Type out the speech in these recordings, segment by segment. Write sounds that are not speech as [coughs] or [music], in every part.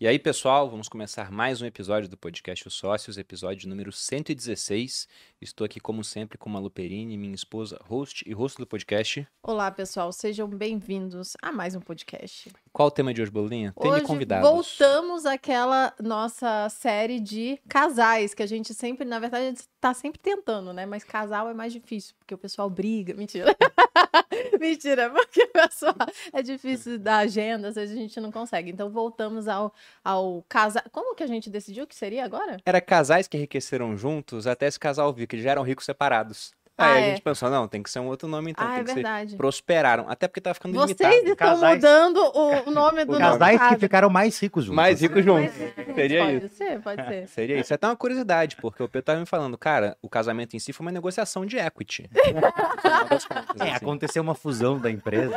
E aí, pessoal, vamos começar mais um episódio do podcast Os Sócios, episódio número 116. Estou aqui, como sempre, com a Luperini, minha esposa, host e host do podcast. Olá, pessoal, sejam bem-vindos a mais um podcast. Qual o tema de hoje, Bolinha? Tem hoje convidados. voltamos àquela nossa série de casais, que a gente sempre, na verdade, a gente tá sempre tentando, né? Mas casal é mais difícil, porque o pessoal briga. Mentira. [laughs] [laughs] Mentira, porque o pessoal é difícil da agenda, às vezes a gente não consegue. Então voltamos ao, ao casal. Como que a gente decidiu que seria agora? Era casais que enriqueceram juntos até esse casal vir, que já eram ricos separados. Ah, Aí a é. gente pensou, não, tem que ser um outro nome então, ah, tem é que verdade. ser prosperaram, até porque tava ficando Vocês limitado. estão Casais- mudando o, [laughs] nome do Casais que caso. ficaram mais ricos juntos. Mais ricos juntos. Seria pode isso. ser, pode [laughs] ser. Seria isso. É até uma curiosidade, porque o Pedro tava me falando, cara, o casamento em si foi uma negociação de equity. [laughs] É, assim. aconteceu uma fusão da empresa.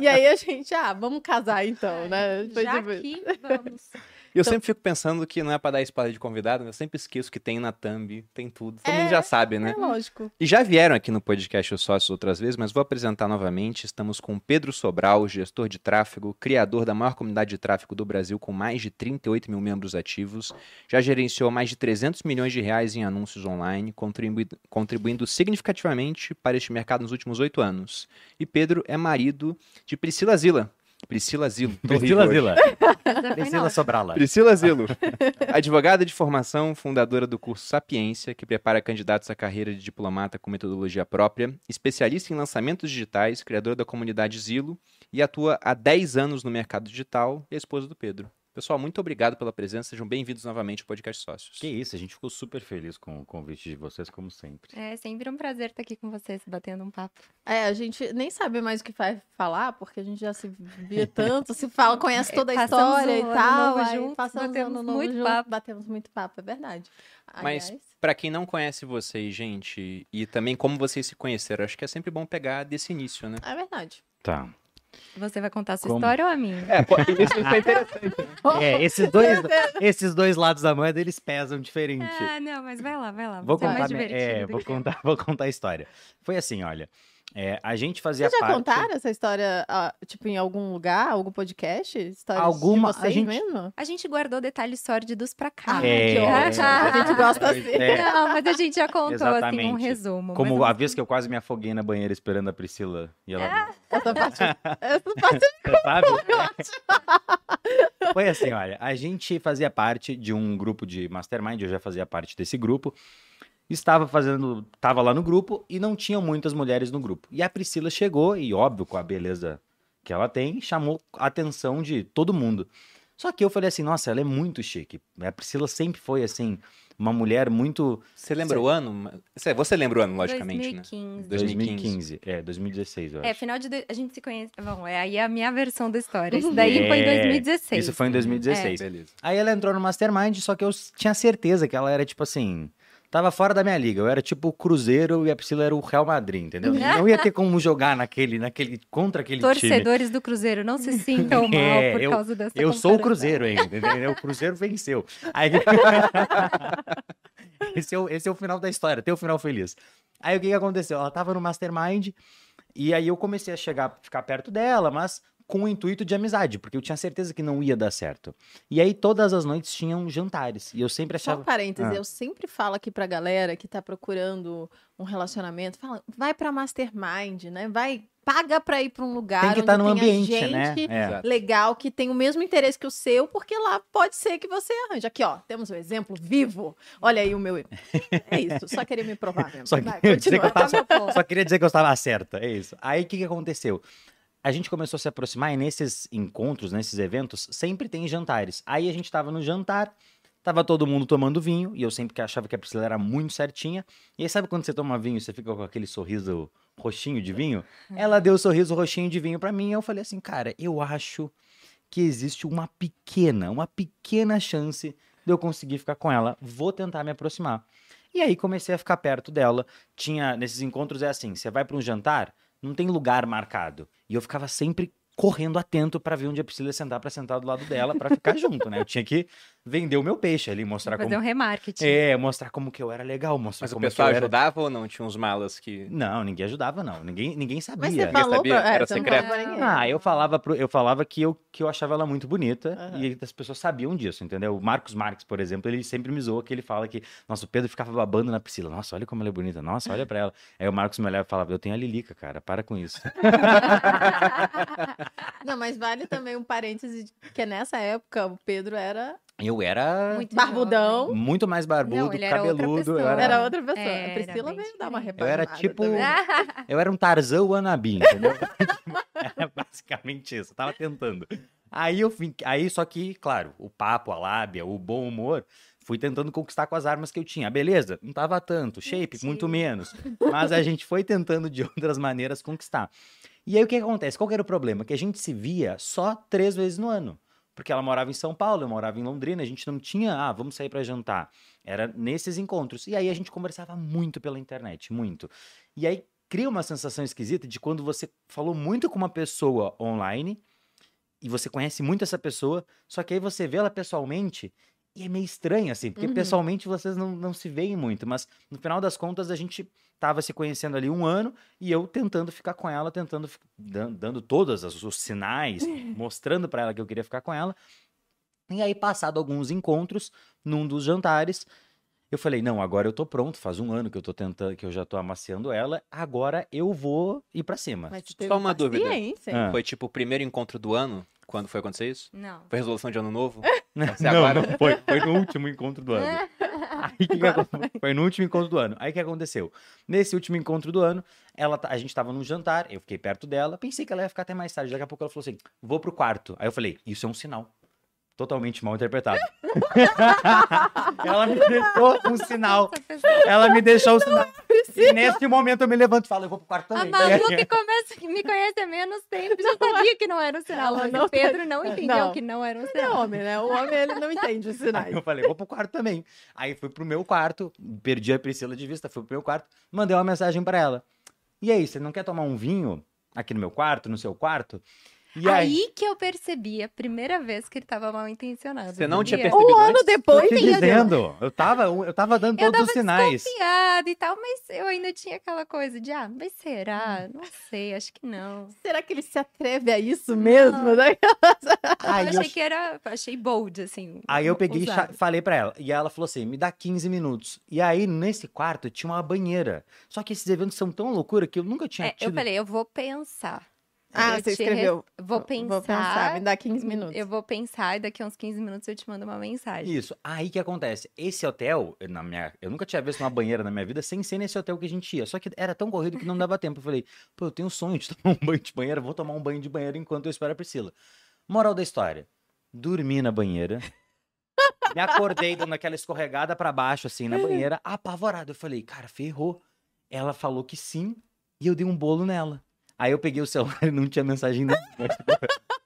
E aí a gente, ah, vamos casar então, né? Foi Já tipo- que vamos. Eu sempre fico pensando que não é pra dar spoiler de convidado, mas eu sempre esqueço que tem na thumb, tem tudo. Todo É, mundo já sabe, né? É lógico. E já vieram aqui no podcast os sócios outras vezes, mas vou apresentar novamente. Estamos com Pedro Sobral, gestor de tráfego, criador da maior comunidade de tráfego do Brasil, com mais de 38 mil membros ativos. Já gerenciou mais de 300 milhões de reais em anúncios online, contribui- contribuindo significativamente para este mercado nos últimos oito anos. E Pedro é marido de Priscila Zila. Priscila Zilo. Tô Priscila. Zila. [laughs] Priscila Sobrala. Priscila Zilo, advogada de formação, fundadora do curso Sapiência, que prepara candidatos à carreira de diplomata com metodologia própria, especialista em lançamentos digitais, criadora da comunidade Zilo e atua há 10 anos no mercado digital e a esposa do Pedro. Pessoal, muito obrigado pela presença, sejam bem-vindos novamente ao Podcast Sócios. Que isso, a gente ficou super feliz com o convite de vocês, como sempre. É sempre um prazer estar aqui com vocês, batendo um papo. É, a gente nem sabe mais o que vai falar, porque a gente já se via tanto, se fala, [laughs] conhece toda a história o e ano tal. novo aí juntos, passamos batemos ano novo muito junto, papo. batemos muito papo, é verdade. Mas pra quem não conhece vocês, gente, e também como vocês se conheceram, acho que é sempre bom pegar desse início, né? é verdade. Tá. Você vai contar a sua Como? história ou a minha? É, isso é [laughs] interessante. É, esses dois, esses dois lados da moeda, eles pesam diferente. Ah, não, mas vai lá, vai lá. Vou é mais contar, minha- divertido é, vou contar, [laughs] vou contar a história. Foi assim, olha, é, a gente fazia Vocês já parte... contaram essa história, ah, tipo, em algum lugar, algum podcast? Histórias Alguma- de a vocês gente- mesmo? A gente guardou detalhes sórdidos pra cá. Ah, É, que ótimo. A gente gosta Pois assim. é. Não, mas a gente já contou, assim, um Exatamente. resumo. Como mas a vez que eu quase me afoguei na banheira esperando a Priscila e ela... Essa parte, [laughs] essa parte sabe? Foi assim, olha, a gente fazia parte de um grupo de mastermind, eu já fazia parte desse grupo. Estava fazendo, estava lá no grupo e não tinham muitas mulheres no grupo. E a Priscila chegou e óbvio com a beleza que ela tem, chamou a atenção de todo mundo. Só que eu falei assim, nossa, ela é muito chique. A Priscila sempre foi assim, uma mulher muito Você lembra o ano? Você- Você lembra o ano, logicamente, né? 2015. 2015. 2015, é, 2016, eu acho. É, final de. do- A gente se conhece. Bom, é aí a minha versão da história. Isso daí foi em É, 2016. Isso foi em 2016. Beleza. Aí ela entrou no Mastermind, só que eu tinha certeza que ela era, tipo assim. Tava fora da minha liga. Eu era tipo o Cruzeiro e a Priscila era o Real Madrid, entendeu? [laughs] Não ia ter como jogar naquele, naquele, contra aquele time. Torcedores do Cruzeiro, não se sintam [laughs] mal É, por eu- causa dessa Eu sou o. Cruzeiro ainda, entendeu? O Cruzeiro venceu. Aí... [laughs] esse, é o, esse é o final da história, tem o final feliz. Aí o que, que aconteceu? Ela tava no Mastermind e aí eu comecei a chegar, ficar perto dela, mas com o intuito de amizade, porque eu tinha certeza que não ia dar certo. E aí todas as noites tinham jantares e eu sempre Só um achava. parênteses, Ah. eu sempre falo aqui pra galera que tá procurando um relacionamento, fala, vai pra mastermind, né? Vai, paga pra ir pra um lugar Tem que onde estar no tenha ambiente, gente né? É. Legal que tem o mesmo interesse que o seu, porque lá pode ser que você arranje. Aqui, ó, temos um exemplo vivo. Olha aí o meu. É isso, só queria me provar mesmo. Só Vai, queria dizer que eu tava- Só queria dizer que eu estava certa, é isso. Aí o que, que aconteceu? A gente começou a se aproximar e nesses encontros, nesses eventos, sempre tem jantares. Aí a gente tava no jantar, tava todo mundo tomando vinho, e eu sempre que achava que a Priscila era muito certinha. E aí sabe quando você toma vinho e você fica com aquele sorriso roxinho de vinho? Ela deu o sorriso roxinho de vinho pra mim, e eu falei assim, cara, eu acho que existe uma pequena, uma pequena chance de eu conseguir ficar com ela. Vou tentar me aproximar. E aí comecei a ficar perto dela. Tinha nesses encontros é assim, você vai para um jantar, não tem lugar marcado. E eu ficava sempre correndo atento pra ver onde a Priscila ia sentar pra sentar do lado dela pra ficar [laughs] junto, né? Eu tinha que vender o meu peixe ali, mostrar Fazer como um remarketing. é, mostrar como que eu era legal, mostrar Mas o como que pessoal eu era... ajudava ou não? Tinha uns malas que. Não, ninguém ajudava não, ninguém ninguém Mas sabia. você falou sabia? pra... é, Era você não secreto? ninguém. Ah, eu falava, pro- eu falava que, eu, que eu achava ela muito bonita Aham. e as pessoas sabiam disso, entendeu? O Marcos Marques, por exemplo, ele sempre me zoa que ele fala que, nossa, o Pedro ficava babando na Priscila. Nossa, olha como ela é bonita. Nossa, olha pra ela. Aí o Marcos me olhava e falava, eu tenho a Lilica, cara, para com isso. [laughs] Não, mas vale também um parêntese, de- que nessa época o Pedro era Eu era Muito barbudão, jovem. muito mais barbudo, Não, ele era outra cabeludo. Pessoa. era, era outra pessoa. Era a Priscila bem veio dar uma diferente. Eu era tipo- também. [laughs] eu era um Tarzan wannabe, entendeu? [laughs] era basicamente isso, eu tava tentando. Aí eu vim, aí só que, claro, o papo, a lábia, o bom humor, fui tentando conquistar com as armas que eu tinha. Beleza, não tava tanto, shape, muito menos. Mas a gente foi tentando de outras maneiras conquistar. E aí o que acontece? Qual era o problema? Que a gente se via só três vezes no ano. Porque ela morava em São Paulo, eu morava em Londrina, a gente não tinha, ah, vamos sair pra jantar. Era nesses encontros. E aí a gente conversava muito pela internet, muito. E aí cria uma sensação esquisita de quando você falou muito com uma pessoa online e você conhece muito essa pessoa, só que aí você vê ela pessoalmente e é meio estranho, assim, porque Uhum. pessoalmente vocês não, não se veem muito, mas no final das contas a gente tava se conhecendo ali um ano e eu tentando ficar com ela, tentando, dando todos os, sinais, [laughs] mostrando pra ela que eu queria ficar com ela. E aí, passado alguns encontros, num dos jantares, eu falei, não, agora eu tô pronto, faz um ano que eu tô tentando, que eu já tô amaciando ela, agora eu vou ir pra cima. Mas Só uma dúvida. Ah. Foi tipo o primeiro encontro do ano? Quando foi acontecer isso? Não. Foi resolução de ano novo? [laughs] Não, Você agora- não foi, foi no último encontro do ano. [laughs] Aí, que que acon- foi no último encontro do ano. Aí o que aconteceu? Nesse último encontro do ano, ela, tá- a gente tava num jantar, eu fiquei perto dela, pensei que ela ia ficar até mais tarde. Daqui a pouco ela falou assim: vou pro quarto. Aí eu falei, isso é um sinal. Totalmente mal interpretado. [laughs] ela me deixou um sinal. Ela me deixou um sinal. E nesse momento eu me levanto e falo, eu vou pro quarto A também. Malu que [laughs] começa, que me conhece há menos tempo, já sabia que não era um sinal. Mas não o Pedro não entendeu não. que não era um é sinal. homem, né? O homem, ele não entende os sinais. Aí eu falei, vou pro quarto também. Aí fui pro meu quarto, perdi a Priscila de vista, fui pro meu quarto, mandei uma mensagem pra ela. E aí, você não quer tomar um vinho aqui no meu quarto, no seu quarto? E aí, Aí que eu percebi a primeira vez que ele tava mal intencionado. Você não tinha percebido Um ano depois, te entendeu? dizendo, eu tava, eu tava dando Eu todos os tava sinais. Desconfiada e tal, mas eu ainda tinha aquela coisa de, ah, mas será? Não sei, acho que não. será que ele se atreve a isso mesmo? né? [laughs] Aí eu eu, achei que era, achei bold, assim. aí eu peguei e falei pra ela. E ela falou assim: me dá 15 minutos. E aí, nesse quarto, tinha uma banheira. Só que esses eventos são tão loucura que eu nunca tinha É, tido. eu falei, eu vou pensar. Ah, Eu você te escreveu. Vou pensar. Vou pensar, me dá 15 minutos. Eu vou pensar e daqui a uns 15 minutos eu te mando uma mensagem. Isso. Aí que acontece? Esse hotel, na minha, eu nunca tinha visto uma banheira na minha vida sem ser nesse hotel que a gente ia. Só que era tão corrido que não dava tempo. Eu falei, pô, eu tenho um sonho de [laughs] tomar um banho de banheira, vou tomar um banho de banheira enquanto eu espero a Priscila. Moral da história: dormi na banheira. [laughs] Me acordei dando aquela escorregada pra baixo, assim, na banheira, apavorado. Eu falei, cara, ferrou. Ela falou que sim, e eu dei um bolo nela. Aí eu peguei o celular e não tinha mensagem nenhuma. [laughs]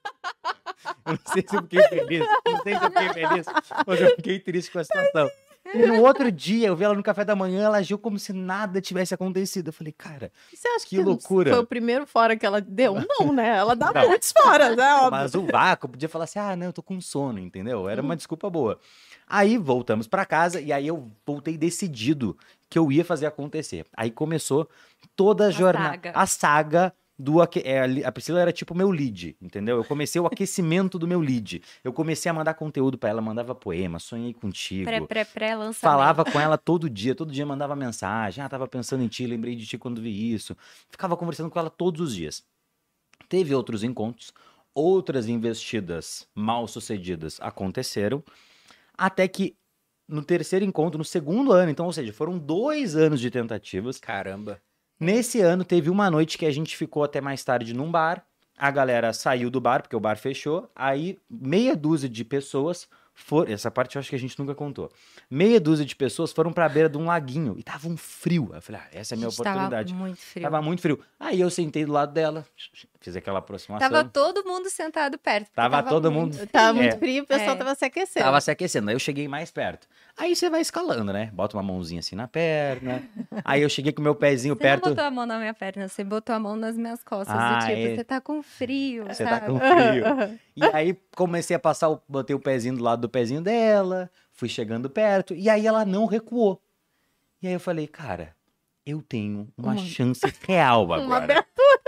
Eu não sei se eu fiquei feliz, não sei se eu fiquei feliz, mas eu fiquei triste com a situação. E no outro dia, eu vi ela no café da manhã, ela agiu como se nada tivesse acontecido. Eu falei, cara, Você acha Que que, loucura. foi o primeiro fora que ela deu? [laughs] Não, né? Ela dá Não. muitos fora, né? Óbvio. [laughs] mas o vácuo podia falar assim: ah, não, eu tô com sono, entendeu? Era Uhum. uma desculpa boa. Aí voltamos pra casa e aí eu voltei decidido que eu ia fazer acontecer. Aí começou toda a jornada, saga. a saga do aque- é, a Priscila era tipo meu lead, entendeu? Eu comecei o aquecimento do meu lead. Eu comecei a mandar conteúdo pra ela, mandava poema, sonhei contigo. Pré, pré, pré, lançamento. Falava com ela todo dia, todo dia mandava mensagem. Ah, tava pensando em ti, lembrei de ti quando vi isso. Ficava conversando com ela todos os dias. Teve outros encontros, outras investidas mal sucedidas aconteceram, até que no terceiro encontro, no segundo ano, então, ou seja, foram dois anos de tentativas. Caramba. Nesse ano, teve uma noite que a gente ficou até mais tarde num bar. A galera saiu do bar, porque o bar fechou. Aí, meia dúzia de pessoas foram. Essa parte eu acho que a gente nunca contou. Meia dúzia de pessoas foram pra beira de um laguinho. E tava um frio. Eu falei, ah, essa é a minha Gente, oportunidade. Tava muito frio. Tava muito frio. Aí eu sentei do lado dela, fiz aquela aproximação. Tava todo mundo sentado perto. porque Tava todo muito mundo- Tava muito frio, o pessoal É. tava se aquecendo. Tava se aquecendo. Aí eu cheguei mais perto. Aí você vai escalando, né? Bota uma mãozinha assim na perna. [laughs] Aí eu cheguei com o meu pezinho Você perto. não botou a mão na minha perna, você botou a mão nas minhas costas. Ah, do tipo, é. você tá com frio, Você tá sabe? com [laughs] frio. E aí comecei a passar, o- botei o pezinho do lado do pezinho dela, fui chegando perto, e aí ela não recuou. E aí eu falei, cara, eu tenho uma, Uma- chance real [laughs] Uma agora.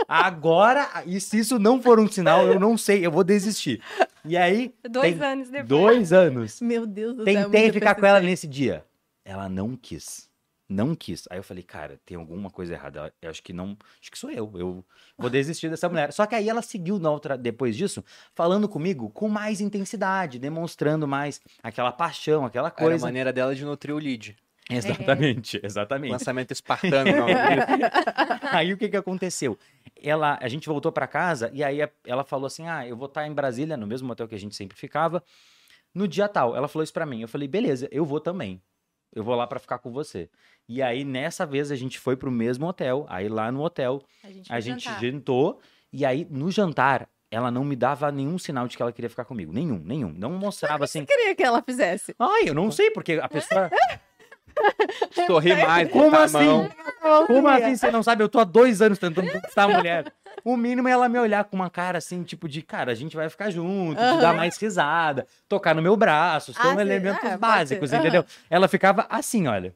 Agora, e se isso não for um sinal, eu não sei, eu vou desistir. E aí, Dois tem anos depois. dois anos, Meu Deus do céu. tentei ficar com ela nesse dia. Ela não quis. Não quis. Aí eu falei, cara, tem alguma coisa errada. Eu acho que não. Acho que sou eu. Eu vou desistir dessa mulher. Só que aí ela seguiu na outra, depois disso, falando comigo com mais intensidade, demonstrando mais aquela paixão, aquela Era a coisa. maneira dela de nutrir o lead. Exatamente, exatamente. Lançamento espartano. Não. [laughs] aí o que que aconteceu? Ela, a gente voltou pra casa e aí ela falou assim: "Ah, eu vou estar em Brasília, no mesmo hotel que a gente sempre ficava, no dia tal". Ela falou isso pra mim. Eu falei: "Beleza, eu vou também. Eu vou lá pra ficar com você". E aí nessa vez a gente foi pro mesmo hotel. Aí lá no hotel A gente, a gente jantou e aí no jantar ela não me dava nenhum sinal de que ela queria ficar comigo, nenhum, nenhum. Não mostrava assim. queria que ela fizesse. Ai, eu não sei porque a pessoa [laughs] [laughs] Sorri mais, Como assim? Como assim você não sabe? Eu tô há dois anos tentando conquistar a mulher. O mínimo é ela me olhar com uma cara assim, tipo de, cara, a gente vai ficar junto, Aham. dar mais risada, tocar no meu braço, são Ah, elementos É, básicos, ser. entendeu? Ela ficava assim, olha,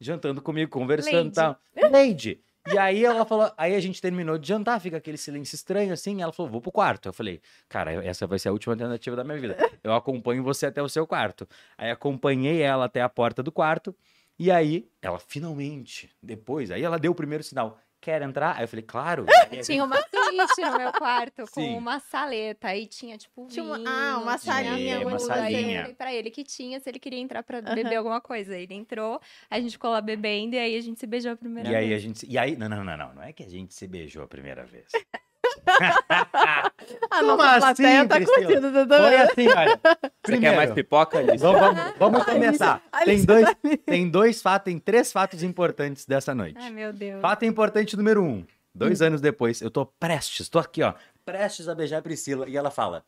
jantando comigo, conversando e tal. Lady. E aí ela falou, aí a gente terminou de jantar, fica aquele silêncio estranho assim, ela falou, vou pro quarto. Eu falei, cara, essa vai ser a última tentativa da minha vida. Eu acompanho você até o seu quarto. Aí acompanhei ela até a porta do quarto, e aí ela finalmente, depois, aí ela deu o primeiro sinal, quer entrar? Aí eu falei, claro. Tinha uma suíte no meu quarto com Sim. uma saleta. Aí tinha, tipo, Tinha uma- vinho, ah, uma tinha salinha, tudo. uma Aí salinha. eu falei pra ele que tinha, se ele queria entrar pra beber alguma coisa. Ele entrou, a gente ficou lá bebendo e aí a gente se beijou a primeira E aí a vez. gente. E aí, não, não, não, não. Não é que a gente se beijou a primeira vez. [laughs] A Como nossa plateia assim, tá curtindo, tá Foi assim, olha. Você Primeiro, quer mais pipoca, Alice? vamos, vamos- vamos Alice, começar. Tem Alice dois, tem dois fatos, tem três fatos importantes dessa noite. Ai, meu Deus. Fato importante número um. Hum. Dois anos depois, eu tô prestes, tô aqui, ó, prestes a beijar a Priscila. E ela fala: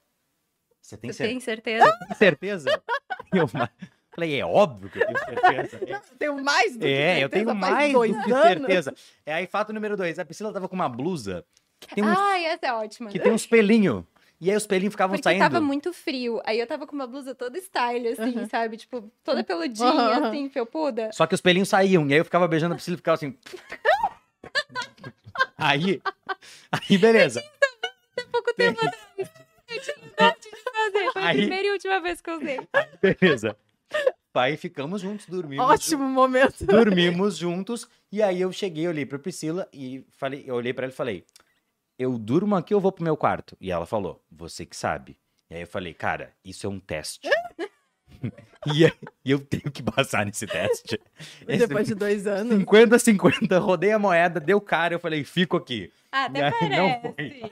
Você tem Você cer- tem certeza? tem certeza? E eu falei: É óbvio que eu tenho certeza. Eu tenho mais do que É, eu certeza, tenho faz mais dois do que anos. certeza. É aí, fato número dois. A Priscila tava com uma blusa que tem uns, Ai, essa é ótima. que tem uns pelinhos. E aí os pelinhos ficavam Porque saindo. tava muito frio. Aí eu tava com uma blusa toda style, assim, Aham. sabe? Tipo, toda peludinha, Aham. assim, felpuda. Só que os pelinhos saíam. E aí eu ficava beijando a Priscila e ficava assim. [laughs] aí. Aí, beleza. Há pouco tempo atrás. Eu de fazer. Foi a Aí- primeira e última vez que eu usei. Beleza. Aí ficamos juntos, dormimos. Ótimo momento. Dormimos juntos. E aí eu cheguei, olhei pra Priscila e falei, eu olhei pra ela e falei: Eu durmo aqui ou vou pro meu quarto? E ela falou: Você que sabe. E aí eu falei, cara, isso é um teste. [laughs] e eu tenho que passar nesse teste. Esse- Depois de dois anos. 50 50, rodei a moeda, deu cara, eu falei, fico aqui. Até aí [laughs] não parece.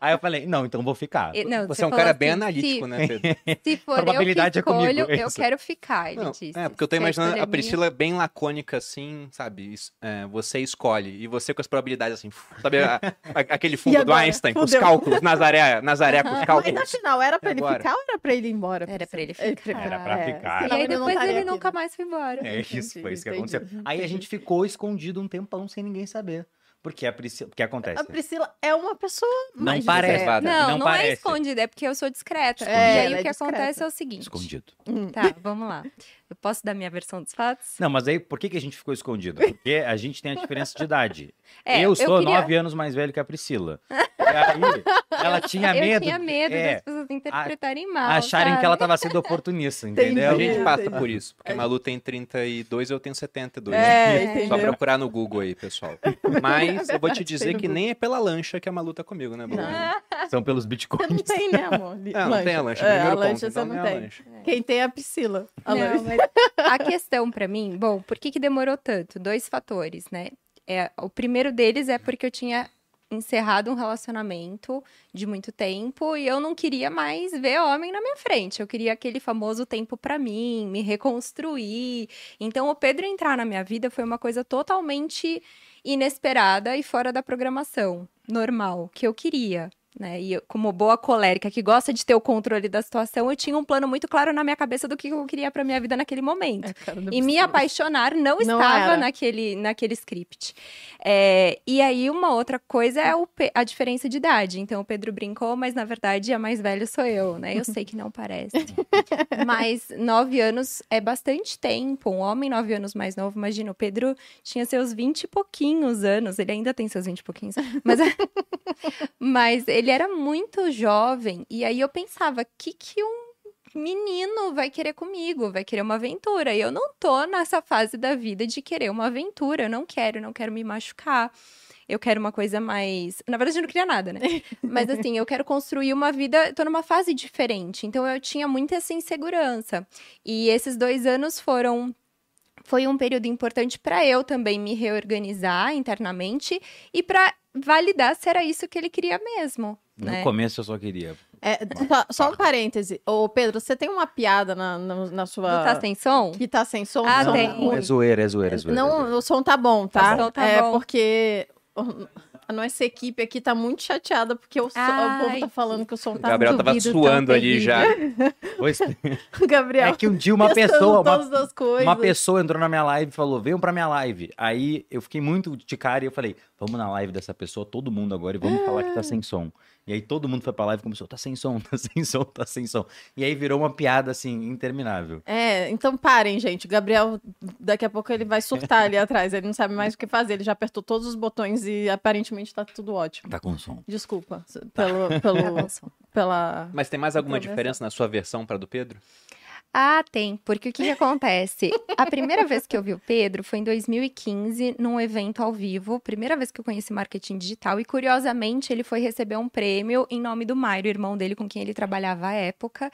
Aí eu falei, não, então vou ficar. E- Não, Você é um cara assim, bem se- analítico, né, [laughs] Pedro? Se for Probabilidade é eu que comigo, escolho, é eu isso. quero ficar, ele Não, disse. é, porque eu tô Se imaginando a minha- Priscila bem lacônica, assim, sabe? Isso, é, você escolhe. E você com as probabilidades, assim, sabe? a- a- aquele [laughs] fundo do? Einstein, com os Fudeu. cálculos, Nazaré, Nazaré com os Mas cálculos. afinal, era pra ele ficar ou era pra ele ir embora? Era pra ele ficar. Era pra é. ficar. E aí depois ele aqui, nunca né? mais foi embora. É isso, foi isso que aconteceu. Aí a gente ficou escondido um tempão sem ninguém saber. Porque a Priscila. O que acontece? A Priscila é uma pessoa Não mais parece. Não, Não não, é parece. escondida, é porque eu sou discreta. É, e aí o é que discreta. acontece é o seguinte. Escondido. Tá, [laughs] vamos lá. Eu posso dar minha versão dos fatos? Não, mas aí por que, que a gente ficou escondido? Porque a gente tem a diferença de idade. [laughs] É, eu sou queria- nove anos mais velho que a Priscila. [laughs] E aí ela tinha eu medo. tinha medo é, das pessoas interpretarem mal. acharem sabe? que ela tava sendo oportunista, Entendi. entendeu? A gente passa Entendi. por isso. Porque a Malu tem 32 eu tenho 72. É, Só entendeu? Só procurar no Google aí, pessoal. Mas eu vou te dizer que nem é pela lancha que a Malu tá comigo, né, Bruno? Não. São pelos Você bitcoins. não tem, né, amor? Não, não tem a lancha. É, a ponto. lancha então você não é a tem. lancha. Quem tem é a Priscila. A Não, lancha. A questão pra mim, bom, por que, que demorou tanto? Dois fatores, né? É, o primeiro deles é porque eu tinha encerrado um relacionamento de muito tempo e eu não queria mais ver homem na minha frente. Eu queria aquele famoso tempo pra mim, me reconstruir. Então, o Pedro entrar na minha vida foi uma coisa totalmente inesperada e fora da programação. normal, que eu queria. Né? E eu, como boa colérica que gosta de ter o controle da situação, eu tinha um plano muito claro na minha cabeça do que eu queria pra minha vida naquele momento. É, não E me apaixonar não, Não estava era. naquele, naquele script. É, e aí, uma outra coisa é o a diferença de idade. Então, o Pedro brincou, mas na verdade a mais velha sou eu, né? Eu sei que não parece. [laughs] mas nove anos é bastante tempo. Um homem nove anos mais novo, imagina, o Pedro tinha seus vinte e pouquinhos anos. Ele ainda tem seus vinte e pouquinhos. Mas, [laughs] mas ele era muito jovem. E aí eu pensava, o que, que um menino vai querer comigo, vai querer uma aventura. E eu não tô nessa fase da vida de querer uma aventura. Eu não quero, não quero me machucar. Eu quero uma coisa mais. Na verdade, eu não queria nada, né? [laughs] Mas assim, eu quero construir uma vida. Tô numa fase diferente. Então eu tinha muita essa insegurança. E esses dois anos foram. Foi um período importante para eu também me reorganizar internamente e para validar se era isso que ele queria mesmo. No Né? começo eu só queria. É, só, só um parêntese. Ô, Pedro, você tem uma piada na, na, na sua. Tá sem som? Que tá sem som? Ah, som tem. ruim. É zoeira, é zoeira, é zoeira. Não, o som tá bom, tá? O som tá é bom. porque a nossa equipe aqui tá muito chateada porque o, som- o povo tá falando que o som O tá Gabriel muito tava duvido, suando ali já. [laughs] Pois- Gabriel. É que um dia uma pessoa, uma, todas as coisas. uma pessoa entrou na minha live e falou: venham pra minha live. Aí eu fiquei muito de cara e eu falei: vamos na live dessa pessoa, todo mundo agora, e vamos falar que tá sem som. E aí todo mundo foi pra live e começou: tá sem som, tá sem som, tá sem som. E aí virou uma piada assim, interminável. É, então parem, gente. O Gabriel, daqui a pouco ele vai surtar ali atrás. Ele não sabe mais o que fazer. Ele já apertou todos os botões e aparentemente tá tudo ótimo. Tá com som. Desculpa pelo, pelo, [laughs] pela. Mas tem mais alguma Começa. diferença na sua versão para do Pedro? Ah, tem. Porque o que, que acontece? A primeira vez que eu vi o Pedro foi em 2015, num evento ao vivo. Primeira vez que eu conheci marketing digital. E, curiosamente, ele foi receber um prêmio em nome do Mário, irmão dele com quem ele trabalhava à época.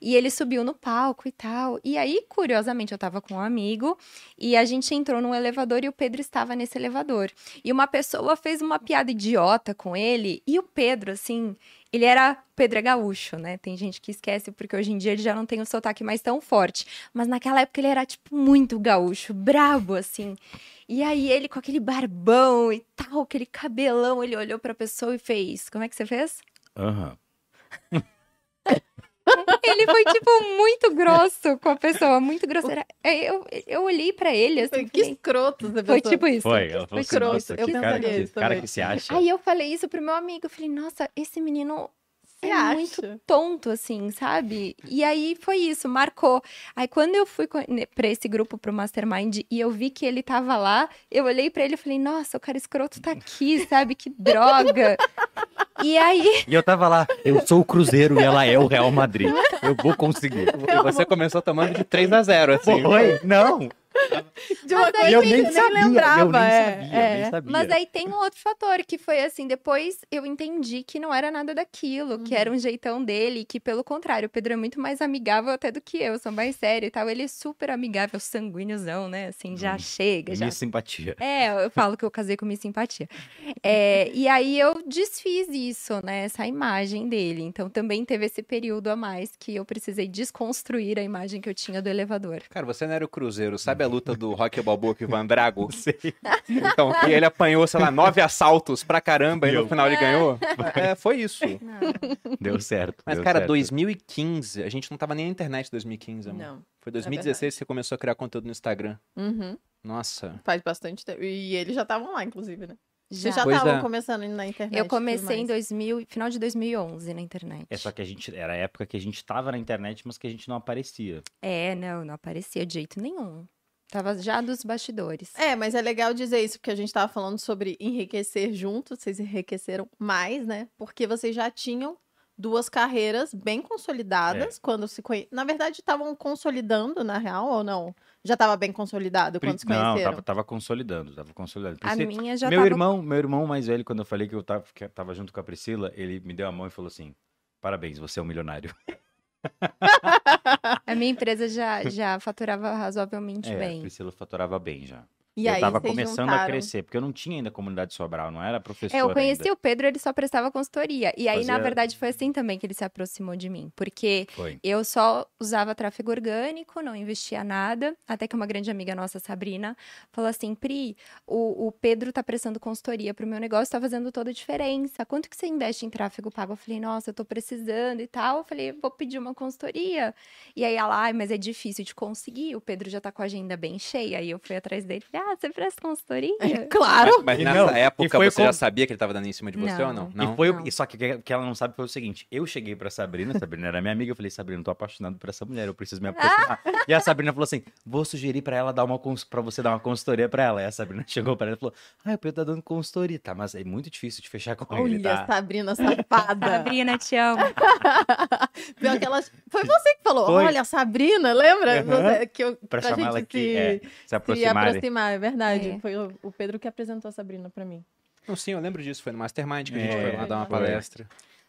E ele subiu no palco e tal. E aí, curiosamente, eu tava com um amigo. E a gente entrou num elevador e o Pedro estava nesse elevador. E uma pessoa fez uma piada idiota com ele. E o Pedro, assim, ele era. Pedro gaúcho, né? Tem gente que esquece, porque hoje em dia ele já não tem o sotaque mais tão forte. Mas naquela época ele era, tipo, muito gaúcho, brabo, assim. E aí ele com aquele barbão e tal, aquele cabelão, ele olhou pra pessoa e fez. Como é que você fez? Aham. [laughs] Ele foi, tipo, muito grosso com a pessoa, muito grosseira. Aí Eu, eu olhei pra ele, assim, Que falei, escroto. você foi tipo isso. Foi, ela falou Foi assim, escroto. nossa, Eu que cara, que, cara que se acha. Aí eu falei isso pro meu amigo, eu falei, nossa, esse menino é acha? muito tonto, assim, sabe? E aí foi isso, marcou. Aí quando eu fui ne- pra esse grupo, pro Mastermind, e eu vi que ele tava lá, eu olhei pra ele e falei, nossa, o cara escroto tá aqui, sabe? Que droga. E aí, E eu tava lá, eu sou o Cruzeiro e ela é o Real Madrid. Eu vou conseguir. E você começou tomando de 3 a 0 assim. Foi? Não. De uma Mas coisa aí eu que nem sabia, lembrava. eu nem é, sabia, é. nem sabia. mas aí tem um outro fator, que foi assim, depois eu entendi que não era nada daquilo, que era um jeitão dele, e que pelo contrário, o Pedro é muito mais amigável até do que eu, sou mais sério e tal. Ele é super amigável, sanguíneozão, né? Assim, já Hum. chega, já Minha simpatia. É, eu falo que eu casei com minha simpatia. É, e aí eu desfiz isso, né? Essa imagem dele. Então também teve esse período a mais que eu precisei desconstruir a imagem que eu tinha do elevador. Cara, você não era o Cruzeiro. Sabe a luta do Rock Balboa com o Ivan Drago? [laughs] Então, e ele apanhou, sei lá, nove assaltos pra caramba e no Eu. final ele ganhou? É, foi isso. Deu certo. Mas, deu cara, certo. 2015, a gente não tava nem na internet em 2015, amor. Não. Foi 2016 que você começou a criar conteúdo no Instagram. Uhum. Nossa. Faz bastante tempo. E eles já estavam lá, inclusive, né? Vocês Já. já Pois estavam é. começando na internet. Eu comecei em mais. 2000, final de 2011 na internet. É só que a gente. Era a época que a gente tava na internet, mas que a gente não aparecia. É, não, não aparecia de jeito nenhum. Tava já dos bastidores. É, mas é legal dizer isso, porque a gente tava falando sobre enriquecer juntos, vocês enriqueceram mais, né? Porque vocês já tinham duas carreiras bem consolidadas quando se conhe... Na verdade, estavam consolidando, na real, ou não? Já estava bem consolidado quando se não, conheceram? tava, tava consolidando, tava consolidando. A minha já meu tava irmão, meu irmão mais velho, quando eu falei que eu tava, que eu tava junto com a Priscila, ele me deu a mão e falou assim: Parabéns, você é um milionário. [laughs] [laughs] A minha empresa já, já faturava razoavelmente É, a bem. Priscila faturava bem já. E eu aí tava começando a juntaram. crescer, porque eu não tinha ainda comunidade Sobral, não era professor É, eu conheci ainda. o Pedro, ele só prestava consultoria. E aí, na Fazia- verdade, foi assim também que ele se aproximou de mim. Porque Foi. eu só usava tráfego orgânico, não investia nada. Até que uma grande amiga nossa, Sabrina, falou assim: Pri, o, o Pedro tá prestando consultoria pro meu negócio, tá fazendo toda a diferença. Quanto que você investe em tráfego pago? Eu falei, nossa, eu tô precisando e tal. Eu falei, vou pedir uma consultoria. E aí ela, ai, mas é difícil de conseguir. O Pedro já tá com a agenda bem cheia. Aí eu fui atrás dele e falei, ah, você presta consultoria? Claro. Mas nessa não, época você já com- sabia que ele tava dando em cima de você ou não? Não. Não. E foi, o- Não. e só que o que ela não sabe foi o seguinte: eu cheguei pra Sabrina, Sabrina era minha amiga, eu falei, Sabrina, eu tô apaixonado por essa mulher, eu preciso me aproximar. e a Sabrina falou assim: vou sugerir pra ela dar uma cons- pra você dar uma consultoria pra ela. E a Sabrina [laughs] chegou pra ela e falou: Ah, o Pedro tá dando consultoria, tá? Mas é muito difícil de fechar com ele, Olha, tá? Sabrina safada. Sabrina, te amo. [laughs] Pior que ela... Foi você que falou. Foi. Olha, Sabrina, lembra? Você- que eu, Pra pra chamar ela aqui, se, é, se se aproximarem. aproximar, é verdade. É. Foi o, o Pedro que apresentou a Sabrina pra mim. Não, sim, eu lembro disso. Foi no Mastermind que a gente É, foi lá dar uma foi. palestra.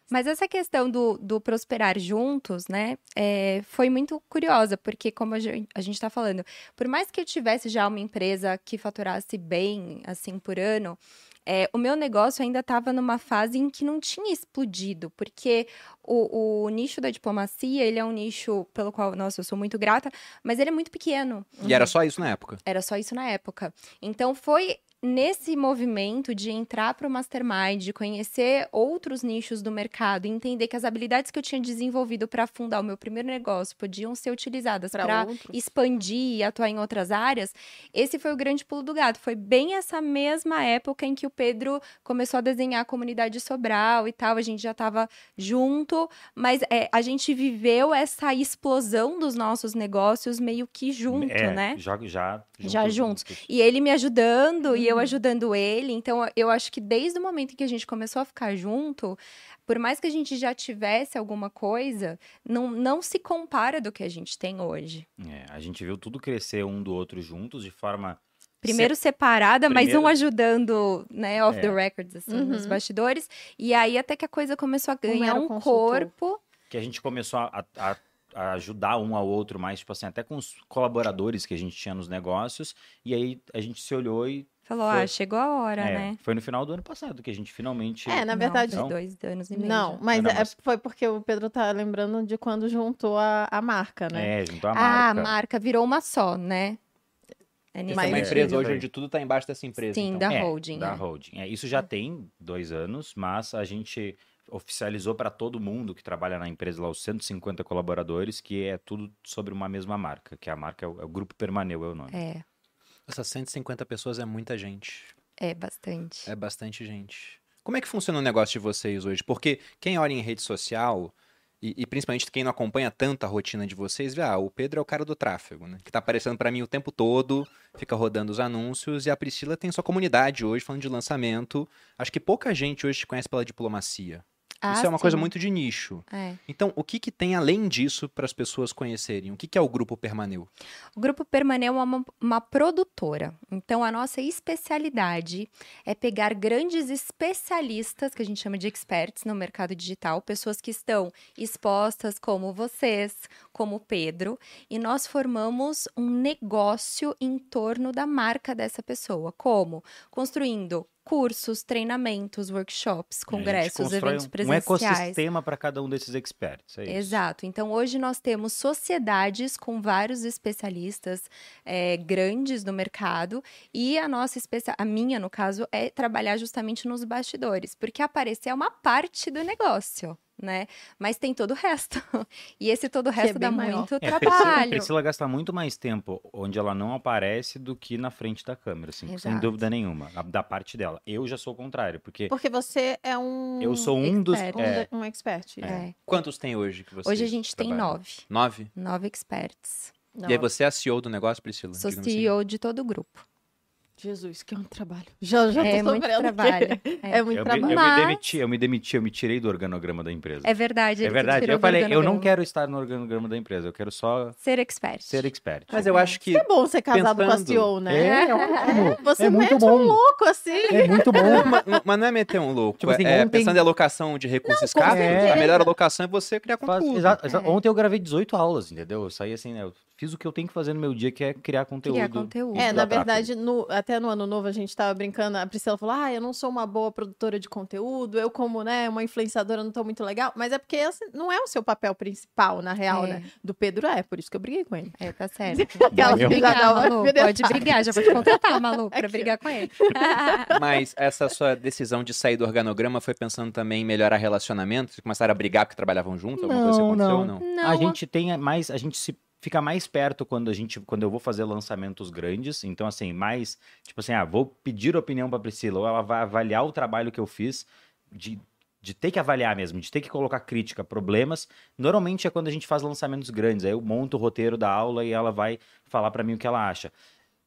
Mas essa questão do, do prosperar juntos, né, é, foi muito curiosa, porque como a gen- a gente está falando, por mais que eu tivesse já uma empresa que faturasse bem, assim, por ano, é, o meu negócio ainda estava numa fase em que não tinha explodido, porque o, o nicho da diplomacia, ele é um nicho pelo qual, nossa, eu sou muito grata, mas ele é muito pequeno. E era só isso na época. Era só isso na época. Então foi nesse movimento de entrar para o mastermind, de conhecer outros nichos do mercado, e entender que as habilidades que eu tinha desenvolvido para fundar o meu primeiro negócio podiam ser utilizadas para expandir e atuar em outras áreas. Esse foi o grande pulo do gato. Foi bem essa mesma época em que o Pedro começou a desenhar a comunidade Sobral e tal. A gente já estava junto, mas é, a gente viveu essa explosão dos nossos negócios meio que junto, é, né? Já, já, Já juntos. E ele me ajudando e Uhum. eu ajudando ele. Então, eu acho que desde o momento em que a gente começou a ficar junto, por mais que a gente já tivesse alguma coisa, não, não se compara do que a gente tem hoje. É, a gente viu tudo crescer um do outro juntos de forma. Primeiro separada, mas Primeiro- um ajudando, né, off É. the records, assim, nos Uhum. bastidores. E aí, até que a coisa começou a ganhar um consultor. corpo. que a gente começou a, a- a ajudar um ao outro mais, tipo assim, até com os colaboradores que a gente tinha nos negócios. E aí a gente se olhou e. Falou, Foi. ah, chegou a hora, é, né? Foi no final do ano passado que a gente finalmente. É, na Não, verdade, faz dois anos e meio. Não, mas, Não, é- mas- foi porque o Pedro tá lembrando de quando juntou a, a marca, né? É, juntou a Ah, marca. a marca virou uma só, né? É nesse Isso é uma Mas- empresa É. hoje onde tudo tá embaixo dessa empresa. Sim, então. da É, holding. Da é. holding. É, isso já tem dois anos, mas a gente oficializou para todo mundo que trabalha na empresa lá, os 150 colaboradores, que é tudo sobre uma mesma marca, que a marca é o, é o Grupo Permaneu, é o nome. É, Essas 150 pessoas é muita gente. é bastante. É bastante gente. Como é que funciona o negócio de vocês hoje? Porque quem olha em rede social, e, e principalmente quem não acompanha tanto a rotina de vocês, vê, ah, o Pedro é o cara do tráfego, né? Que tá aparecendo pra mim o tempo todo, fica rodando os anúncios, e a Priscila tem sua comunidade hoje, falando de lançamento. Acho que pouca gente hoje te conhece pela diplomacia. Ah, Isso é uma coisa sim. muito de nicho. É. Então, o que, que tem além disso para as pessoas conhecerem? O que, que é o Grupo Permaneu? O Grupo Permaneu é uma, uma produtora. Então, a nossa especialidade é pegar grandes especialistas, que a gente chama de experts no mercado digital, pessoas que estão expostas, como vocês, como o Pedro, e nós formamos um negócio em torno da marca dessa pessoa. Como? Construindo cursos, treinamentos, workshops, congressos, eventos presenciais. Um ecossistema para cada um desses experts. É. Exato. Então, hoje nós temos sociedades com vários especialistas é, grandes no mercado e a nossa especia... a minha, no caso, é trabalhar justamente nos bastidores, porque aparecer é uma parte do negócio, né? Mas tem todo o resto. [laughs] E esse todo o é resto dá bem maior. muito É, a Priscila, trabalho. Gasta muito mais tempo onde ela não aparece do que na frente da câmera, assim, sem dúvida nenhuma, da parte dela. Eu já sou o contrário, porque Porque você é um. eu sou um dos. expert. um, é, um expert. É. Quantos tem hoje que vocês Hoje a gente tem trabalham? nove. Nove? Nove experts. Não, E aí você é a CEO do negócio, Priscila? Sou digamos assim? CEO de todo o grupo. Jesus, que é um trabalho. Já, já É tô muito trabalho. É. É muito Eu me, eu trabalho. me demiti, eu me demiti, eu me tirei do organograma da empresa. É verdade. É verdade. Eu falei, eu não quero estar no organograma da empresa, eu quero só ser expert. ser expert. Mas eu acho que É bom ser casado com a Pensando- CEO, né? É, é ótimo. [laughs] Você é muito mete bom. um louco assim. É muito bom. [laughs] mas, mas não é meter um louco. Tipo assim, é, ontem- Pensando em alocação de recursos escassos, certeza. a melhor alocação é você criar Faz- conteúdo. exa- exa- É. Ontem eu gravei 18 aulas, entendeu? Eu saí assim, né? Eu fiz o que eu tenho que fazer no meu dia, que é criar conteúdo. Criar conteúdo. É, Isso na verdade, no- até no ano novo a gente tava brincando, a Priscila falou: Ah, eu não sou uma boa produtora de conteúdo, eu, como né, uma influenciadora, não tô muito legal. Mas é porque esse não é o seu papel principal, na real, É. né? Do Pedro é, por isso que eu briguei com ele. É, tá [laughs] certo. Aquela briga Brigar, Malu. Pode brigar, já vou te contratar, [laughs] Malu, pra brigar com ele. [laughs] Mas essa sua decisão de sair do organograma foi pensando também em melhorar relacionamento? Vocês começaram a brigar porque trabalhavam juntos? Alguma coisa Não, aconteceu não. ou não? Não, A gente tem mais, a gente se fica mais perto quando a gente, quando eu vou fazer lançamentos grandes. Então assim, mais tipo assim, ah, vou pedir opinião para Priscila ou ela vai avaliar o trabalho que eu fiz de de ter que avaliar mesmo, de ter que colocar crítica, problemas. Normalmente é quando a gente faz lançamentos grandes, aí eu monto o roteiro da aula e ela vai falar para mim o que ela acha.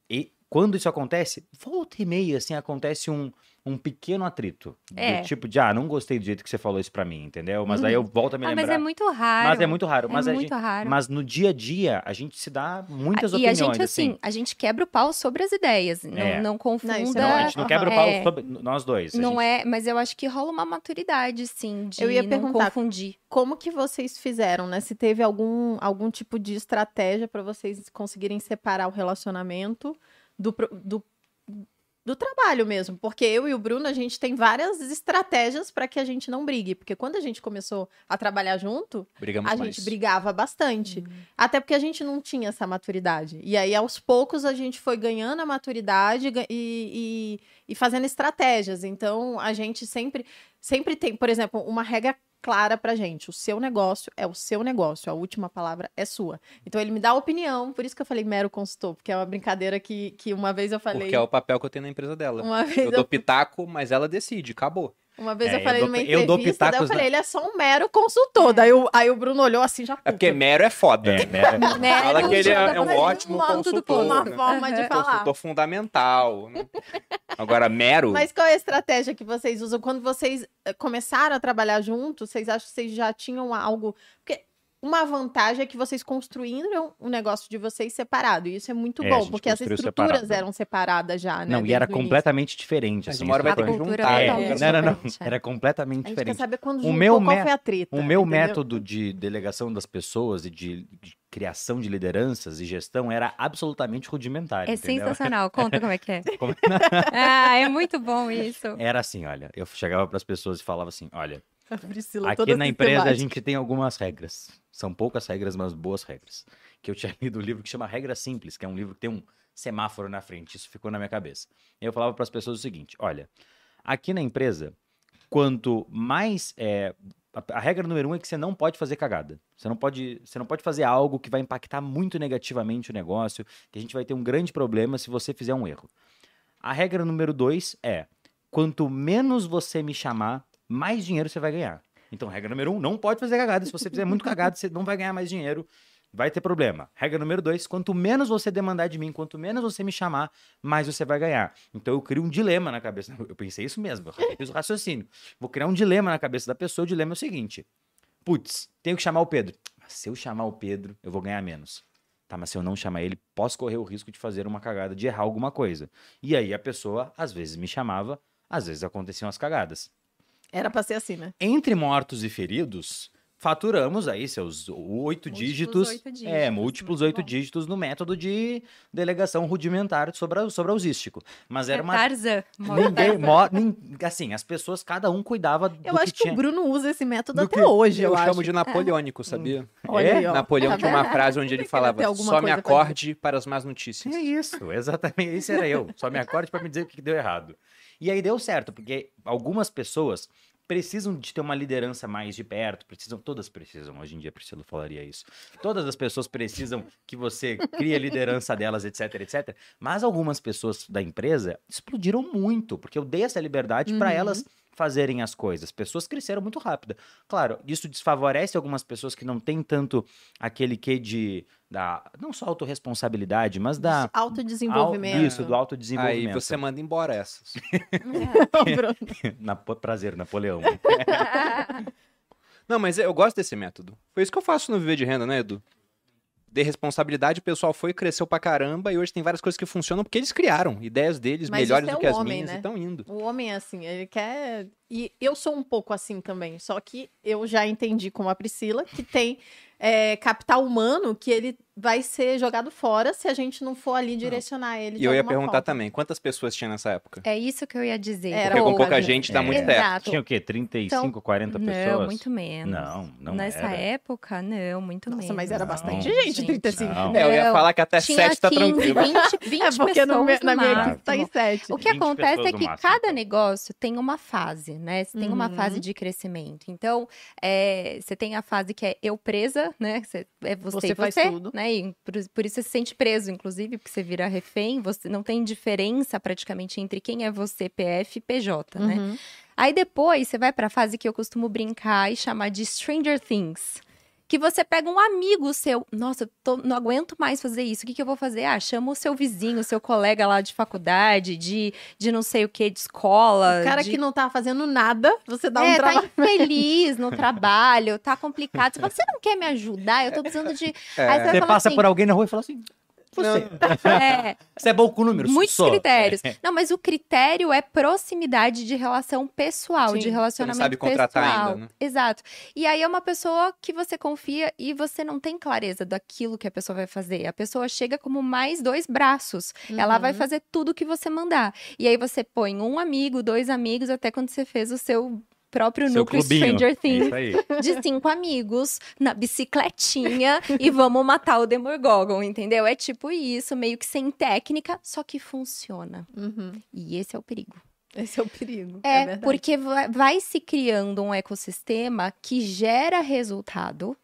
E quando isso acontece, volta e meia, assim, acontece um, um pequeno atrito. É. Do tipo de, ah, não gostei do jeito que você falou isso pra mim, entendeu? Mas daí eu volto a me Ah, lembrar. mas é muito raro. Mas é muito raro. É mas, muito gente- raro. mas no dia a dia, a gente se dá muitas e opiniões. a gente, assim, a gente quebra o pau sobre as ideias. Não, É. não confunda. Não, isso é Não, a gente não quebra o pau É. sobre nós dois. Não gente- é, mas eu acho que rola uma maturidade, sim, de Eu ia não perguntar. confundir. Como que vocês fizeram, né? Se teve algum, algum tipo de estratégia para vocês conseguirem separar o relacionamento do, do, do trabalho mesmo. Porque eu e o Bruno, a gente tem várias estratégias para que a gente não brigue. Porque quando a gente começou a trabalhar junto, Brigamos a mais. gente brigava bastante. Uhum. Até porque a gente não tinha essa maturidade. E aí, aos poucos, a gente foi ganhando a maturidade e, e, e fazendo estratégias. Então, a gente sempre, sempre tem, por exemplo, uma regra clara pra gente. O seu negócio é o seu negócio. A última palavra é sua. Então, ele me dá opinião. Por isso que eu falei mero consultor. Porque é uma brincadeira que, que uma vez eu falei... Porque é o papel que eu tenho na empresa dela. Uma vez Eu eu, dou pitaco, mas ela decide, acabou. Uma vez É, eu eu falei dou- numa eu entrevista, dou daí eu pitacos falei, ele é só um mero consultor. Daí, o, aí o Bruno olhou assim, já É porque mero é foda. É, [laughs] né? Né? Fala que ele é, é um ótimo consultor. uma né? forma de Aham. falar. Consultor fundamental. né? Agora, mero. Mas qual é a estratégia que vocês usam? Quando vocês eh, começaram a trabalhar juntos, vocês acham que vocês já tinham algo. Porque uma vantagem é que vocês construíram um negócio de vocês separado. E isso é muito É, a bom, porque as estruturas separado. eram separadas já, né? Não, e era o início. completamente diferente. Assim, uma hora vai ter que juntar. É, totalmente não, não, não. diferente, é. Era A completamente gente quer diferente. saber quando O juntou, meu qual foi a treta. O meu entendeu? método de delegação das pessoas e de, de criação de lideranças e gestão era absolutamente rudimentar. É entendeu? sensacional. [laughs] Conta como é que é. Como- [laughs] ah, é muito bom isso. Era assim, olha, eu chegava para as pessoas e falava assim, olha, A [laughs] Priscila aqui na empresa a gente tem algumas regras. São poucas regras, mas boas regras. Que eu tinha [laughs] lido um livro que chama Regra Simples, que é um livro que tem um semáforo na frente. Isso ficou na minha cabeça. Eu falava para as pessoas o seguinte: olha, aqui na empresa, quanto mais é, a, a regra número um é que você não pode fazer cagada. Você não pode, você não pode fazer algo que vai impactar muito negativamente o negócio, que a gente vai ter um grande problema se você fizer um erro. A regra número dois é: quanto menos você me chamar, mais dinheiro você vai ganhar. Então, regra número um, não pode fazer cagada. Se você fizer muito cagada, você não vai ganhar mais dinheiro, vai ter problema. Regra número dois, quanto menos você demandar de mim, quanto menos você me chamar, mais você vai ganhar. Então, eu crio um dilema na cabeça. Eu pensei isso mesmo, eu fiz o raciocínio. Vou criar um dilema na cabeça da pessoa. O dilema é o seguinte: putz, tenho que chamar o Pedro. Mas se eu chamar o Pedro, eu vou ganhar menos. Tá, mas se eu não chamar ele, posso correr o risco de fazer uma cagada, de errar alguma coisa. E aí a pessoa, às vezes, me chamava, às vezes aconteciam as cagadas. Era pra ser assim, né? Entre mortos e feridos, faturamos aí seus oito Múltiplos dígitos. oito É, dígitos, múltiplos muito oito bom. dígitos no método de delegação rudimentar sobre, a- sobre ausístico. Mas era é uma. Tarzan. Ninguém, Tarzan. mo- assim, as pessoas, cada um cuidava do Eu acho que, tinha. o Bruno usa esse método do até que- hoje, Eu, eu, chamo acho. de napoleônico, sabia? Olha É? aí, ó. Napoleão Tá tinha uma frase onde ele falava: só me acorde para as más notícias. É isso, exatamente. Esse era eu. Só me acorde para me dizer o que deu errado. E aí deu certo, porque algumas pessoas precisam de ter uma liderança mais de perto, precisam, todas precisam, hoje em dia Priscila falaria isso. Todas as pessoas precisam que você crie a liderança delas, etc, etc. Mas algumas pessoas da empresa explodiram muito, porque eu dei essa liberdade para Uhum. elas fazerem as coisas. Pessoas cresceram muito rápido. Claro, isso desfavorece algumas pessoas que não têm tanto aquele quê de da não só autorresponsabilidade, mas da au- Autodesenvolvimento. isso, do Aí autodesenvolvimento. você manda embora essas. [laughs] Na, prazer, Napoleão. [laughs] Não, mas eu gosto desse método. Foi isso que eu faço no Viver de Renda, né, Edu? Dei responsabilidade, o pessoal foi, cresceu pra caramba e hoje tem várias coisas que funcionam porque eles criaram ideias deles Mas melhores é do que as homem, minhas né? e estão indo. O homem assim, ele quer. E eu sou um pouco assim também. Só que eu já entendi com a Priscila que tem é, capital humano que ele vai ser jogado fora se a gente não for ali direcionar ele. de E eu ia perguntar forma. também, quantas pessoas tinha nessa época? É isso que eu ia dizer. Era Porque com pouca gente dá É. muito certo. Exato. Tinha o quê? 35, 40 pessoas? Não, muito menos. Não, não Nessa era. época, não, muito Nossa, menos. mas era Não. bastante gente, Gente, 35. não. É, eu ia Não, falar que até Tinha 7 tá 15, tranquilo. 20, 20 [laughs] É porque no pessoas meu- na no minha equipe tá em 7. O que 20 acontece é no que máximo, cada então. negócio tem uma fase, né? Você tem uma Uhum. fase de crescimento. Então, é, você tem a fase que é eu presa, né? Você, é você, Você faz você, tudo. né? E por, por isso você se sente preso, inclusive, porque você vira refém. Você não tem diferença praticamente entre quem é você, PF e PJ, né? Uhum. Aí depois você vai pra fase que eu costumo brincar e chamar de Stranger Things. Que você pega um amigo seu, nossa, eu tô- não aguento mais fazer isso. O que, que eu vou fazer? Ah, chama o seu vizinho, o seu colega lá de faculdade, de, de não sei o que, de escola. O cara de... que não tá fazendo nada, você dá é, um tá trabalho. infeliz no [laughs] trabalho, tá complicado. Você fala, você não quer me ajudar? Eu tô precisando de. É. Aí Você fala passa assim, por alguém na rua e fala assim, você, [laughs] É, você é bom com números? muitos Sou. critérios. [laughs] Não, mas o critério é proximidade de relação pessoal, Sim, de você não relacionamento sabe contratar pessoal. ainda, né? Exato. E aí é uma pessoa que você confia e você não tem clareza daquilo que a pessoa vai fazer. A pessoa chega como mais dois braços. Ela vai Uhum. fazer tudo que você mandar. E aí você põe um amigo, dois amigos, até quando você fez o seu próprio Seu núcleo clubinho. Stranger É Things aí. [laughs] de cinco amigos na bicicletinha e vamos matar o Demogorgon, entendeu? É tipo isso, meio que sem técnica, só que funciona. Uhum. E esse é o perigo. Esse é o perigo. É, verdade. porque vai, vai se criando um ecossistema que gera resultado,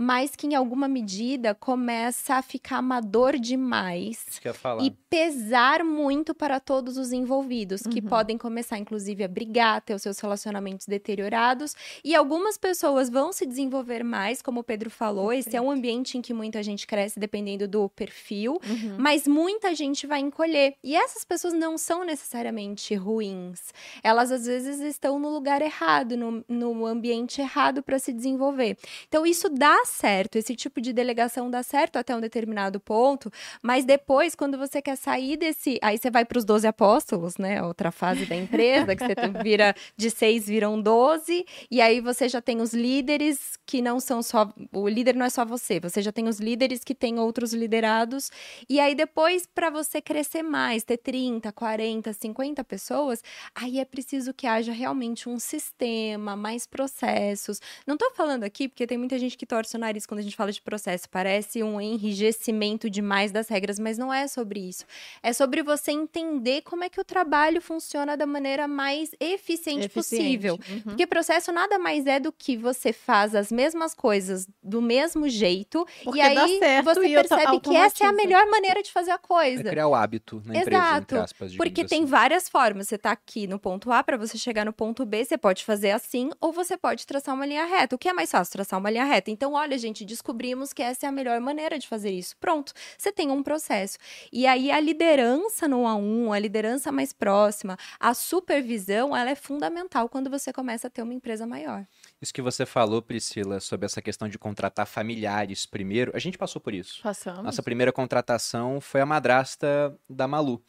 mas que em alguma medida começa a ficar amador demais Isso que eu ia falar. e pesar muito para todos os envolvidos, que Uhum. podem começar, inclusive, a brigar, ter os seus relacionamentos deteriorados. E algumas pessoas vão se desenvolver mais, como o Pedro falou. Esse é um ambiente em que muita gente cresce, dependendo do perfil. Uhum. Mas muita gente vai encolher. E essas pessoas não são necessariamente ruins. Elas, às vezes, estão no lugar errado, no, no ambiente errado para se desenvolver. Então, isso dá certo. Esse tipo de delegação dá certo até um determinado ponto. Mas depois, quando você quer sair desse. Aí você vai para os 12 apóstolos, né? Outra fase da empresa, que você [laughs] vira de seis viram 12. E aí você já tem os líderes que não são só. O líder não é só você. Você já tem os líderes que têm outros liderados. E aí depois, para você crescer mais, ter 30, 40, 50 pessoas, aí é preciso que haja realmente um sistema, mais processos. Não tô falando aqui, porque tem muita gente que torce o nariz quando a gente fala de processo. Parece um enrijecimento demais das regras, mas não é sobre isso. É sobre você entender como é que o trabalho funciona da maneira mais eficiente, Eficiente. possível. Uhum. Porque processo nada mais é do que você faz as mesmas coisas do mesmo jeito Porque e aí você e percebe que essa é a melhor maneira de fazer a É coisa. criar o hábito na empresa, Exato, entre aspas. Porque digamos tem assim. várias formas. Você tá aqui no ponto A, para você chegar no ponto B, você pode fazer assim, ou você pode traçar uma linha reta. O que é mais fácil? Traçar uma linha reta. Então, olha, gente, descobrimos que essa é a melhor maneira de fazer isso. Pronto, você tem um processo. E aí, a liderança no a um, a liderança mais próxima, a supervisão, ela é fundamental quando você começa a ter uma empresa maior. Isso que você falou, Priscila, sobre essa questão de contratar familiares primeiro, a gente passou por isso. Passamos. Nossa primeira contratação foi a madrasta da Malu.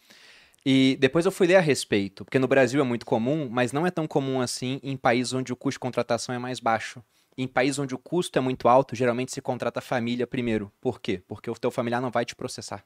E depois eu fui ler a respeito, porque no Brasil é muito comum, mas não é tão comum assim em países onde o custo de contratação é mais baixo. Em países onde o custo é muito alto, geralmente se contrata a família primeiro. Por quê? Porque o teu familiar não vai te processar.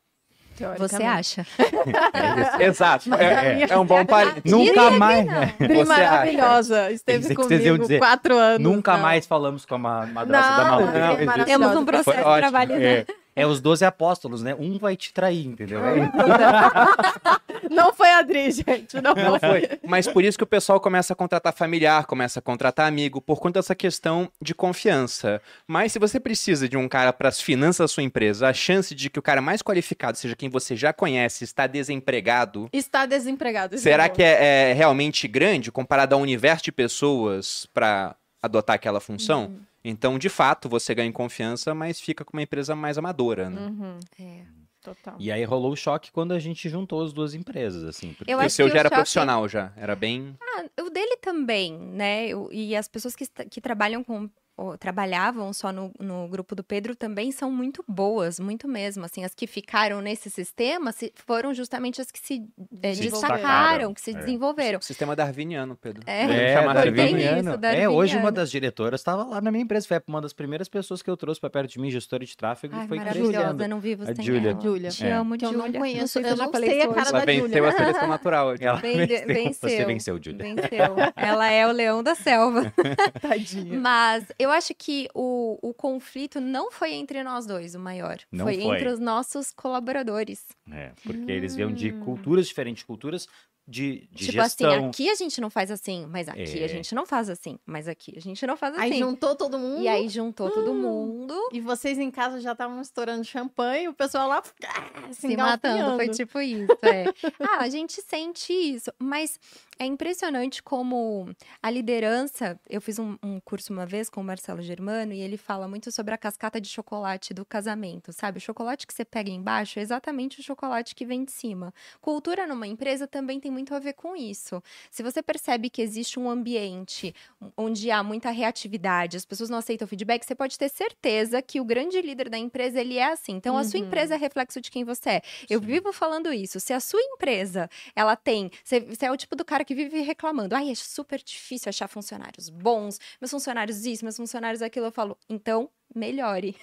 Você acha? [laughs] Exato. É, é um bom parênteses. Nunca mais, Pri Você maravilhosa. Esteve comigo dizer, quatro anos. nunca não. mais falamos com a ma- madrasta da Malu. É. Temos um processo trabalhando. É, É os 12 apóstolos, né? Um vai te trair, entendeu? É, [laughs] Não foi a Adri, gente. Não, Não foi. Mas por isso que o pessoal começa a contratar familiar, começa a contratar amigo, por conta dessa questão de confiança. Mas se você precisa de um cara para as finanças da sua empresa, a chance de que o cara mais qualificado seja quem você já conhece, está desempregado, Está desempregado. isso será que é, é realmente grande comparado ao universo de pessoas para adotar aquela função? Uhum. Então, de fato, você ganha em confiança, mas fica com uma empresa mais amadora, né? Uhum, É. total. E aí rolou o choque quando a gente juntou as duas empresas, assim. porque- Eu o acho seu que já o era choque- profissional já, era bem... Ah, o dele também, né? Eu- E as pessoas que, que trabalham com ou trabalhavam só no, no grupo do Pedro também são muito boas, muito mesmo. Assim, as que ficaram nesse sistema se- foram justamente as que se, eh, Se destacaram, destacaram, que se é. desenvolveram. Sistema darwiniano, Pedro. É. É, Darwiniano. Tem darwiniano. isso, É, hoje uma das diretoras estava lá na minha empresa, foi uma das primeiras pessoas que eu trouxe para perto de mim, gestora de tráfego, Ai, e foi maravilhosa, crescendo. não vivo A sem Júlia. ela. Júlia. Te É. amo, Que eu não conheço, se eu já não falei sei a isso cara hoje. da Ela venceu a seleção natural. Ela [laughs] Vende- venceu. Você venceu. venceu, Júlia. Venceu. Ela é o leão da selva. [laughs] Tadinha. Mas eu acho que o, o conflito não foi entre nós dois, o maior. Não foi, foi. entre os nossos colaboradores. É, porque eles vêm de culturas diferentes, culturas de, de tipo gestão. assim, aqui a gente não faz assim, mas aqui É. a gente não faz assim, mas aqui a gente não faz assim. Aí juntou todo mundo. E aí juntou todo mundo. E vocês em casa já estavam estourando champanhe, o pessoal lá ah, se, Se matando, foi tipo isso. é. [laughs] ah, a gente sente isso, mas é impressionante como a liderança. Eu fiz um, um curso uma vez com o Marcelo Germano e ele fala muito sobre a cascata de chocolate do casamento, sabe? O chocolate que você pega embaixo é exatamente o chocolate que vem de cima. Cultura numa empresa também tem muito a ver com isso. Se você percebe que existe um ambiente onde há muita reatividade, as pessoas não aceitam feedback, você pode ter certeza que o grande líder da empresa ele é assim. Então a sua Uhum. empresa é reflexo de quem você é. Eu Sim. vivo falando isso. Se a sua empresa, ela tem, você, você é o tipo do cara que vive reclamando, ai, é super difícil achar funcionários bons, meus funcionários isso, meus funcionários aquilo, eu falo, então melhore.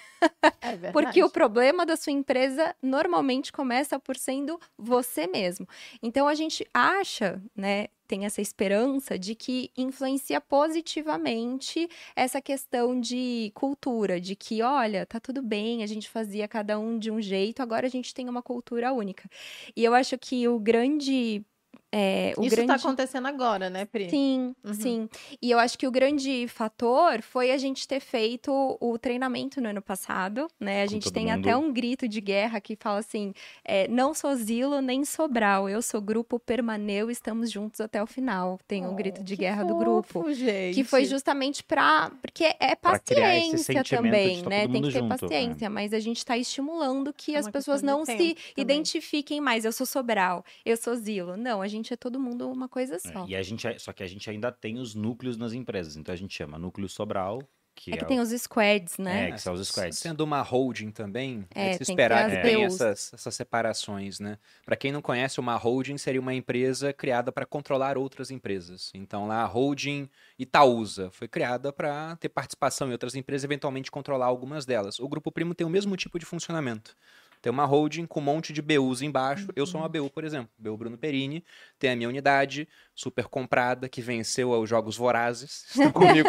É. [laughs] Porque o problema da sua empresa normalmente começa por sendo você mesmo. Então a gente acha, né, tem essa esperança de que influencia positivamente essa questão de cultura, de que, olha, tá tudo bem, a gente fazia cada um de um jeito, agora a gente tem uma cultura única. E eu acho que o grande. É, o Isso grande... tá acontecendo agora, né, Pri? Sim, Uhum. sim. E eu acho que o grande fator foi a gente ter feito o treinamento no ano passado, né? A Com gente tem mundo. até um grito de guerra que fala assim: é, não sou Zilo nem Sobral, eu sou grupo Permaneu, estamos juntos até o final. Tem um grito de Oh, guerra do fofo, grupo. gente. Que foi justamente pra. Porque é paciência também, tá né? todo Tem que ter junto, paciência, mas a gente tá estimulando que É as pessoas não se também. identifiquem mais. Eu sou Sobral, eu sou Zilo. Não, a gente é todo mundo uma coisa É, só. E a gente, só que a gente ainda tem os núcleos nas empresas. Então a gente chama núcleo Sobral, que É que o- tem os squads, né? É, que são os squads. Sendo uma holding também, É, é, de se tem que esperar que as tenha essas, essas separações, né? Para quem não conhece, uma holding seria uma empresa criada para controlar outras empresas. Então lá a holding Itaúsa foi criada para ter participação em outras empresas, eventualmente controlar algumas delas. O Grupo Primo tem o mesmo tipo de funcionamento. Tem uma holding com um monte de BUs embaixo. Eu sou uma BU, por exemplo. BU Bruno Perini. Tem a minha unidade, super comprada, que venceu os Jogos Vorazes. [laughs] Estão comigo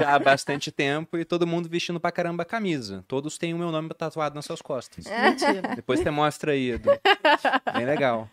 já há bastante tempo. E todo mundo vestindo pra caramba a camisa. Todos têm o meu nome tatuado nas suas costas. Mentira. Depois você mostra aí, Edu. Bem legal.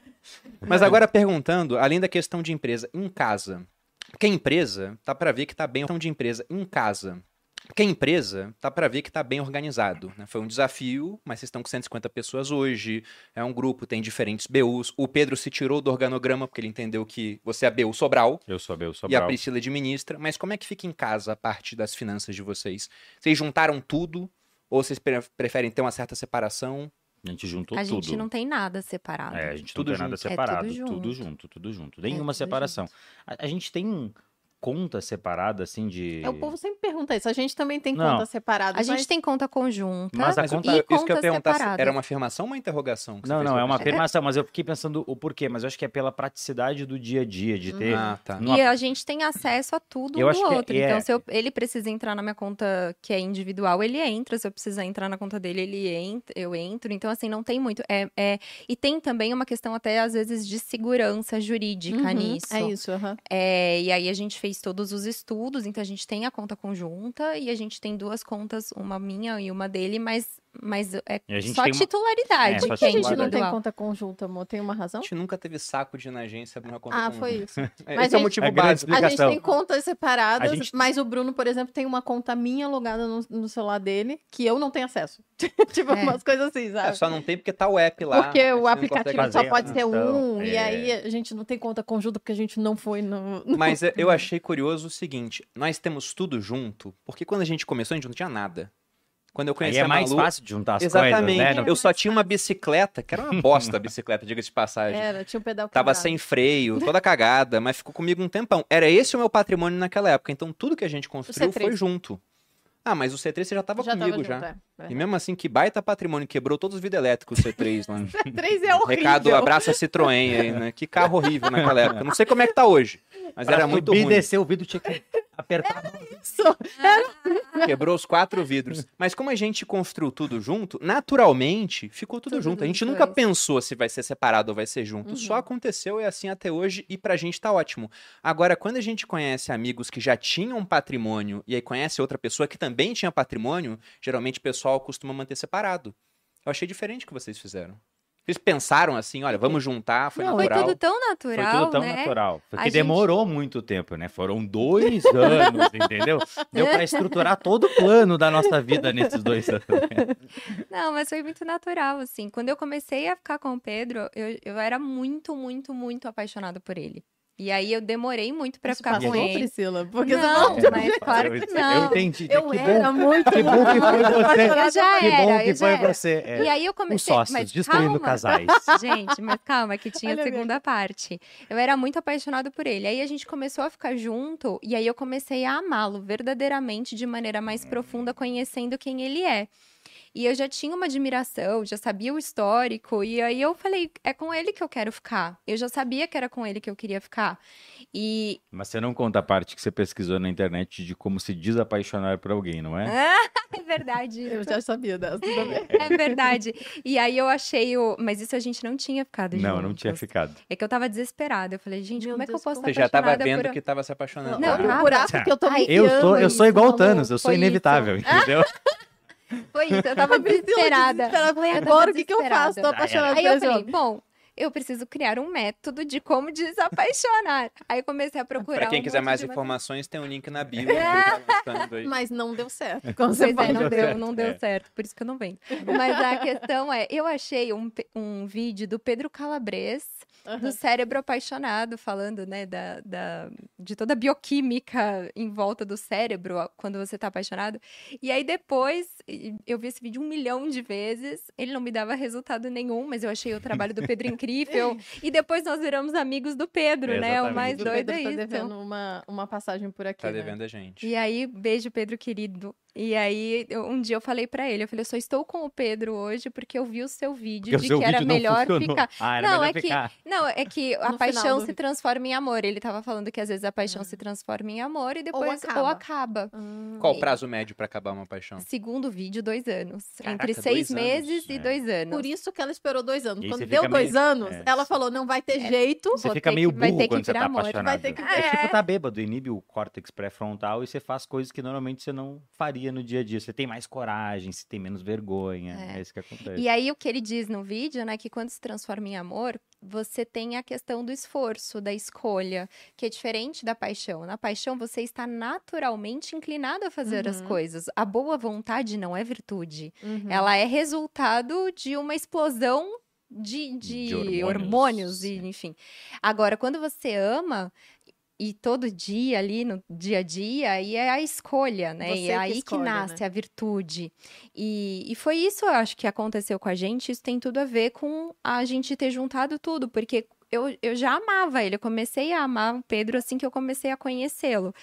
Mas agora perguntando, além da questão de empresa em casa. Porque a empresa, tá para ver que tá bem questão de empresa em casa. Porque a empresa tá para ver que tá bem organizado. né? Foi um desafio, mas vocês estão com 150 pessoas hoje. É um grupo, tem diferentes BUs. O Pedro se tirou do organograma porque ele entendeu que você é BU Sobral Eu sou Abel e a Sobral. Priscila administra. Mas como é que fica em casa a parte das finanças de vocês? Vocês juntaram tudo? Ou vocês pre- preferem ter uma certa separação? A gente juntou A tudo. gente não tem nada separado. É, a gente Tudo não tem nada junto. É separado. tudo tudo junto. junto, tudo junto. É Nenhuma tudo separação. A, a gente tem conta separada, assim, de. É, o povo sempre pergunta isso. A gente também tem Não. conta separada. A gente mas... tem conta conjunta Mas a conta- e isso que eu ia contas perguntar, se separadas. era uma afirmação ou uma interrogação? que você Não, fez não, é uma afirmação, mas eu fiquei pensando o porquê, mas eu acho que é pela praticidade do dia a dia, de ter. Ah, tá. numa- E a gente tem acesso a tudo Eu um acho do que é- outro. é- Então, se eu- ele precisa entrar na minha conta que é individual, ele entra. Se eu precisar entrar na conta dele, ele entra, eu entro. Então, assim, não tem muito. É, é- E tem também uma questão, até às vezes, de segurança jurídica Uhum, nisso. É isso, aham. É, e aí a gente fez todos os estudos, então a gente tem a conta conjunta e a gente tem duas contas, uma minha e uma dele, mas, mas é E a só uma- titularidade. É, Por que a gente não tem conta conjunta, amor? Tem uma A razão? gente nunca teve saco de ir na agência abrir uma conta Ah, conjunta. foi [laughs] isso. É, Mas, Esse é o motivo É básico. A gente tem contas separadas, A gente- mas o Bruno, por exemplo, tem uma conta minha logada no, no celular dele que eu não tenho acesso. [laughs] tipo, É. umas coisas assim, É, sabe? só não tem porque tá o app lá. Porque o aplicativo só a pode ser função, um, e é. aí a gente não tem conta conjunta porque a gente não foi no. Mas é, eu achei curioso o seguinte: nós temos tudo junto, porque quando a gente começou, a gente não tinha nada. Quando eu Aí conheci é a mais Malu, fácil de juntar as exatamente. coisas, né? Eu só tinha uma bicicleta, que era uma bosta a bicicleta, diga-se de passagem. Era, tinha um pedal Tava sem freio, toda cagada, mas ficou comigo um tempão. Era esse o meu patrimônio naquela época. Então tudo que a gente construiu C3. foi junto. Ah, mas o C3 você já tava já comigo tava já. junto, é. E mesmo assim, que baita patrimônio, quebrou todos os vidros elétricos C3 lá. [laughs] Três é horrível. Recado, abraço a Citroën aí, né? Que carro horrível naquela época. Não sei como é que tá hoje, mas era muito subir ruim. e descer o vidro tinha que [laughs] apertar. Isso. [laughs] Quebrou os quatro vidros. Mas como a gente construiu tudo junto, naturalmente ficou tudo, Tudo junto. A gente nunca é. pensou se vai ser separado ou vai ser junto. Uhum. Só aconteceu e é assim até hoje e pra gente tá ótimo. Agora, quando a gente conhece amigos que já tinham patrimônio e aí conhece outra pessoa que também tinha patrimônio, geralmente o pessoal costuma manter separado. Eu achei diferente o que vocês fizeram. Vocês pensaram assim, olha, vamos juntar, foi Não, Foi natural. tudo tão Foi natural, tudo tão né? natural. Porque gente- demorou muito tempo, né? Foram dois [laughs] anos, entendeu? Deu pra estruturar todo o plano da nossa vida nesses dois anos. [laughs] Não, mas foi muito natural, assim. Quando eu comecei a ficar com o Pedro, eu, eu era muito, muito, muito apaixonada por ele. E aí eu demorei muito pra Isso ficar com passou, ele. Priscila? Porque Não, você mas [laughs] claro que Eu não. entendi. Eu que era bom, muito. que bom que foi você. Eu já que era, bom eu que foi era. você. É. E aí eu Os comecei. sócios, mas destruindo calma. casais. [laughs] Gente, mas calma, que tinha a segunda parte. Eu era muito apaixonada por ele. Aí a gente começou a ficar junto e aí eu comecei a amá-lo verdadeiramente de maneira mais profunda, conhecendo quem ele é. E eu já tinha uma admiração, já sabia o histórico, e aí eu falei, é com ele que eu quero ficar. Eu já sabia que era com ele que eu queria ficar. E Mas você não conta a parte que você pesquisou na internet de como se desapaixonar por alguém, não é? [laughs] é verdade. Eu já sabia dessa [laughs] também. É verdade. E aí eu achei o. Mas isso a gente não tinha ficado Não, não tinha ficado. É que eu tava desesperada. Eu falei, gente, Meu como é que Deus, eu posso Você estar já tava vendo por... que tava se apaixonando. Não, Olha o calma. buraco que eu tô me Ai, Eu sou, eu sou igual o amor. Thanos, eu sou Foi isso. inevitável, entendeu? [laughs] Foi isso, eu tava desesperada. desesperada. Falei, Agora o que, que eu faço? Tô apaixonada Aí eu falei, bom, eu preciso criar um método de como desapaixonar. Aí eu comecei a procurar. Pra quem um quiser mais informações, tem um link na bio. [laughs] tá aí. Mas não deu certo. Como você Pois é, não deu, não deu É. certo, por isso que eu não venho. Mas a questão é, eu achei um, um vídeo do Pedro Calabres, do cérebro apaixonado, falando, né, da, da- de toda a bioquímica em volta do cérebro quando você tá apaixonado. E aí depois, eu vi esse vídeo um milhão de vezes, ele não me dava resultado nenhum, mas eu achei o trabalho do Pedro [laughs] incrível. E depois nós viramos amigos do Pedro, né? O mais O doido Pedro é tá isso. devendo uma, uma passagem por aqui, Tá né? devendo a gente. E aí, beijo, Pedro querido. E aí, eu- um dia eu falei pra ele, eu falei, eu só estou com o Pedro hoje porque eu vi o seu vídeo Porque de seu que era melhor funcionou. ficar. [laughs] Ah, era Não, melhor é que- ficar. Não, é que [laughs] a No paixão do se vídeo. transforma em amor. Ele tava falando que às vezes a paixão se transforma em amor e depois ou acaba. acaba. Hum. Qual o prazo médio pra acabar uma paixão? Segundo vídeo, dois anos. Caraca, Entre seis dois anos. meses e É. dois anos. Por isso que ela esperou dois anos. E Quando deu dois meio- anos, é. ela falou: não vai ter jeito. Você fica meio que- vai burro ter que quando você tá virar amor. apaixonado. Vai ter que- É É. tipo tá bêbado, inibe o córtex pré-frontal e você faz coisas que normalmente você não faria no dia a dia. Você tem mais coragem, você tem menos vergonha. É, É. isso que acontece. E aí, o que ele diz no vídeo, né, que quando se transforma em amor, você tem a questão do esforço, da escolha, que é diferente da paixão. Na paixão, você está naturalmente inclinado a fazer as Uhum. coisas. A boa vontade não é virtude. Uhum. Ela é resultado de uma explosão de, de, De hormônios, hormônios, e, enfim. Agora, quando você ama e todo dia ali no dia a dia, aí é a escolha, né? Você e que é aí escolhe, que nasce né? a virtude. E, e foi isso, eu acho, que aconteceu com a gente. Isso tem tudo a ver com a gente ter juntado tudo, porque eu, eu já amava ele. Eu comecei a amar o Pedro assim que eu comecei a conhecê-lo.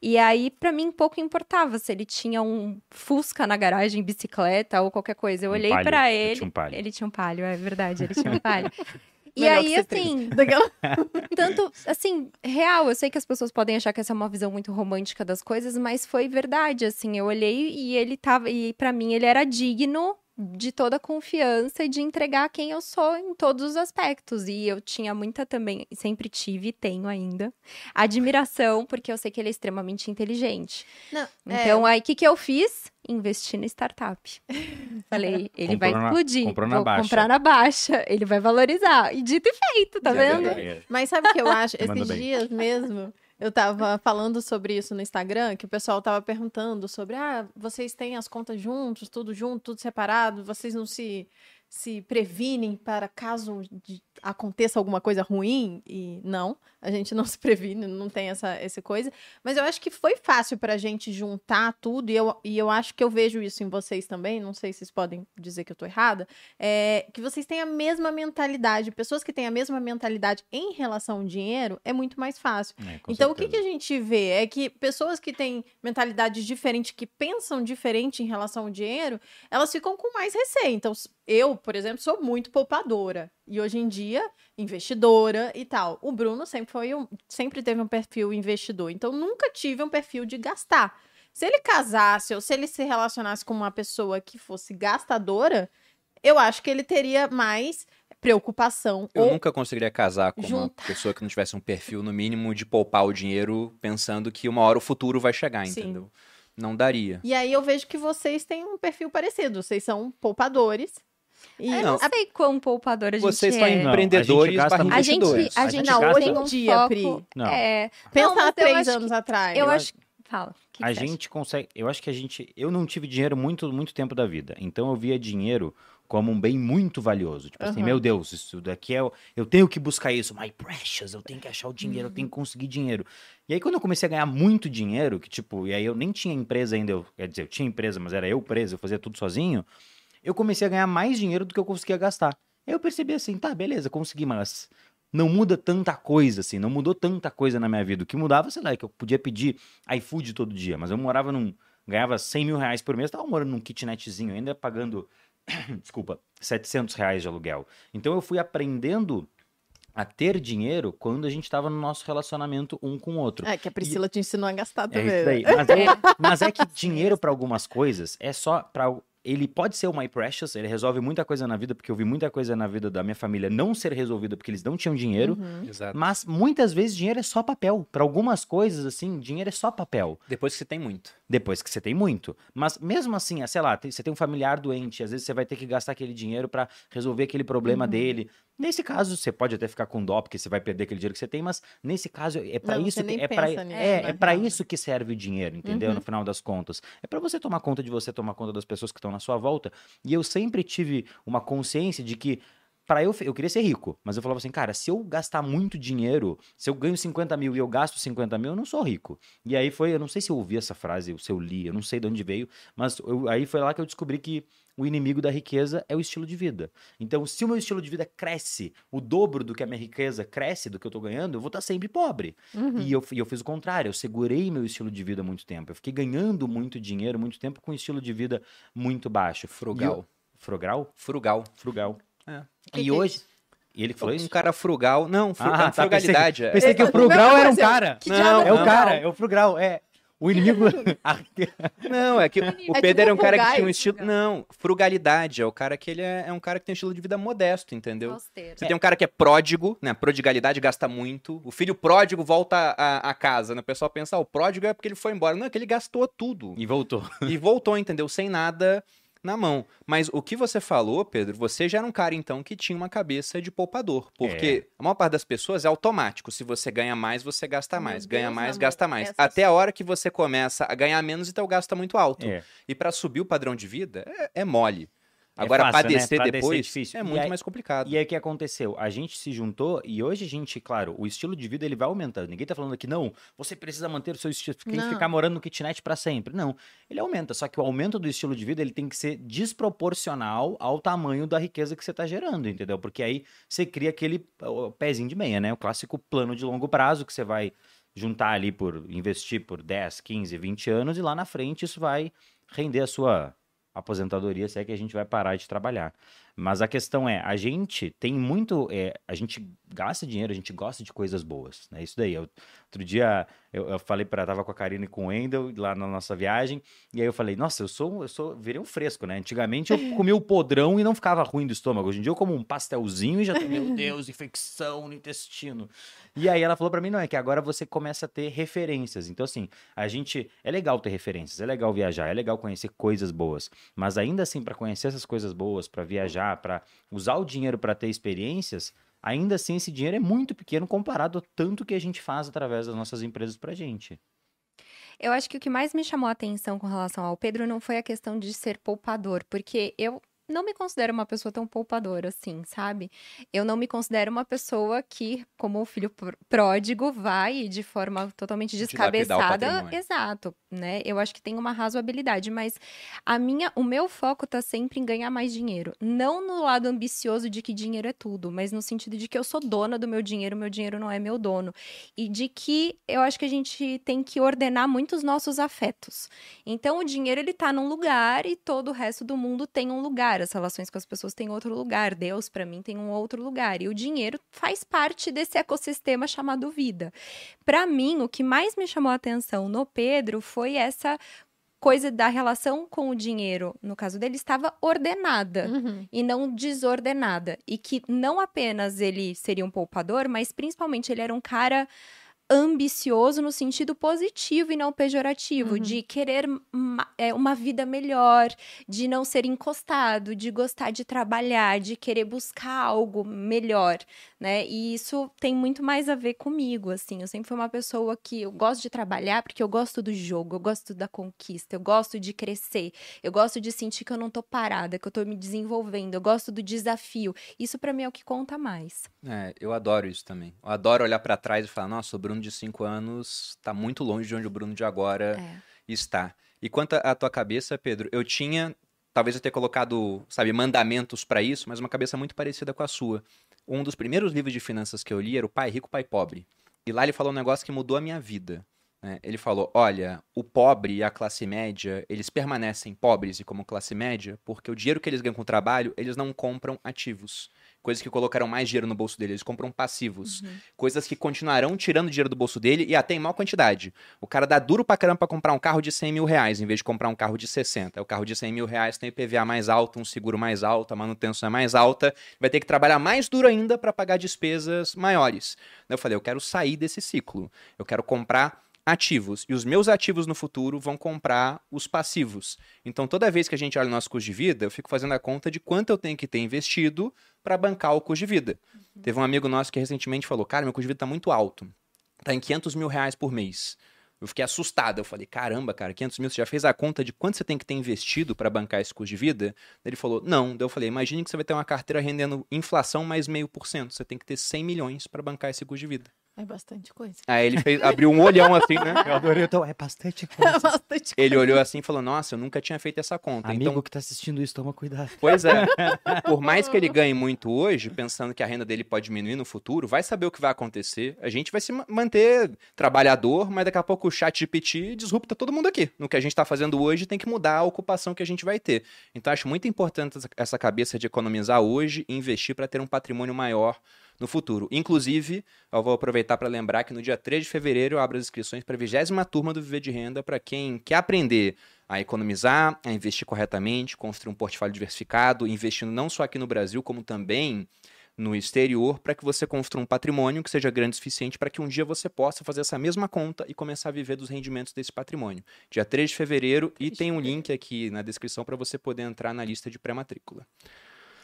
E aí, pra mim, pouco importava se ele tinha um Fusca na garagem, bicicleta ou qualquer coisa. Eu Um olhei palio, pra ele ele. tinha um palio. Ele tinha um palio, é verdade, ele tinha um palio. [laughs] E aí, assim, [laughs] Daquela- [laughs] tanto, assim, real, eu sei que as pessoas podem achar que essa é uma visão muito romântica das coisas, mas foi verdade, assim, eu olhei e ele tava, e pra mim ele era digno de toda a confiança e de entregar quem eu sou em todos os aspectos. E eu tinha muita também, sempre tive e tenho ainda, admiração, porque eu sei que ele é extremamente inteligente. Não, Então, aí o que, que eu fiz? Investi na startup. [laughs] Falei, ele Comprou vai na- explodir. comprou na vou baixa. comprar na baixa. Ele vai valorizar. E dito e feito, tá Já vendo? é. Mas sabe o que eu acho? Esses dias mesmo, eu tava falando sobre isso no Instagram, que o pessoal tava perguntando sobre, ah, vocês têm as contas juntos, tudo junto, tudo separado, vocês não se, se previnem para caso de- aconteça alguma coisa ruim? E não, a gente não [laughs] se previne, não tem essa, essa coisa. Mas eu acho que foi fácil pra gente juntar tudo, e eu, e eu acho que eu vejo isso em vocês também, não sei se vocês podem dizer que eu tô errada, é, que vocês têm a mesma mentalidade. Pessoas que têm a mesma mentalidade em relação ao dinheiro é muito mais fácil. É, então, o que, que certeza. a gente vê é que pessoas que têm mentalidades diferentes, que pensam diferente em relação ao dinheiro, elas ficam com mais receio. Então, eu, por exemplo, sou muito poupadora. E hoje em dia, investidora e tal. O Bruno sempre foi um, sempre teve um perfil investidor. Então, nunca tive um perfil de gastar. Se ele casasse ou se ele se relacionasse com uma pessoa que fosse gastadora, eu acho que ele teria mais preocupação. Eu ou nunca conseguiria casar com uma juntar. pessoa que não tivesse um perfil, no mínimo, de poupar o dinheiro pensando que uma hora o futuro vai chegar, Sim. entendeu? Não daria. E aí eu vejo que vocês têm um perfil parecido. Vocês são poupadores. E Eu Não, não sei quão poupadora a gente Vocês são é. Não, empreendedores a gente. A gente, a gente, gente não, gasta- hoje em tem um dia, foco, Pri. Não. É, pensa Não, há três anos que- atrás. eu Eu acho. Fala. que a que você acha? gente consegue. Eu acho que a gente. Eu não tive dinheiro muito, muito tempo da vida. Então eu via dinheiro como um bem muito valioso. Tipo assim, Aham. meu Deus, isso daqui é. Eu tenho que buscar isso. My precious, eu tenho que achar o dinheiro, eu tenho Uhum. que conseguir dinheiro. E aí, quando eu comecei a ganhar muito dinheiro, que tipo, e aí eu nem tinha empresa ainda, eu, quer dizer, eu tinha empresa, mas era eu preso, eu fazia tudo sozinho. Eu comecei a ganhar mais dinheiro do que eu conseguia gastar. Aí eu percebi assim, tá, beleza, consegui, mas não muda tanta coisa, assim, não mudou tanta coisa na minha vida. O que mudava, sei lá, é que eu podia pedir iFood todo dia, mas eu morava num. ganhava 100 mil reais por mês, tava morando num kitnetzinho, ainda pagando, [coughs] desculpa, 700 reais de aluguel. Então eu fui aprendendo a ter dinheiro quando a gente estava no nosso relacionamento um com o outro. É que a Priscila te ensinou a gastar É também. isso né? daí. Mas é, mas é que [laughs] dinheiro para algumas coisas é só para ele pode ser o My Precious, ele resolve muita coisa na vida, porque eu vi muita coisa na vida da minha família não ser resolvida porque eles não tinham dinheiro. Uhum. Exato. Mas muitas vezes dinheiro é só papel. Para algumas coisas, assim, dinheiro é só papel. Depois que você tem muito. Depois que você tem muito. Mas mesmo assim, sei lá, você tem um familiar doente, às vezes você vai ter que gastar aquele dinheiro para resolver aquele problema Uhum. dele. Nesse caso, você pode até ficar com dó, porque você vai perder aquele dinheiro que você tem, mas nesse caso é para isso que é nisso, é, na é isso que serve o dinheiro, entendeu? Uhum. No final das contas. É para você tomar conta de você, tomar conta das pessoas que estão na sua volta. E eu sempre tive uma consciência de que para eu, eu queria ser rico, mas eu falava assim, cara, se eu gastar muito dinheiro, se eu ganho 50 mil e eu gasto 50 mil, eu não sou rico. E aí foi, eu não sei se eu ouvi essa frase, ou se eu li, eu não sei de onde veio, mas eu- aí foi lá que eu descobri que o inimigo da riqueza é o estilo de vida. Então, se o meu estilo de vida cresce o dobro do que a minha riqueza cresce, do que eu tô ganhando, eu vou estar sempre pobre. Uhum. E eu, e eu fiz o contrário, eu segurei meu estilo de vida muito tempo. Eu fiquei ganhando muito dinheiro muito tempo com um estilo de vida muito baixo. Frugal. Eu- frugal? Frugal. Frugal. É. E que é hoje. E ele falou Um isso? cara frugal. Não, fru- Ah, é tá, frugalidade. é- Pensei que o É, frugal era um cara. que Não, É o cara, é o frugal, é. O inimigo. [laughs] [laughs] Não, é que o É Pedro tipo era um cara que tinha um estilo. Não, frugalidade. É o cara que ele é, é um cara que tem um estilo de vida modesto, entendeu? Austeiro. Você tem um cara que é pródigo, né? Prodigalidade gasta muito. O filho pródigo volta a, a casa, né? O pessoal pensa, ah, o pródigo é porque ele foi embora. Não, é que ele gastou tudo. e voltou. e voltou, entendeu? Sem nada na mão. Mas o que você falou, Pedro, você já era um cara, então, que tinha uma cabeça de poupador. Porque a maior parte das pessoas é automático. Se você ganha mais, você gasta Meu mais. ganha Deus, mais, amor, gasta mais. Até a hora que você começa a ganhar menos, então o gasto tá muito alto. É. E pra subir o padrão de vida, é, é mole. Agora, fácil, né? padecer Pra descer é depois é E muito aí- mais complicado. E aí o que aconteceu? A gente se juntou e hoje a gente, claro, o estilo de vida ele vai aumentando. Ninguém tá falando aqui, não, você precisa manter o seu estilo, tem que ficar morando no kitnet para sempre. Não, ele aumenta, só que o aumento do estilo de vida ele tem que ser desproporcional ao tamanho da riqueza que você tá gerando, entendeu? Porque aí você cria aquele pezinho de meia, né? O clássico plano de longo prazo que você vai juntar ali por investir por 10, 15, 20 anos e lá na frente isso vai render a sua aposentadoria, se é que a gente vai parar de trabalhar. Mas a questão é, a gente tem muito. é, a gente gasta dinheiro, a gente gosta de coisas boas. É isso daí. Eu- outro dia eu, eu falei para tava com a Karine e com o Wendel lá na nossa viagem. E aí eu falei, nossa, eu sou, eu sou, virei um fresco, né? Antigamente eu [laughs] comia o podrão e não ficava ruim do estômago. Hoje em dia eu como um pastelzinho e já tô, meu Deus, infecção no intestino. E aí ela falou pra mim, não, é que agora você começa a ter referências. Então, assim, a gente. É legal ter referências, é legal viajar, é legal conhecer coisas boas. Mas ainda assim, pra conhecer essas coisas boas, pra viajar, pra usar o dinheiro pra ter experiências, ainda assim esse dinheiro é muito pequeno comparado ao tanto que a gente faz através das nossas empresas pra gente. Eu acho que o que mais me chamou a atenção com relação ao Pedro não foi a questão de ser poupador, porque eu não me considero uma pessoa tão poupadora assim, sabe? Eu não me considero uma pessoa que, como o filho pr- pródigo, vai de forma totalmente descabeçada. Exato, né? Eu acho que tem uma razoabilidade, mas a minha, o meu foco tá sempre em ganhar mais dinheiro. Não no lado ambicioso de que dinheiro é tudo, mas no sentido de que eu sou dona do meu dinheiro, meu dinheiro não é meu dono. E de que eu acho que a gente tem que ordenar muito os nossos afetos. Então, o dinheiro, ele tá num lugar e todo o resto do mundo tem um lugar. As relações com as pessoas têm outro lugar. Deus, pra mim, tem um outro lugar. E o dinheiro faz parte desse ecossistema chamado vida. Pra mim, o que mais me chamou a atenção no Pedro foi essa coisa da relação com o dinheiro. No caso dele, estava ordenada Uhum. e não desordenada. E que não apenas ele seria um poupador, mas principalmente ele era um cara ambicioso no sentido positivo e não pejorativo, Uhum. de querer ma- é, uma vida melhor, de não ser encostado, de gostar de trabalhar, de querer buscar algo melhor, né? E isso tem muito mais a ver comigo, assim. Eu sempre fui uma pessoa que eu gosto de trabalhar porque eu gosto do jogo, eu gosto da conquista, eu gosto de crescer, eu gosto de sentir que eu não tô parada, que eu tô me desenvolvendo, eu gosto do desafio. Isso pra mim é o que conta mais. É, eu adoro isso também. Eu adoro olhar pra trás e falar, nossa, o Bruno de 5 anos tá muito longe de onde o Bruno de agora É. está. E quanto à tua cabeça, Pedro, eu tinha, talvez eu tenha colocado, sabe, mandamentos pra isso, mas uma cabeça muito parecida com a sua. Um dos primeiros livros de finanças que eu li era o Pai Rico, Pai Pobre. E lá ele falou um negócio que mudou a minha vida. né? Ele falou: olha, o pobre e a classe média, eles permanecem pobres e como classe média porque o dinheiro que eles ganham com o trabalho, eles não compram ativos. Coisas que colocaram mais dinheiro no bolso dele, eles compram passivos. Coisas que continuarão tirando dinheiro do bolso dele e até em maior quantidade. O cara dá duro pra caramba pra comprar um carro de 100 mil reais em vez de comprar um carro de 60. O carro de 100 mil reais tem IPVA mais alto, um seguro mais alto, a manutenção é mais alta. Vai ter que trabalhar mais duro ainda pra pagar despesas maiores. Eu falei, eu quero sair desse ciclo. Eu quero comprar ativos. E os meus ativos no futuro vão comprar os passivos. Então, toda vez que a gente olha o nosso custo de vida, eu fico fazendo a conta de quanto eu tenho que ter investido para bancar o custo de vida. Teve um amigo nosso que recentemente falou: Cara, meu custo de vida tá muito alto. Tá em 500 mil reais por mês. Eu fiquei assustado. Eu falei: Caramba, cara, 500 mil, você já fez a conta de quanto você tem que ter investido para bancar esse custo de vida? Ele falou: Não. Daí eu falei: Imagine que você vai ter uma carteira rendendo inflação mais meio por cento. Você tem que ter 100 milhões para bancar esse custo de vida. É bastante coisa. Aí ele fez, abriu um olhão assim, né? Eu adorei, então é bastante [laughs] É coisa. bastante Ele olhou assim e falou: Nossa, eu nunca tinha feito essa conta. Amigo Então, que tá assistindo isso, toma cuidado. pois é. [laughs] Por mais que ele ganhe muito hoje, pensando que a renda dele pode diminuir no futuro, vai saber o que vai acontecer. A gente vai se ma- manter trabalhador, mas daqui a pouco o chat GPT disrupta todo mundo aqui. No que a gente tá fazendo hoje, tem que mudar a ocupação que a gente vai ter. Então, acho muito importante essa cabeça de economizar hoje e investir para ter um patrimônio maior no futuro. Inclusive, eu vou aproveitar para lembrar que no dia 3 de fevereiro eu abro as inscrições para a 20 turma do Viver de Renda para quem quer aprender a economizar, a investir corretamente, construir um portfólio diversificado, investindo não só aqui no Brasil, como também no exterior, para que você construa um patrimônio que seja grande o suficiente para que um dia você possa fazer essa mesma conta e começar a viver dos rendimentos desse patrimônio. Dia 3 de fevereiro, e 3 de tem um link aqui na descrição para você poder entrar na lista de pré-matrícula.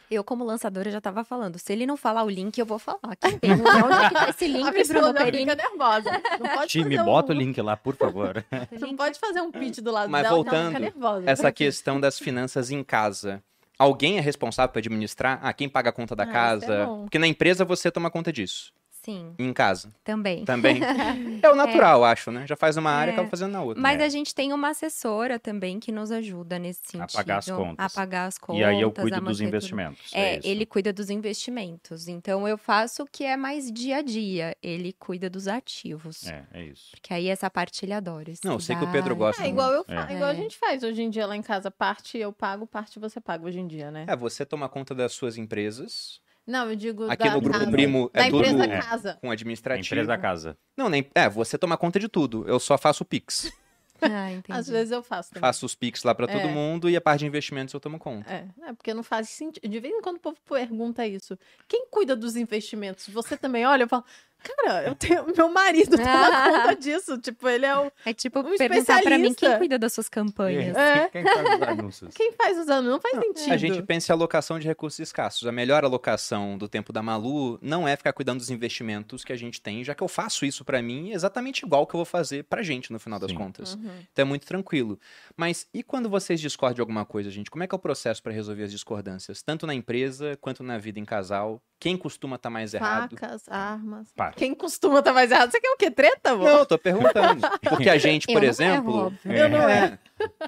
Eu, como lançadora, já tava falando. Se ele não falar o link, eu vou falar. Que tem. Onde que tá esse link, A Bruno Perini? fica nervosa. Não pode Time, um- bota o link lá, por favor. [laughs] Não pode fazer um pitch do lado Mas dela, voltando, ela fica nervosa. essa questão das finanças em casa. Alguém é responsável para administrar? Ah, quem paga a conta da Ah, é casa? bom. Porque na empresa você toma conta disso. Sim, Em casa. também. Também. [laughs] É o natural, acho, né? Já faz uma área e É. acaba fazendo na outra. Mas É. a gente tem uma assessora também que nos ajuda nesse A sentido. pagar as contas. A pagar as contas. E aí eu a cuido dos manter tudo. investimentos. É, isso. ele cuida dos investimentos. Então eu faço o que é mais dia a dia. Ele cuida dos ativos. É, é isso. Porque aí essa parte ele adora. Não, eu sei que o Pedro estudar. gosta É igual eu É. fa- igual a É. gente faz hoje em dia lá em casa. Parte eu pago, parte você paga hoje em dia, né? É, você toma conta das suas empresas Não, eu digo Aqui da no Grupo casa. Primo é da tudo- empresa É. casa. com A administrativo. empresa da casa. Não, nem. É, você toma conta de tudo. Eu só faço o Pix. [laughs] Ah, entendi. Às vezes eu faço também. Faço os Pix lá pra todo É. mundo e a parte de investimentos eu tomo conta. É, é, porque não faz sentido. De vez em quando o povo pergunta isso. Quem cuida dos investimentos? Você também olha, eu falo, cara, eu tenho [laughs] meu marido toma [laughs] conta disso. Tipo, ele é o. É tipo Um perguntar pra mim quem cuida das suas campanhas. É. Quem faz os anúncios? Quem faz os anos? Não faz sentido. A gente pensa em alocação de recursos escassos. A melhor alocação do tempo da Malu não é ficar cuidando dos investimentos que a gente tem, já que eu faço isso pra mim exatamente igual que eu vou fazer pra gente no final das Sim. contas. Uhum. Então é muito tranquilo. Mas e quando vocês discordam de alguma coisa, gente? Como é que é o processo pra resolver as discordâncias? Tanto na empresa quanto na vida em casal? Quem costuma estar mais errado? Facas, armas. Para. Quem costuma estar mais errado? Você quer o quê? Treta, amor? Não, eu tô perguntando. [laughs] Porque a gente, Eu por não exemplo. erro, óbvio. Eu não É.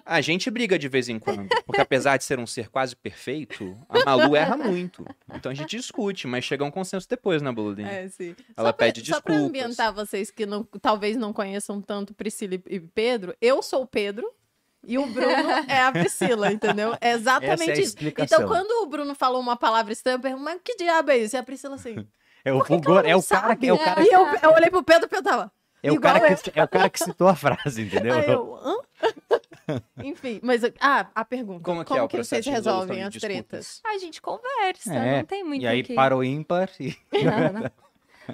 A gente briga de vez em quando. Porque apesar de ser um ser quase perfeito, a Malu erra muito. Então a gente discute, mas chega a um consenso depois, né, Boludinho? É, sim. Ela só pra, pede Só pra ambientar vocês que não, talvez não conheçam tanto Priscila e e Pedro, eu sou o Pedro e o Bruno é a Priscila, entendeu? É exatamente Essa é a isso. Então, quando o Bruno falou uma palavra estranha, eu pergunto, mas que diabo é isso? E a Priscila assim. É o fulgor, é o cara que é o cara, E eu, eu olhei pro Pedro e Pedro tava. é o igual cara eu. que é o cara que citou a frase, entendeu? Aí eu, hã? [laughs] Enfim, mas ah, a pergunta. Como que é que vocês resolvem as disputas? tretas? A gente conversa, É, não tem muito E aí que... para o ímpar e Não, não. [laughs]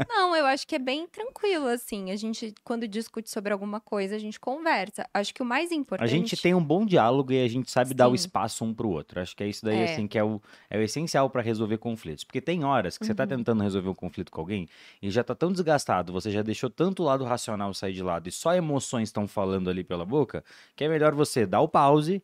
Não, eu acho que é bem tranquilo, assim. A gente, quando discute sobre alguma coisa, a gente conversa. Acho que o mais importante... a gente tem um bom diálogo e a gente sabe dar o Sim. espaço um pro outro. Acho que é isso daí, É. assim, que é o, é o essencial para resolver conflitos. Porque tem horas que você tá Uhum. tentando resolver um conflito com alguém e já tá tão desgastado, você já deixou tanto o lado racional sair de lado e só emoções estão falando ali pela boca, que é melhor você dar o pause,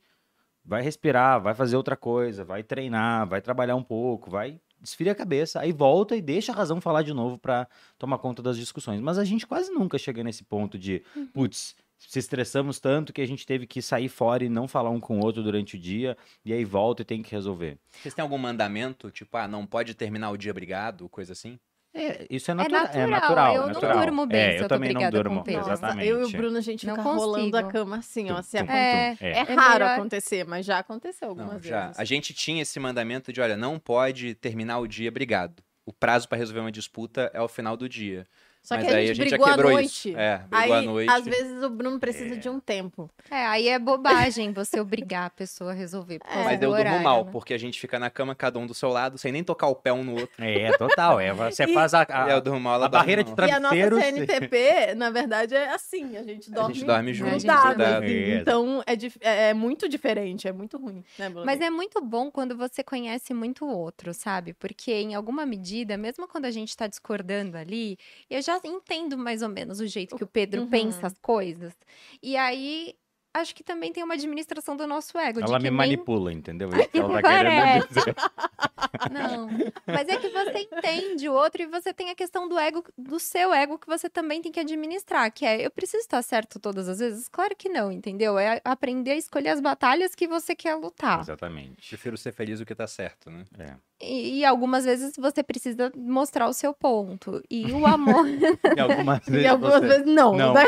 vai respirar, vai fazer outra coisa, vai treinar, vai trabalhar um pouco, vai esfria a cabeça, aí volta e deixa a razão falar de novo pra tomar conta das discussões. Mas a gente quase nunca chega nesse ponto de, putz, se estressamos tanto que a gente teve que sair fora e não falar um com o outro durante o dia, e aí volta e tem que resolver. Vocês têm algum mandamento? Tipo, ah, não pode terminar o dia brigado, coisa assim? É, isso é, É natura- natural, é natural. eu é não natural. durmo bem é, se eu eu também não durmo, exatamente. eu e o Bruno, a gente Não fica rolando a consigo. cama assim, ó. Tum, Se tum, É, tum. É. É raro acontecer, mas já aconteceu algumas Não, já. vezes. A gente tinha esse mandamento de, olha, não pode terminar o dia brigado. O prazo pra resolver uma disputa é o final do dia. Só Mas que a aí gente, a gente já brigou à quebrou noite. isso. É, brigou Aí, à noite. às vezes, o Bruno precisa de um tempo. É, aí é bobagem você obrigar a pessoa a resolver. por causa Mas do eu durmo horário, mal, né? porque a gente fica na cama, cada um do seu lado, sem nem tocar o pé um no outro. É, total. É, você E- faz a, e a, eu durmo mal, ela a barreira de mal. E a nossa CNTP, na verdade, é assim. A gente A dorme, gente dorme junto, grudado, grudado. assim. É. Então, é, dif- é- é muito diferente. É muito ruim, né, Bruno? Mas é muito bom quando você conhece muito o outro, sabe? Porque em alguma medida, mesmo quando a gente tá discordando ali, eu já entendo mais ou menos o jeito que o Pedro Uhum. pensa as coisas. E aí, acho que também tem uma administração do nosso ego. de ela que me nem- manipula, entendeu? É isso que ela tá Parece. [laughs] querendo dizer. [laughs] Não. Mas é que você entende o outro e você tem a questão do ego, do seu ego, que você também tem que administrar. Que é, eu preciso estar certo todas as vezes? Claro que não, entendeu? É aprender a escolher as batalhas que você quer lutar. Exatamente. Prefiro ser feliz do que tá certo, né? É. E, e algumas vezes você precisa mostrar o seu ponto. E o amor, [laughs] E algumas [laughs] vezes E algumas você- vezes não. Não. né?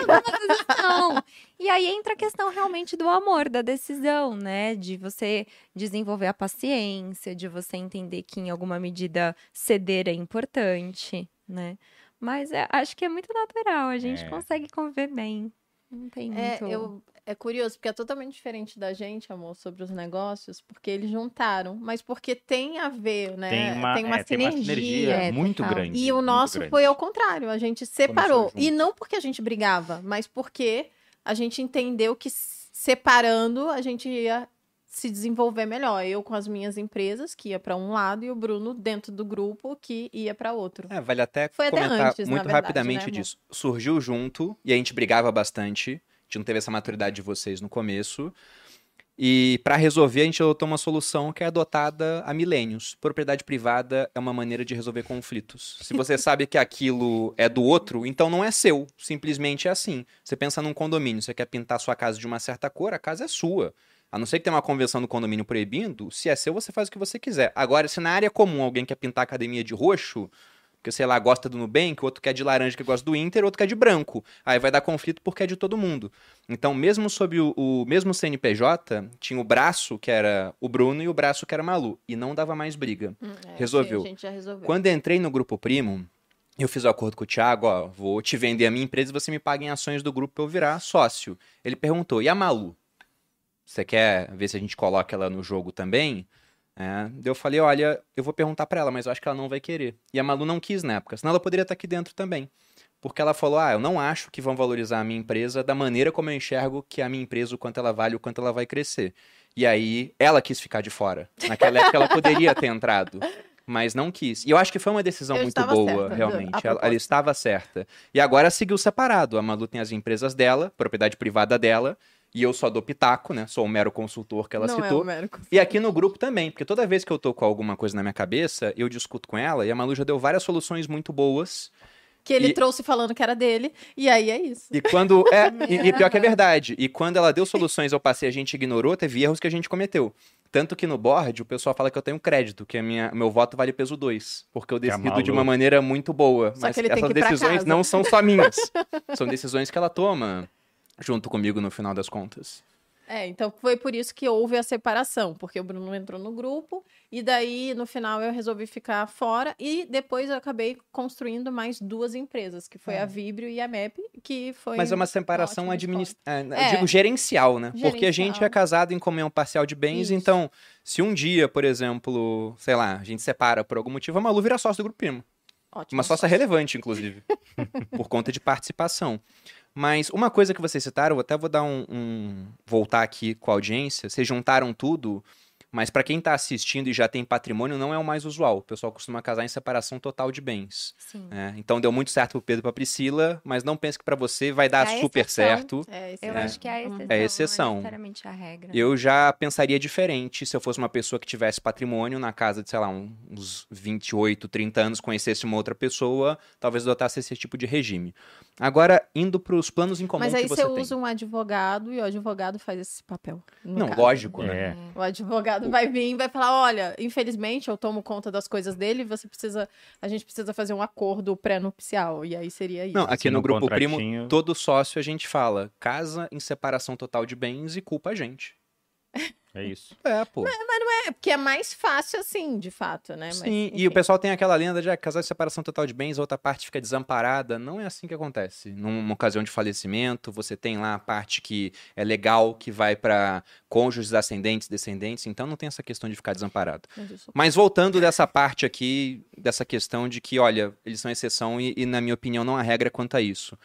não. E aí entra a questão realmente do amor, da decisão, né? De você desenvolver a paciência, de você entender que em alguma medida ceder é importante, né? Mas é- acho que é muito natural, a gente É. consegue conviver bem. Não tem É, muito... eu, é curioso, porque é totalmente diferente da gente, amor, sobre os negócios, porque eles juntaram, mas porque tem a ver, né? Tem uma, é, tem uma sinergia É, muito total. grande. E o nosso grande. foi ao contrário, a gente separou. E não porque a gente brigava, mas porque a gente entendeu que separando a gente ia se desenvolver melhor. Eu com as minhas empresas, que ia para um lado, e o Bruno dentro do grupo, que ia para outro. É, vale até Foi até comentar antes, na muito verdade, rapidamente né, disso. Surgiu junto e a gente brigava bastante. Gente não teve essa maturidade de vocês no começo. E para resolver, a gente adotou uma solução que é adotada há milênios. Propriedade privada é uma maneira de resolver conflitos. Se você [laughs] sabe que aquilo é do outro, então não é seu. Simplesmente é assim. Você pensa num condomínio, você quer pintar sua casa de uma certa cor, a casa é sua. A não ser que tenha uma convenção do condomínio proibindo, se é seu, você faz o que você quiser. Agora, se na área comum alguém quer pintar a academia de roxo, porque, sei lá, gosta do Nubank, outro quer de laranja que gosta do Inter, outro quer de branco. Aí vai dar conflito porque é de todo mundo. Então, mesmo sob o, o mesmo CNPJ, tinha o braço que era o Bruno e o braço que era a Malu. E não dava mais briga. Hum, é, Resolveu. resolveu. Quando entrei no Grupo Primo, eu fiz o acordo com o Thiago, ó, vou te vender a minha empresa e você me paga em ações do grupo pra eu virar sócio. Ele perguntou, e a Malu? Você quer ver se a gente coloca ela no jogo também? É, daí eu falei, olha, eu vou perguntar pra ela, mas eu acho que ela não vai querer. E a Malu não quis na época, senão ela poderia estar aqui dentro também. Porque ela falou, ah, eu não acho que vão valorizar a minha empresa da maneira como eu enxergo que a minha empresa, o quanto ela vale, o quanto ela vai crescer. E aí, ela quis ficar de fora. Naquela época, ela poderia ter entrado. Mas não quis. E eu acho que foi uma decisão Eu muito boa, certa, realmente. Ela, ela estava certa. E agora seguiu separado. A Malu tem as empresas dela, propriedade privada dela, e eu só dou pitaco, né? Sou um mero consultor que ela não citou. é o Mérico. E aqui no grupo também, porque toda vez que eu tô com alguma coisa na minha cabeça, eu discuto com ela, e a Malu já deu várias soluções muito boas. Que ele E- trouxe falando que era dele, e aí é isso. E quando. É, [laughs] e, e pior que é verdade. E quando ela deu soluções eu passei, a gente ignorou, teve erros que a gente cometeu. Tanto que no board o pessoal fala que eu tenho crédito, que a minha, meu voto vale peso 2. Porque eu Que é decido de uma maneira muito boa. Só Mas que ele tem essas que ir pra decisões casa. não são só minhas. [laughs] são decisões que ela toma junto comigo no final das contas. É, então foi por isso que houve a separação, porque o Bruno entrou no grupo, e daí no final eu resolvi ficar fora, e depois eu acabei construindo mais duas empresas, que foi a Vibrio e a MEP, que foi. Mas é uma separação administrativa. É. Digo gerencial, né? Porque a gente Gerencial. é casado em comunhão parcial de bens, Isso. então, se um dia, por exemplo, sei lá, a gente separa por algum motivo, a Malu vira sócio do Grupo Primo. Ótimo. Uma sócia relevante, inclusive, [laughs] por conta de participação. Mas uma coisa que vocês citaram, até vou dar um, um- voltar aqui com a audiência. Vocês juntaram tudo, mas para quem tá assistindo e já tem patrimônio, não é o mais usual. O pessoal costuma casar em separação total de bens. Sim. né? Então deu muito certo pro Pedro e pra Priscila, mas não pense que para você vai dar É super exceção. certo. É, Eu É. acho que é a exceção. É Não é exceção. necessariamente a regra. Eu já pensaria diferente se eu fosse uma pessoa que tivesse patrimônio na casa de, sei lá, uns 28, 30 anos, conhecesse uma outra pessoa, talvez adotasse esse tipo de regime. Agora, indo para os planos em comum Mas aí que você você tem. usa um advogado e o advogado faz esse papel. Não, caso. lógico, né? É. O advogado [laughs] vai vir e vai falar: olha, infelizmente eu tomo conta das coisas dele, você precisa. A gente precisa fazer um acordo pré-nupcial. E aí seria isso. Não, aqui Assina no um Grupo Primo, todo sócio a gente fala, casa em separação total de bens e culpa a gente. [laughs] É isso. É, pô. É, porque é mais fácil assim, de fato, né? Mas, Sim, e o pessoal tem aquela lenda de ah, casar em separação total de bens, a outra parte fica desamparada. Não é assim que acontece. Numa ocasião de falecimento, você tem lá a parte que é legal, que vai para cônjuges, ascendentes, descendentes, então não tem essa questão de ficar desamparado. Mas sou- Mas voltando dessa parte aqui, dessa questão de que, olha, eles são exceção e, e, na minha opinião, não há regra quanto a isso.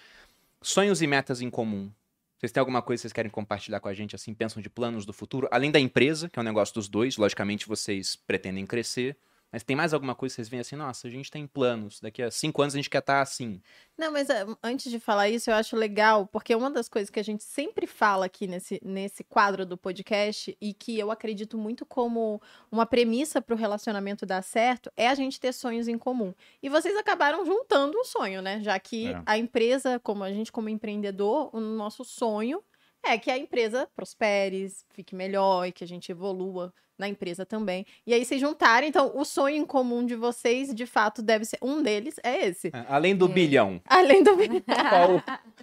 Sonhos e metas em comum. Vocês têm alguma coisa que vocês querem compartilhar com a gente, assim, pensam de planos do futuro? Além da empresa, que é um negócio dos dois, logicamente vocês pretendem crescer, mas tem mais alguma coisa que vocês veem assim, nossa, a gente tem planos, daqui a cinco anos a gente quer estar assim. Não, mas ah, antes de falar isso, eu acho legal, porque uma das coisas que a gente sempre fala aqui nesse, nesse quadro do podcast, e que eu acredito muito como uma premissa para o relacionamento dar certo, é a gente ter sonhos em comum. E vocês acabaram juntando um sonho, né? Já que É. a empresa, como a gente, como empreendedor, o nosso sonho é que a empresa prospere, fique melhor e que a gente evolua na empresa também. E aí vocês juntarem, então o sonho em comum de vocês, de fato, deve ser um deles é esse. É, Além do É. bilhão, [laughs] Além do qual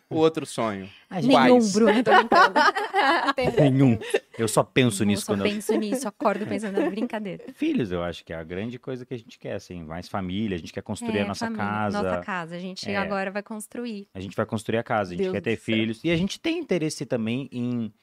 o outro sonho? A gente- Nenhum, Quais? Bruno, tô brincando. [laughs] Nenhum. Eu só penso Eu nisso só quando eu... penso nisso, acordo [laughs] pensando na brincadeira. Filhos, eu acho que é a grande coisa que a gente quer, assim. Mais família, a gente quer construir É, a nossa família, casa. Nossa casa. A gente É. agora vai construir. A gente vai construir a casa, a gente Deus quer ter céu. filhos. E a gente tem interesse também em,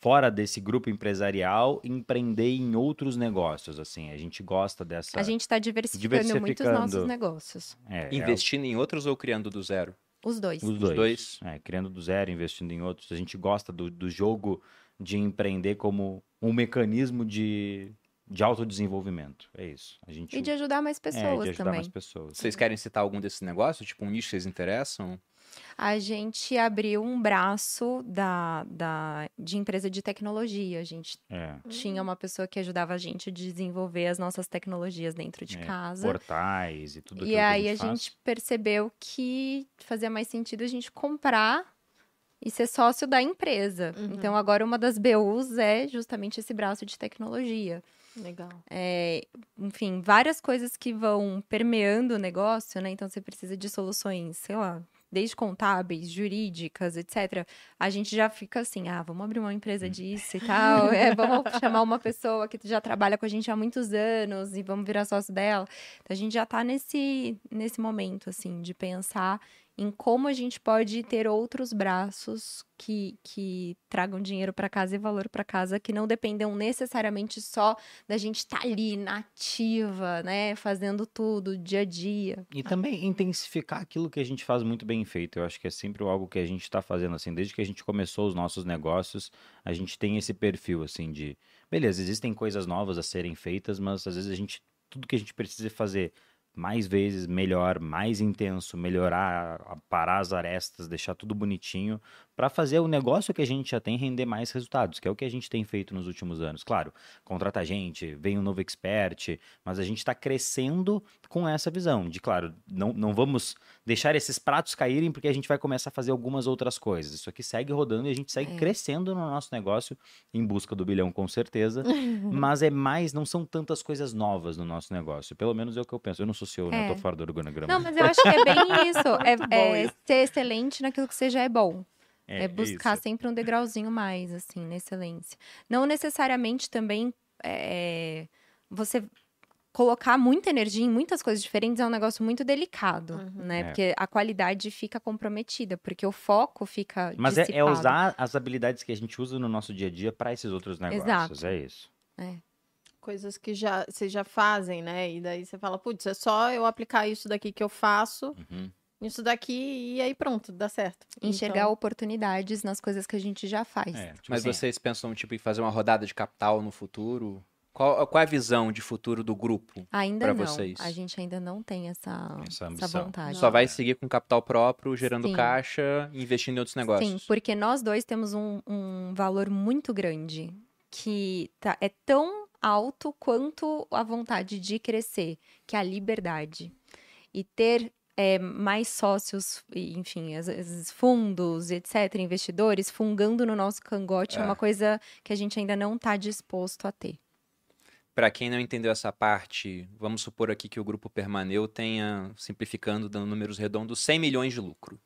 fora desse grupo empresarial, empreender em outros negócios, assim. A gente gosta dessa... A gente está diversificando, muito os Diversificando. nossos negócios. é, é Investindo em outros ou criando do zero? Os dois. os dois. dois. É, criando do zero, investindo em outros. A gente gosta do, do jogo de empreender como um mecanismo de, de autodesenvolvimento. É isso. A gente E de ajudar mais é, pessoas de ajudar também. mais pessoas. Vocês querem citar algum desses negócios? Tipo, um nicho que vocês interessam? A gente abriu um braço da, da, de empresa de tecnologia. A gente É. tinha uma pessoa que ajudava a gente a desenvolver as nossas tecnologias dentro de É, casa. Portais e tudo aquilo E aí a a gente, faz. gente percebeu que fazia mais sentido a gente comprar e ser sócio da empresa. Uhum. Então agora uma das BUs é justamente esse braço de tecnologia. Legal. É, enfim, várias coisas que vão permeando o negócio, né? Então você precisa de soluções, sei lá, desde contábeis, jurídicas, etc. A gente já fica assim, ah, vamos abrir uma empresa disso e tal, [laughs] é, vamos chamar uma pessoa que já trabalha com a gente há muitos anos e vamos virar sócio dela. Então a gente já tá nesse, nesse momento, assim, de pensar em como a gente pode ter outros braços que, que tragam dinheiro para casa e valor para casa, que não dependam necessariamente só da gente estar ali nativa, né, fazendo tudo dia a dia. E também intensificar aquilo que a gente faz muito bem feito. Eu acho que é sempre algo que a gente está fazendo assim, desde que a gente começou os nossos negócios, a gente tem esse perfil assim de, beleza, existem coisas novas a serem feitas, mas às vezes a gente tudo que a gente precisa fazer mais vezes, melhor, mais intenso, melhorar, parar as arestas, deixar tudo bonitinho, para fazer o negócio que a gente já tem render mais resultados, que é o que a gente tem feito nos últimos anos. Claro, contrata gente, vem um novo expert, mas a gente está crescendo com essa visão de, claro, não, não vamos deixar esses pratos caírem porque a gente vai começar a fazer algumas outras coisas. Isso aqui segue rodando e a gente segue É. crescendo no nosso negócio, em busca do bilhão com certeza, [laughs] mas é mais, não são tantas coisas novas no nosso negócio. Pelo menos é o que eu penso. Eu não sou CEO, né? Eu É. tô fora do organograma. Não, mas eu acho que é bem [laughs] isso. É, é ser excelente naquilo que você já é bom. É, buscar isso. sempre um degrauzinho mais, assim, na excelência. Não necessariamente também é, você colocar muita energia em muitas coisas diferentes é um negócio muito delicado, Uhum. né? É. Porque a qualidade fica comprometida, porque o foco fica Mas é, é usar as habilidades que a gente usa no nosso dia a dia para esses outros negócios. Exato. É isso. Coisas que já, vocês já fazem, né? E daí você fala, putz, é só eu aplicar isso daqui que eu faço, Uhum. isso daqui, e aí pronto, dá certo. Enxergar Então, oportunidades nas coisas que a gente já faz. É, tipo Mas assim, vocês pensam tipo, em fazer uma rodada de capital no futuro? Qual, qual é a visão de futuro do grupo? Não. vocês. A gente ainda não tem essa, Essa essa, vontade. Só vai seguir com capital próprio, gerando Sim. caixa, investindo em outros negócios. Sim, porque nós dois temos um, um valor muito grande que tá, é tão alto quanto a vontade de crescer, que é a liberdade. E ter é, mais sócios, enfim, às vezes fundos, etc., investidores, fungando no nosso cangote é, É. uma coisa que a gente ainda não está disposto a ter. Para quem não entendeu essa parte, vamos supor aqui que o grupo Permaneu tenha, simplificando, dando números redondos, 100 milhões de lucro.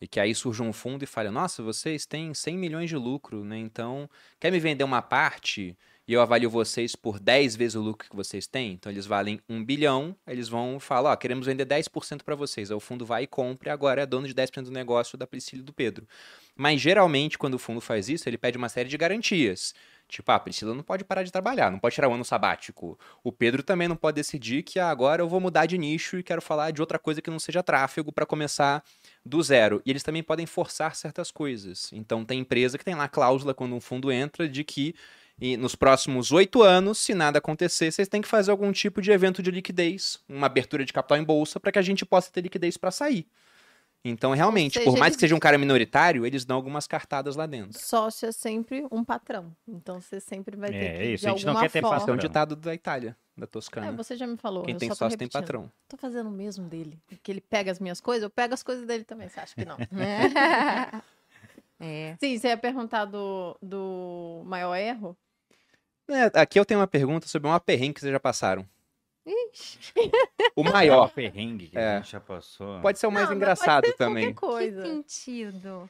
E que aí surge um fundo e fala: Nossa, vocês têm 100 milhões de lucro, né? Então, quer me vender uma parte e eu avalio vocês por 10 vezes o lucro que vocês têm? Então, eles valem 1 bilhão, eles vão falar: Ó, queremos vender 10% para vocês. Aí o fundo vai e compra e agora é dono de 10% do negócio da Priscila e do Pedro. Mas geralmente, quando o fundo faz isso, ele pede uma série de garantias. Tipo, ah, a Priscila não pode parar de trabalhar, não pode tirar um ano sabático. O Pedro também não pode decidir que ah, agora eu vou mudar de nicho e quero falar de outra coisa que não seja tráfego para começar do zero. E eles também podem forçar certas coisas. Então tem empresa que tem lá cláusula quando um fundo entra de que e nos próximos oito anos, se nada acontecer, vocês têm que fazer algum tipo de evento de liquidez, uma abertura de capital em bolsa para que a gente possa ter liquidez para sair. Então, realmente, seja, por mais eles- que seja um cara minoritário, eles dão algumas cartadas lá dentro. Sócio é sempre um patrão. Então você sempre vai ter É, que, isso, de a gente não quer ter forma... É um ditado da Itália, da É, Toscana. você já me falou. Quem eu tem sócio tem patrão. Tô fazendo o mesmo dele. Que ele pega as minhas coisas, eu pego as coisas dele também. Você acha que não? [laughs] [laughs] É. Sim, você ia perguntar do, do maior erro? É, aqui eu tenho uma pergunta sobre uma perrengue que vocês já passaram. O [laughs] Maior maior. perrengue que É. a gente já passou. Pode ser o mais Não, engraçado pode ser também. Coisa. Que sentido?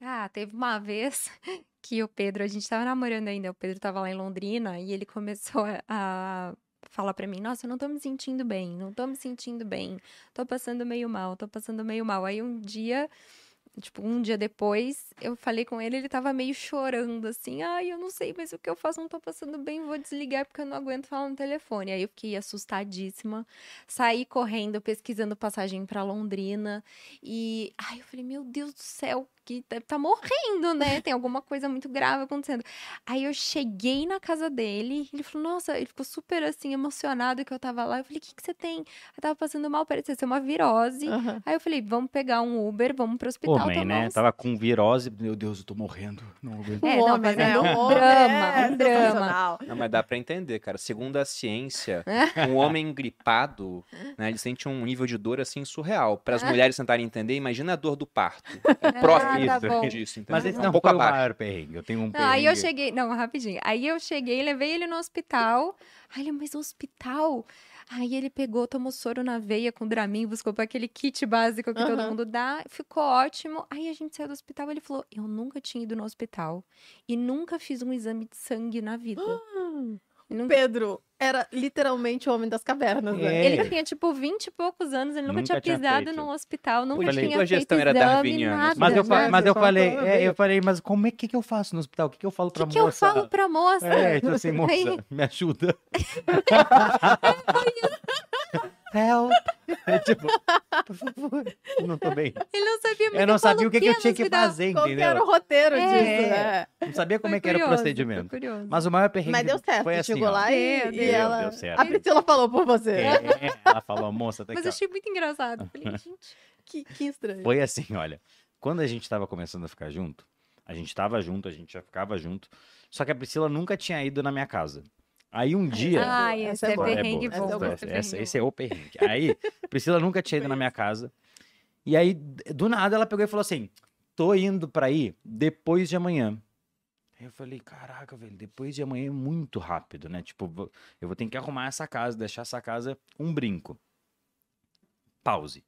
Ah, teve uma vez [laughs] que o Pedro, a gente tava namorando ainda, o Pedro tava lá em Londrina e ele começou a- a falar pra mim: Nossa, eu não tô me sentindo bem, não tô me sentindo bem, tô passando meio mal, tô passando meio mal. Aí um dia. Tipo, um dia depois, eu falei com ele, ele tava meio chorando, assim, ai, eu não sei mais o que eu faço, não tô passando bem, vou desligar porque eu não aguento falar no telefone. Aí eu fiquei assustadíssima, saí correndo, pesquisando passagem pra Londrina, e ai, eu falei, meu Deus do céu, que tá- tá morrendo, né? [laughs] Tem alguma coisa muito grave acontecendo. Aí eu cheguei na casa dele, ele falou, nossa, ele ficou super assim, emocionado que eu tava lá. Eu falei, o que, que você tem? Eu tava passando mal, parecia ser uma virose. Aham. Aí eu falei, vamos pegar um Uber, vamos pro hospital Homem, tomar né? uns- Tava com virose. Meu Deus, eu tô morrendo. Não, eu- É, não, homem, mas né? é Um homem drama, é um drama. Não, mas dá pra entender, cara. Segundo a ciência, [laughs] um homem gripado, né, ele sente um nível de dor assim surreal. Para as mulheres tentarem entender, imagina a dor do parto. [laughs] É próximo tá bom. disso, entendeu? Mas esse um não pouco foi o abaixo. maior perrengue. Eu tenho um Não, perrengue. aí eu cheguei, não, rapidinho. Aí eu cheguei, levei ele no hospital. Aí ele, mas hospital? Aí ele pegou, tomou soro na veia com Dramin, buscou para aquele kit básico que todo mundo dá. Ficou ótimo. Aí a gente saiu do hospital, ele falou: "Eu nunca tinha ido no hospital e nunca fiz um exame de sangue na vida". [gasps] Nunca- Pedro era literalmente o homem das cavernas, né? É. Ele tinha tipo 20 e poucos anos, ele nunca, Nunca tinha tinha pisado feito. num hospital, nunca que tinha tua feito gestão era exame, darwiniana, nada, Mas eu, né? mas eu falei, é, eu falei, mas como é que, que eu faço no hospital? O que, que eu falo O pra que, que eu moça? falo pra moça? É, tipo assim, moça, Aí- me ajuda. [laughs] Help. [laughs] É tipo, por favor, eu não tô bem. Ele não sabia Eu não sabia o que, que eu tinha que fazer, Qual que era entendeu? o roteiro É. disso, né? Não sabia como Foi é que era o procedimento. Mas o maior perrengue Mas deu certo, foi assim, chegou ó. lá e, e ela... deu certo. A Priscila falou por você. É, ela falou, moça, tá Mas eu achei muito engraçado. Falei, [laughs] gente, Que, que estranho. Foi assim, olha. Quando a gente tava começando a ficar junto, a gente tava junto, a gente já ficava junto. Só que a Priscila nunca tinha ido na minha casa. Aí um dia. ai, Essa esse é é. É perrengue bom. essa é boa. essa- esse é é o perrengue. Aí, Priscila nunca tinha ido na minha casa. E aí, do nada, ela pegou e falou assim: tô indo pra ir depois de amanhã. Aí eu falei, caraca, velho, depois de amanhã é muito rápido, né? Tipo, eu vou ter que arrumar essa casa, deixar essa casa um brinco. Pause.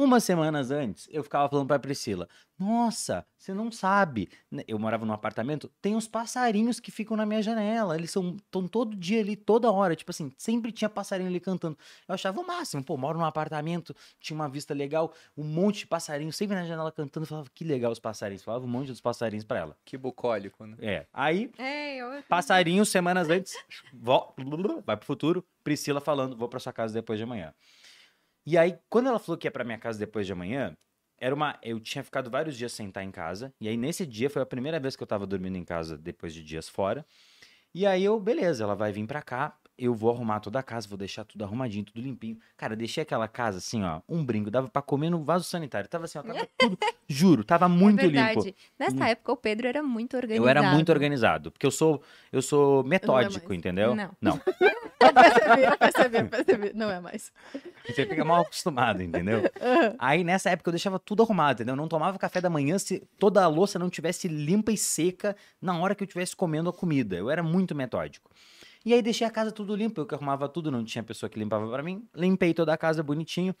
Umas semanas antes, eu ficava falando pra Priscila: Nossa, você não sabe. né, Eu morava num apartamento, tem uns passarinhos que ficam na minha janela. Eles são tão todo dia ali, toda hora. Tipo assim, sempre tinha passarinho ali cantando. Eu achava o máximo, pô, moro num apartamento, tinha uma vista legal, um monte de passarinho, sempre na janela cantando. Eu falava, que legal os passarinhos. Falava um monte dos passarinhos pra ela. Que bucólico, né? É. Aí, É, eu... passarinho, semanas antes, vai pro futuro, Priscila falando, vou pra sua casa depois de amanhã. E aí, quando ela falou que ia pra minha casa depois de amanhã, era uma. Eu tinha ficado vários dias sem estar em casa. E aí, nesse dia, foi a primeira vez que eu tava dormindo em casa depois de dias fora. E aí eu, beleza, ela vai vir pra cá, eu vou arrumar toda a casa, vou deixar tudo arrumadinho, tudo limpinho. Cara, deixei aquela casa assim, ó, um brinco, dava pra comer no vaso sanitário. Tava assim, ó, tava tudo, [laughs] juro, tava muito é limpo. Nessa Hum. época, o Pedro era muito organizado. Eu era muito organizado, porque eu sou eu sou metódico, mais. entendeu? Não. Não. [laughs] Eu percebi, eu percebi, eu percebi. Não é mais. Você fica mal acostumado, entendeu? Aí nessa época eu deixava tudo arrumado, entendeu? Eu não tomava café da manhã se toda a louça não tivesse limpa e seca na hora que eu estivesse comendo a comida. Eu era muito metódico. E aí deixei a casa tudo limpa, eu que arrumava tudo, não tinha pessoa que limpava pra mim. Limpei toda a casa bonitinho.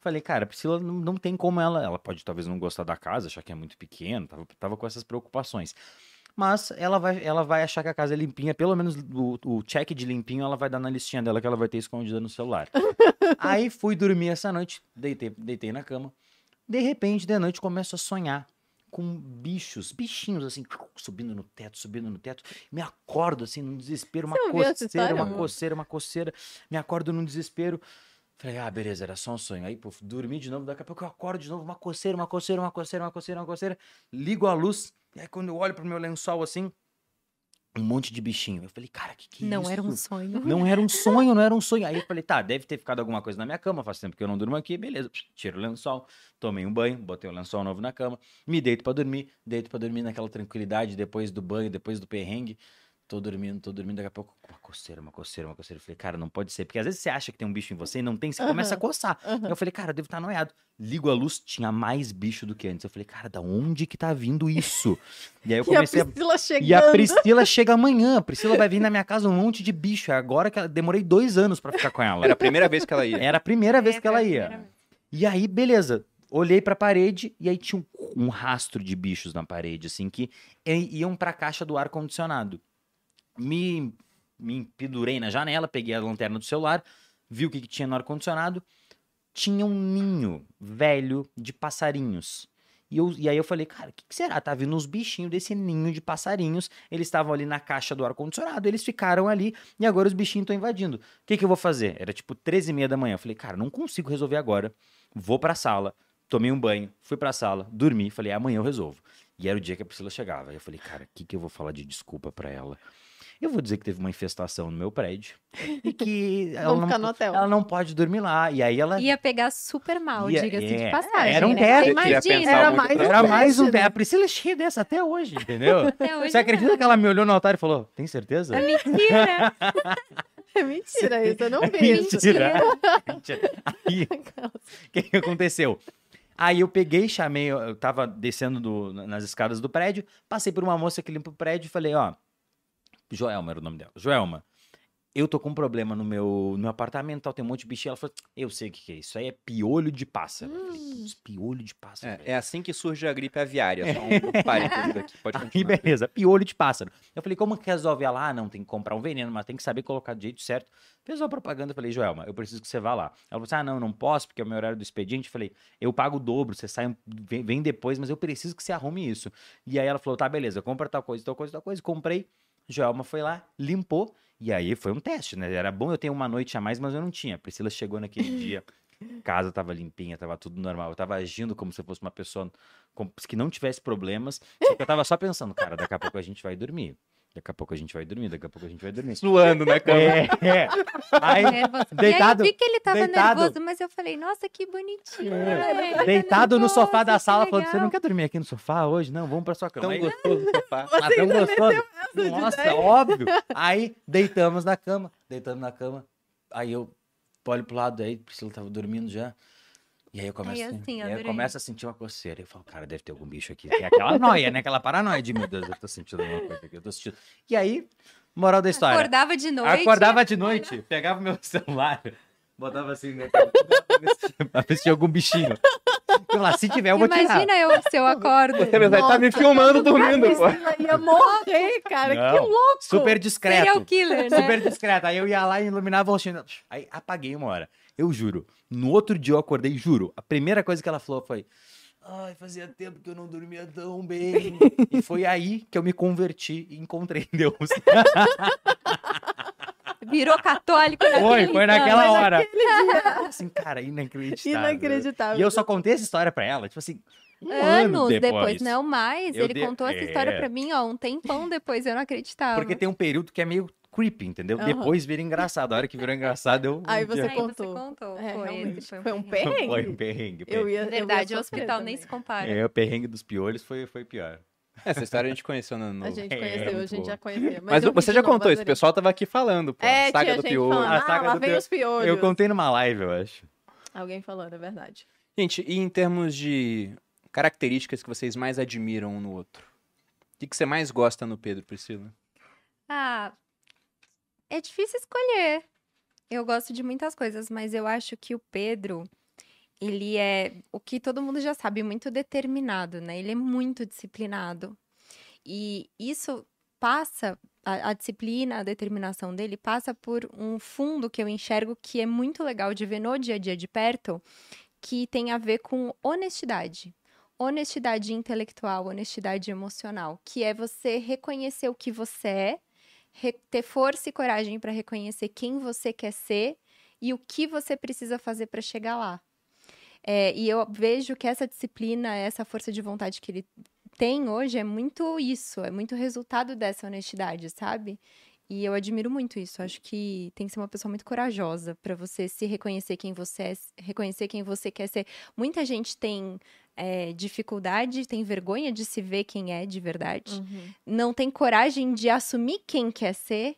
Falei, cara, Priscila não, não tem como ela. Ela pode talvez não gostar da casa, achar que é muito pequeno, tava, tava com essas preocupações. Mas ela vai, ela vai achar que a casa é limpinha, pelo menos o, o check de limpinho ela vai dar na listinha dela que ela vai ter escondida no celular. [laughs] Aí fui dormir essa noite, deitei, deitei na cama. De repente, de noite, começo a sonhar com bichos, bichinhos assim, subindo no teto, subindo no teto. Me acordo assim, num desespero, uma coceira, história, uma coceira, uma coceira. Me acordo num desespero. Falei, ah, beleza, era só um sonho. Aí, pô, dormi de novo, daqui a pouco eu acordo de novo, uma coceira, uma coceira, uma coceira, uma coceira, uma coceira. Ligo a luz, e aí quando eu olho pro meu lençol assim, um monte de bichinho. Eu falei, cara, que que é Não isso? era um sonho. [laughs] Não era um sonho, não era um sonho. Aí eu falei, tá, deve ter ficado alguma coisa na minha cama, faz tempo que eu não durmo aqui, beleza. Tiro o lençol, tomei um banho, botei o lençol novo na cama, me deito pra dormir, deito pra dormir naquela tranquilidade, depois do banho, depois do perrengue. Tô dormindo, tô dormindo, daqui a pouco, uma coceira, uma coceira, uma coceira. Eu falei, cara, não pode ser, porque às vezes você acha que tem um bicho em você e não tem, você começa a coçar. Eu falei, cara, eu devo estar noiado. Ligo a luz, tinha mais bicho do que antes. Eu falei, cara, da onde que tá vindo isso? [laughs] E aí eu E a comecei a Priscila chegando. e a Priscila chega amanhã. A Priscila vai vir na minha casa um monte de bicho. É agora que ela... demorei dois anos pra ficar com ela. Era a primeira vez que ela ia. Era a primeira vez É, que ela a ia. primeira vez. E aí, beleza. Olhei pra parede e aí tinha um, um rastro de bichos na parede, assim, que iam pra caixa do ar-condicionado. Me, me pendurei na janela, peguei a lanterna do celular, vi o que, que tinha no ar-condicionado. Tinha um ninho velho de passarinhos. E, eu- e aí eu falei, cara, o que, que será? Tá vindo uns bichinhos desse ninho de passarinhos. Eles estavam ali na caixa do ar-condicionado, eles ficaram ali e agora os bichinhos estão invadindo. O que, que eu vou fazer? Era tipo 13 e meia da manhã. Eu falei, cara, não consigo resolver agora. Vou pra sala, tomei um banho, fui pra sala, dormi, falei, amanhã eu resolvo. E era o dia que a Priscila chegava. Eu falei, cara, o que, que eu vou falar de desculpa pra ela? Eu vou dizer que teve uma infestação no meu prédio e [laughs] que ela não, ficar no hotel. ela não pode dormir lá. E aí ela. Ia pegar super mal, Ia- diga-se é. de passagem. Era um né? teste. Ia Imagina. Era mais um Era mais um. teste, né? A Priscila é cheia dessa até hoje, [laughs] entendeu? Até hoje Você acredita que ela me olhou no altar e falou: Tem certeza? É mentira. [laughs] É mentira isso, eu não vi É mentira. Mentira. Aí, o que, que aconteceu? Aí eu peguei, chamei, eu eu tava descendo do- nas escadas do prédio, passei por uma moça que limpa o prédio e falei, ó, Joelma era o nome dela. Joelma, eu tô com um problema no meu, no meu apartamento, tal, tem um monte de bichinho. Ela falou, eu sei o que, que é isso, aí é piolho de pássaro. Falei, "Putz, piolho de pássaro. É, velho." é assim que surge a gripe aviária. Só [laughs] um parênteses aqui. Pode Aí, continuar. beleza, piolho de pássaro. Eu falei, como que resolve ela? Ah, não, tem que comprar um veneno, mas tem que saber colocar do jeito certo. Fez uma propaganda, eu falei, Joelma, eu preciso que você vá lá. Ela falou assim, ah, não, não posso, porque é o meu horário do expediente. Eu falei, eu pago o dobro, você sai, vem, vem depois, mas eu preciso que você arrume isso. E aí ela falou, tá, beleza, compra tal coisa, tal coisa, tal coisa. Comprei, Joelma foi lá, limpou, e aí foi um teste, né? Era bom eu ter uma noite a mais, mas eu não tinha. A Priscila chegou naquele [laughs] dia, casa tava limpinha, tava tudo normal. Eu tava agindo como se eu fosse uma pessoa que não tivesse problemas, só que eu tava só pensando, cara, daqui a pouco a gente vai dormir. Daqui a pouco a gente vai dormir, daqui a pouco a gente vai dormir. Suando na cama. É, é. Aí, Nervoso. Deitado- E aí eu vi que ele tava deitado- nervoso, mas eu falei, nossa, que bonitinho. É. Ele tá deitado no sofá da sala, falando: legal." Você não quer dormir aqui no sofá hoje? Não, vamos pra sua cama. Tão Aí, gostoso o sofá. ah, tão gostoso. de Nossa, óbvio. Aí deitamos na cama, deitamos na cama. Aí eu olho pro lado, aí Priscila tava dormindo já. E aí eu começo, Aí, assim, eu começo a sentir uma coceira. Eu falo, cara, deve ter algum bicho aqui. Tem aquela noia, né? Aquela paranoia de, meu Deus, eu tô sentindo alguma coisa aqui, eu tô sentindo. E aí, moral da história. Acordava de noite. Acordava de noite, pegava meu [laughs] celular, botava assim, né? pra ver se tinha algum bichinho. Eu lá, se tiver, eu vou tirar. Imagina eu se eu acordo. Você vai estar me filmando dormindo, pô. Priscila ia morrer, cara. Que Não, louco. Super Serial discreto. killer, né? Super discreto. Aí eu ia lá e iluminava o rostinho. Aí apaguei uma hora. Eu juro. No outro dia eu acordei, juro. A primeira coisa que ela falou foi: Ai, fazia tempo que eu não dormia tão bem. e foi aí que eu me converti e encontrei [laughs] Deus. Virou católico naquele Foi, foi naquela hora. aquele dia- Assim, cara, inacreditável. Inacreditável. E eu só contei essa história pra ela, tipo assim, um ano Anos depois. depois. não mais. Eu ele de- contou essa história É. pra mim, ó, um tempão depois, eu não acreditava. Porque tem um período que é meio creepy, entendeu? Aham. Depois vira engraçado. A hora que virou engraçado, eu. Aí você Aí contou. você contou. É, foi, realmente. esse Foi um perrengue. Foi um perrengue. Eu ia, eu ia Verdade, o hospital nem se compara. É, o perrengue dos piolhos foi, foi pior. Essa história a gente conheceu no. no- A gente É, conheceu, a muito gente já conhecia. Mas eu você já contou isso, o pessoal tava aqui falando, pô. É, saga tinha do gente piolho. falando, A ah, saga lá do vem os piolhos. Eu contei numa live, eu acho. Alguém falando, é verdade. Gente, e em termos de características que vocês mais admiram um no outro? O que, que você mais gosta no Pedro, Priscila? Ah, é difícil escolher. Eu gosto de muitas coisas, mas eu acho que o Pedro, ele é o que todo mundo já sabe, muito determinado, né? Ele é muito disciplinado. E isso passa, a, a disciplina, a determinação dele passa por um fundo que eu enxergo que é muito legal de ver no dia a dia de perto, que tem a ver com honestidade. Honestidade intelectual, honestidade emocional, que é você reconhecer o que você é, ter força e coragem para reconhecer quem você quer ser e o que você precisa fazer para chegar lá. É, e eu vejo que essa disciplina, essa força de vontade que ele tem hoje é muito isso, é muito resultado dessa honestidade, sabe? E eu admiro muito isso. Acho que tem que ser uma pessoa muito corajosa para você se reconhecer quem você é, reconhecer quem você quer ser. Muita gente tem é, dificuldade, tem vergonha de se ver quem é de verdade Uhum. não tem coragem de assumir quem quer ser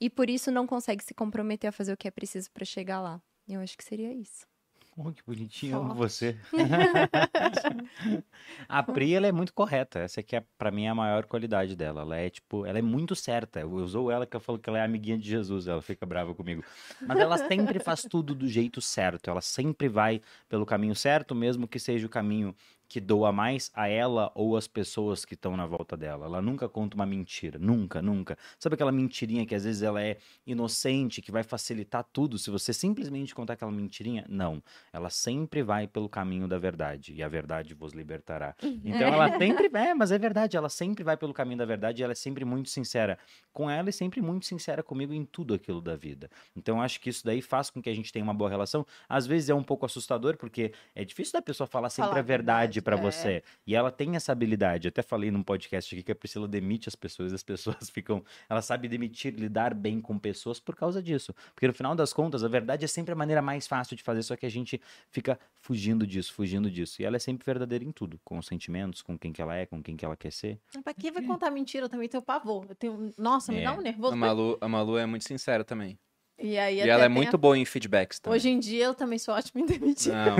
e por isso não consegue se comprometer a fazer o que é preciso para chegar lá. Eu acho que seria isso. Oh, que bonitinho, amo você. [laughs] a Pri, ela é muito correta. Essa aqui é, pra mim, a maior qualidade dela. Ela é, tipo, ela é muito certa. Eu uso ela que eu falo que ela é amiguinha de Jesus. Ela fica brava comigo. Mas ela sempre faz tudo do jeito certo. Ela sempre vai pelo caminho certo, mesmo que seja o caminho que doa mais a ela ou as pessoas que estão na volta dela. Ela nunca conta uma mentira, nunca, nunca. Sabe aquela mentirinha que às vezes ela é inocente, que vai facilitar tudo se você simplesmente contar aquela mentirinha? Não, ela sempre vai pelo caminho da verdade e a verdade vos libertará. Então ela sempre, [laughs] é, mas é verdade, ela sempre vai pelo caminho da verdade e ela é sempre muito sincera com ela e sempre muito sincera comigo em tudo aquilo da vida. Então eu acho que isso daí faz com que a gente tenha uma boa relação. Às vezes é um pouco assustador porque é difícil da pessoa falar sempre Falar a verdade verdade, pra é. você. E ela tem essa habilidade. Eu até falei num podcast aqui que a Priscila demite as pessoas, as [laughs] pessoas ficam. Ela sabe demitir, lidar bem com pessoas por causa disso. Porque no final das contas, a verdade é sempre a maneira mais fácil de fazer, só que a gente fica fugindo disso, fugindo disso. E ela é sempre verdadeira em tudo, com os sentimentos, com quem que ela é, com quem que ela quer ser. Pra quem vai contar mentira? Eu também tenho pavor. Eu tenho... Nossa, me É. dá um nervoso. A Malu, a Malu é muito sincera também. E aí E até ela é muito a- boa em feedbacks também. Hoje em dia eu também sou ótima em demitir. Não,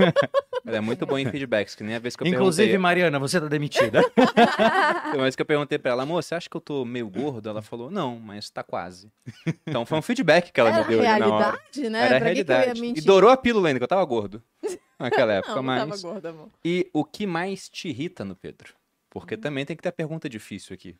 ela é muito boa em feedbacks, que nem a vez que eu Inclusive, perguntei. Mariana, você tá demitida. Uma vez que eu perguntei pra ela, amor, você acha que eu tô meio gordo? Ela falou, não, mas tá quase. Então foi um feedback que ela Era me deu hora. realidade, né? Era a pra que que eu ia realidade. E dourou a pílula ainda, que eu tava gordo. Naquela [laughs] época, Não, não tava mas. gorda, amor. E o que mais te irrita no Pedro? Porque Hum. também tem que ter pergunta difícil aqui.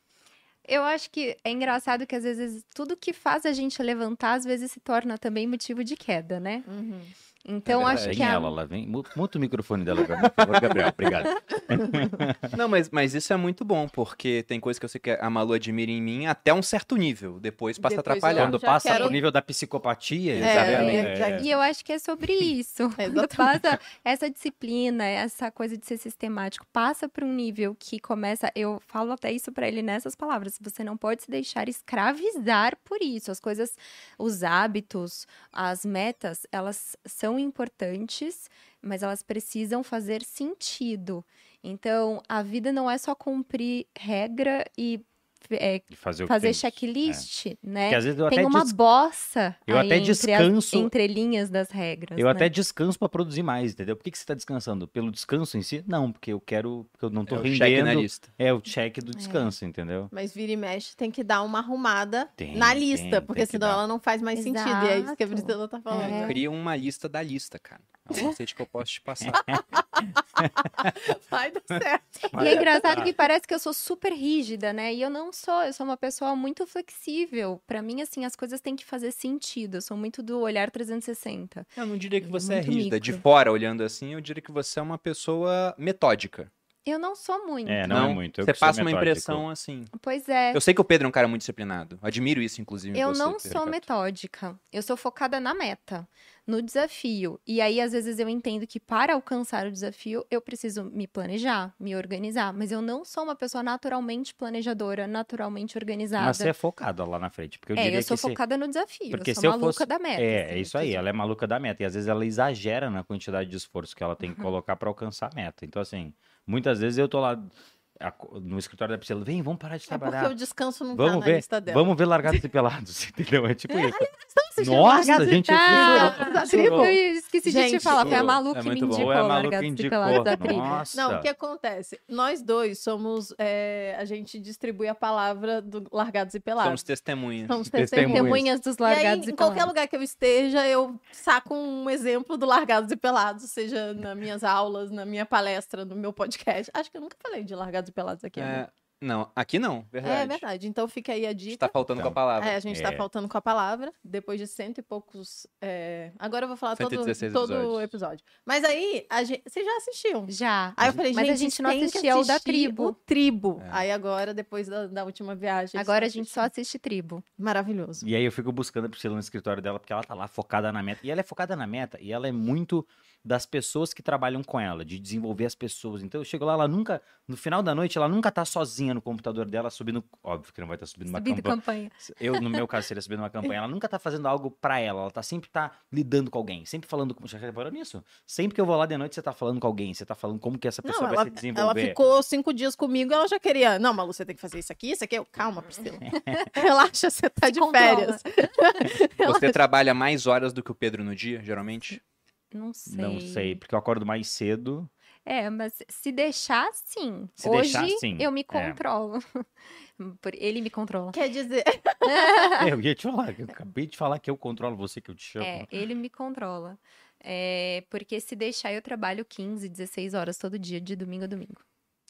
Eu acho que é engraçado que às vezes tudo que faz a gente levantar, às vezes se torna também motivo de queda, né? Uhum. Então É acho verdade. que Vem a... ela, lá vem. Mu- Muta o microfone dela por favor, Gabriel. Obrigado. [laughs] Não, mas, mas isso é muito bom, porque tem coisa que eu sei que a Malu admira em mim até um certo nível. Depois passa a Depois eu- atrapalhar. Quando passa quero- pro nível da psicopatia, É, exatamente. é, É. E eu acho que é sobre [laughs] isso. Quando exatamente. passa essa disciplina, essa coisa de ser sistemático, passa para um nível que começa. Eu falo até isso para ele nessas palavras. Você não pode se deixar escravizar por isso. As coisas, os hábitos, as metas, elas são importantes, mas elas precisam fazer sentido. Então, a vida não é só cumprir regra e é, E fazer fazer tem. checklist, né? Porque às vezes eu Tem até uma des- bossa eu aí até entre as descanso- entrelinhas das regras. Eu né? até descanso pra produzir mais, entendeu? Por que, que você tá descansando? Pelo descanso em si? Não, porque eu quero, porque eu não tô É rendendo. check na lista. É o check do descanso, entendeu? Mas vira e mexe, tem que dar uma arrumada Tem, na tem, lista, tem porque que senão ela não faz mais sentido. E é isso que a Exato. Priscila tá falando. É. Cria uma lista da lista, cara. É um conceito que eu posso te passar. [laughs] Vai dar certo. E é engraçado que parece que eu sou super rígida, né? E eu não sou, eu sou uma pessoa muito flexível. Pra mim, assim, as coisas têm que fazer sentido. Eu sou muito do olhar 360. Eu não diria que é você é rígida. De micro. fora, olhando assim, eu diria que você é uma pessoa metódica. Eu não sou muito. É, não, é muito. Eu Você passa uma metódico. impressão assim. Pois é. Eu sei que o Pedro é um cara muito disciplinado. Admiro isso, inclusive. Eu você, não sou metódica. Eu sou focada na meta, no desafio. E aí, às vezes, eu entendo que para alcançar o desafio, eu preciso me planejar, me organizar. Mas eu não sou uma pessoa naturalmente planejadora, naturalmente organizada. Mas você é focada lá na frente. Porque eu é, diria eu sou que você- focada no desafio. Porque eu se sou eu maluca fosse- da meta. É, assim, é isso aí. preciso- Ela é maluca da meta. E às vezes ela exagera na quantidade de esforço que ela tem que Uhum. colocar pra alcançar a meta. Então, assim, muitas vezes eu tô lá no escritório da Priscila, vem, vamos parar de É trabalhar. porque o descanso não tá Vamos na ver, lista dela. vamos ver largados e pelados, [laughs] entendeu? É tipo isso. Nossa, Largados gente, Pelados eu da tribo? Eu esqueci de te Gente, falar, foi a chorou. Malu É que me muito bom. indicou Ou é a Malu que Largados e indicou. Pelados da tribo. Nossa. Não, o que acontece? Nós dois somos. é, a gente distribui a palavra do Largados e Pelados. Somos testemunhas. Somos testemunhas. Testemunhas dos E aí, Largados e, em qualquer Pelados. lugar que eu esteja, eu saco um exemplo do Largados e Pelados, seja nas minhas aulas, na minha palestra, no meu podcast. Acho que eu nunca falei de Largados e Pelados aqui. É, não, aqui não, verdade. É verdade. Então fica aí a A gente dica. tá faltando Então, com a palavra. É, a gente tá É. faltando com a palavra, depois de cento e poucos. é, Agora eu vou falar todo, 116 todo episódios. episódio. Mas aí, a gente... vocês já assistiam? Já. Aí eu falei, Mas gente, a gente não assistia o da tribo. O tribo. É. Aí agora, depois da, da última viagem. Agora a gente só assiste tribo. Maravilhoso. E aí eu fico buscando a Priscila no escritório dela, porque ela tá lá focada na meta. E ela é focada na meta, e ela é muito das pessoas que trabalham com ela, de desenvolver as pessoas. Então eu chego lá, ela nunca, no final da noite, ela nunca tá sozinha no computador dela, subindo. Óbvio que não vai estar subindo uma Subindo campanha. campanha. Eu, no meu caso, seria subindo uma campanha. Ela nunca tá fazendo algo pra ela, ela tá sempre tá lidando com alguém, sempre falando com. Já reparou nisso? Sempre que eu vou lá de noite, você tá falando com alguém, você tá falando como que essa pessoa Não, vai ela, se desenvolver. ela ficou cinco dias comigo e ela já queria. Não, Malu, você tem que fazer isso aqui, isso aqui. Eu, Calma, Priscila. [laughs] Relaxa, você tá Se de controla. férias. [laughs] Você trabalha mais horas do que o Pedro no dia, geralmente? Não sei. Não sei, porque eu acordo mais cedo. É, mas se deixar, sim. Se Hoje deixar, sim. eu me É. controlo. [laughs] Por- Ele me controla. Quer dizer, É, [laughs] eu ia te falar, eu acabei de falar que eu controlo você, que eu te chamo. É, ele me controla. É, porque se deixar, eu trabalho 15, 16 horas todo dia, de domingo a domingo.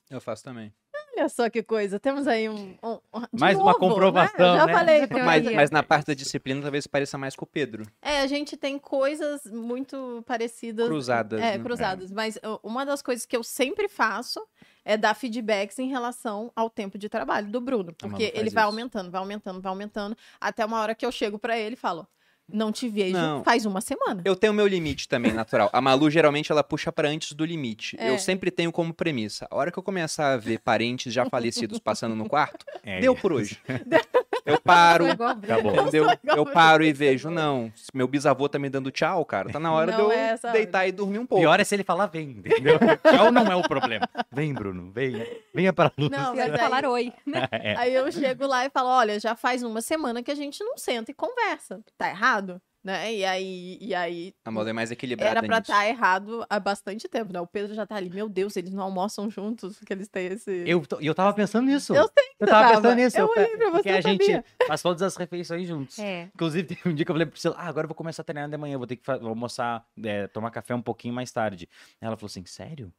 Eu faço também. Olha só que coisa. Temos aí um. um- um- Mais uma novo, comprovação, Né? Já né? falei. Mas, mas na parte da disciplina talvez pareça mais com o Pedro. É, a gente tem coisas muito parecidas. Cruzadas. É, né? cruzadas. Mas uh, uma das coisas que eu sempre faço é dar feedbacks em relação ao tempo de trabalho do Bruno. A Malu Porque ele vai isso. aumentando, vai aumentando, vai aumentando. Até uma hora que eu chego pra ele e falo: Não te vejo Não. faz uma semana. Eu tenho meu limite também, natural. A Malu, geralmente, ela puxa pra antes do limite. É. Eu sempre tenho como premissa. A hora que eu começar a ver parentes já falecidos passando no quarto, É, deu por hoje. [laughs] Eu paro. Acabou. entendeu? Sou igual Eu paro e vejo, não, meu bisavô tá me dando tchau, cara. Tá na hora Não de eu é hora. deitar e dormir um pouco. Pior é se ele falar vem, entendeu? Tchau não é o problema. Vem, Bruno, venha. Venha pra luz. Não, Pior é falar oi. [laughs] É. aí eu chego lá e falo: Olha, já faz uma semana que a gente não senta e conversa. Tá errado? Né? E aí, e aí A Malu é mais equilibrada Era pra estar errado há bastante tempo, né? O Pedro já tá ali, meu Deus, eles não almoçam juntos, porque eles têm esse. Eu, tô- e eu tava pensando nisso. Eu sei Eu tava tava. pensando nisso. Eu olhei pra você, Porque a gente faz todas as refeições juntos. É. Inclusive, [laughs] teve um dia que eu falei pra Priscila, ah, agora eu vou começar a treinar de manhã, vou ter que vou almoçar, é, tomar café um pouquinho mais tarde. Ela falou assim, sério?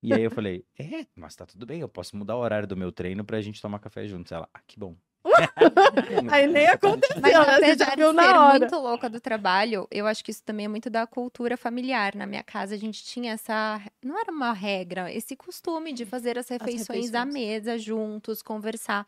E aí eu falei, é, mas tá tudo bem, eu posso mudar o horário do meu treino pra gente tomar café juntos. Ela, ah, que bom. Aí nem aconteceu, Mas né? Você já viu ser na hora. muito louca do trabalho, eu acho que isso também é muito da cultura familiar. Na minha casa, a gente tinha essa. Não era uma regra, esse costume de fazer as refeições, à refeições. mesa, juntos, conversar.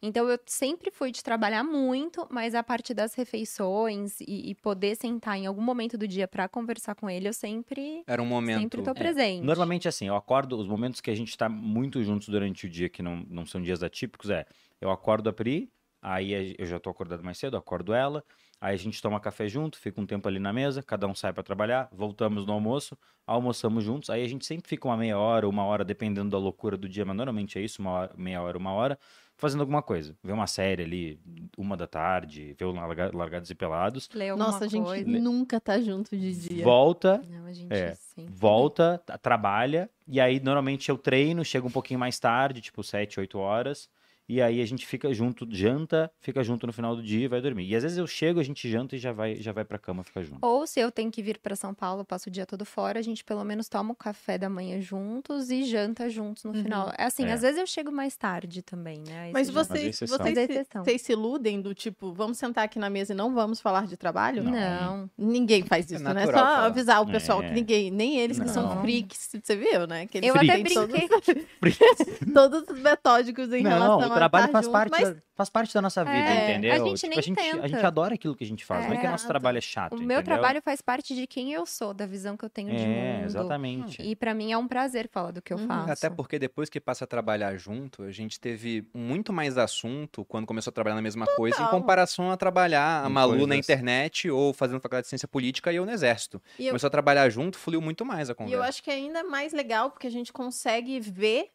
Então, eu sempre fui de trabalhar muito, mas a parte das refeições e, e poder sentar em algum momento do dia pra conversar com ele, eu sempre. Era um momento. Sempre tô presente. Normalmente, assim, eu acordo, os momentos que a gente tá muito juntos durante o dia, que não, não são dias atípicos, é, eu acordo a Pri, aí eu já tô acordado mais cedo, acordo ela, aí a gente toma café junto, fica um tempo ali na mesa, cada um sai pra trabalhar, voltamos no almoço, almoçamos juntos, aí a gente sempre fica uma meia hora, uma hora, dependendo da loucura do dia, mas normalmente é isso, uma hora- meia hora, uma hora, fazendo alguma coisa. Ver uma série ali, uma da tarde, ver o Larga- Largados e Pelados, alguma Nossa, a gente coisa. nunca tá junto de dia. volta, Não, a gente É. sempre. volta, trabalha, e aí normalmente eu treino, chego um pouquinho mais tarde, tipo 7, 8 horas, e aí a gente fica junto, janta, fica junto no final do dia e vai dormir. E às vezes eu chego, a gente janta e já vai, já vai pra cama ficar junto. Ou se eu tenho que vir para São Paulo, passo o dia todo fora, a gente pelo menos toma o café da manhã juntos e janta juntos no Uhum. final. É assim, É. às vezes eu chego mais tarde também, né? Aí Mas já- vocês, exceção. vocês, Mas é vocês se iludem do tipo, vamos sentar aqui na mesa e não vamos falar de trabalho? Não. Não. Ninguém faz É isso, né? natural Só falar. avisar o pessoal É. que ninguém, nem eles que são Não. freaks, você viu, né? Que eles Eu até todos, brinquei. [laughs] todos os metódicos em Não, relação trabalho estar faz junto, parte, mas da, faz parte da nossa vida, É, entendeu? a gente Tipo, nem a, gente, a gente adora aquilo que a gente faz, não é que o nosso Exato. trabalho é chato, O meu entendeu? trabalho faz parte de quem eu sou, da visão que eu tenho de É, mundo. exatamente. E pra mim é um prazer falar do que eu Uhum. faço. Até porque depois que passa a trabalhar junto, a gente teve muito mais assunto quando começou a trabalhar na mesma coisa, em Total. comparação a trabalhar a Malu na internet ou fazendo faculdade de ciência política e eu no exército. E eu- Começou a trabalhar junto, fluiu muito mais a E eu conversa. acho que é ainda mais legal porque a gente consegue ver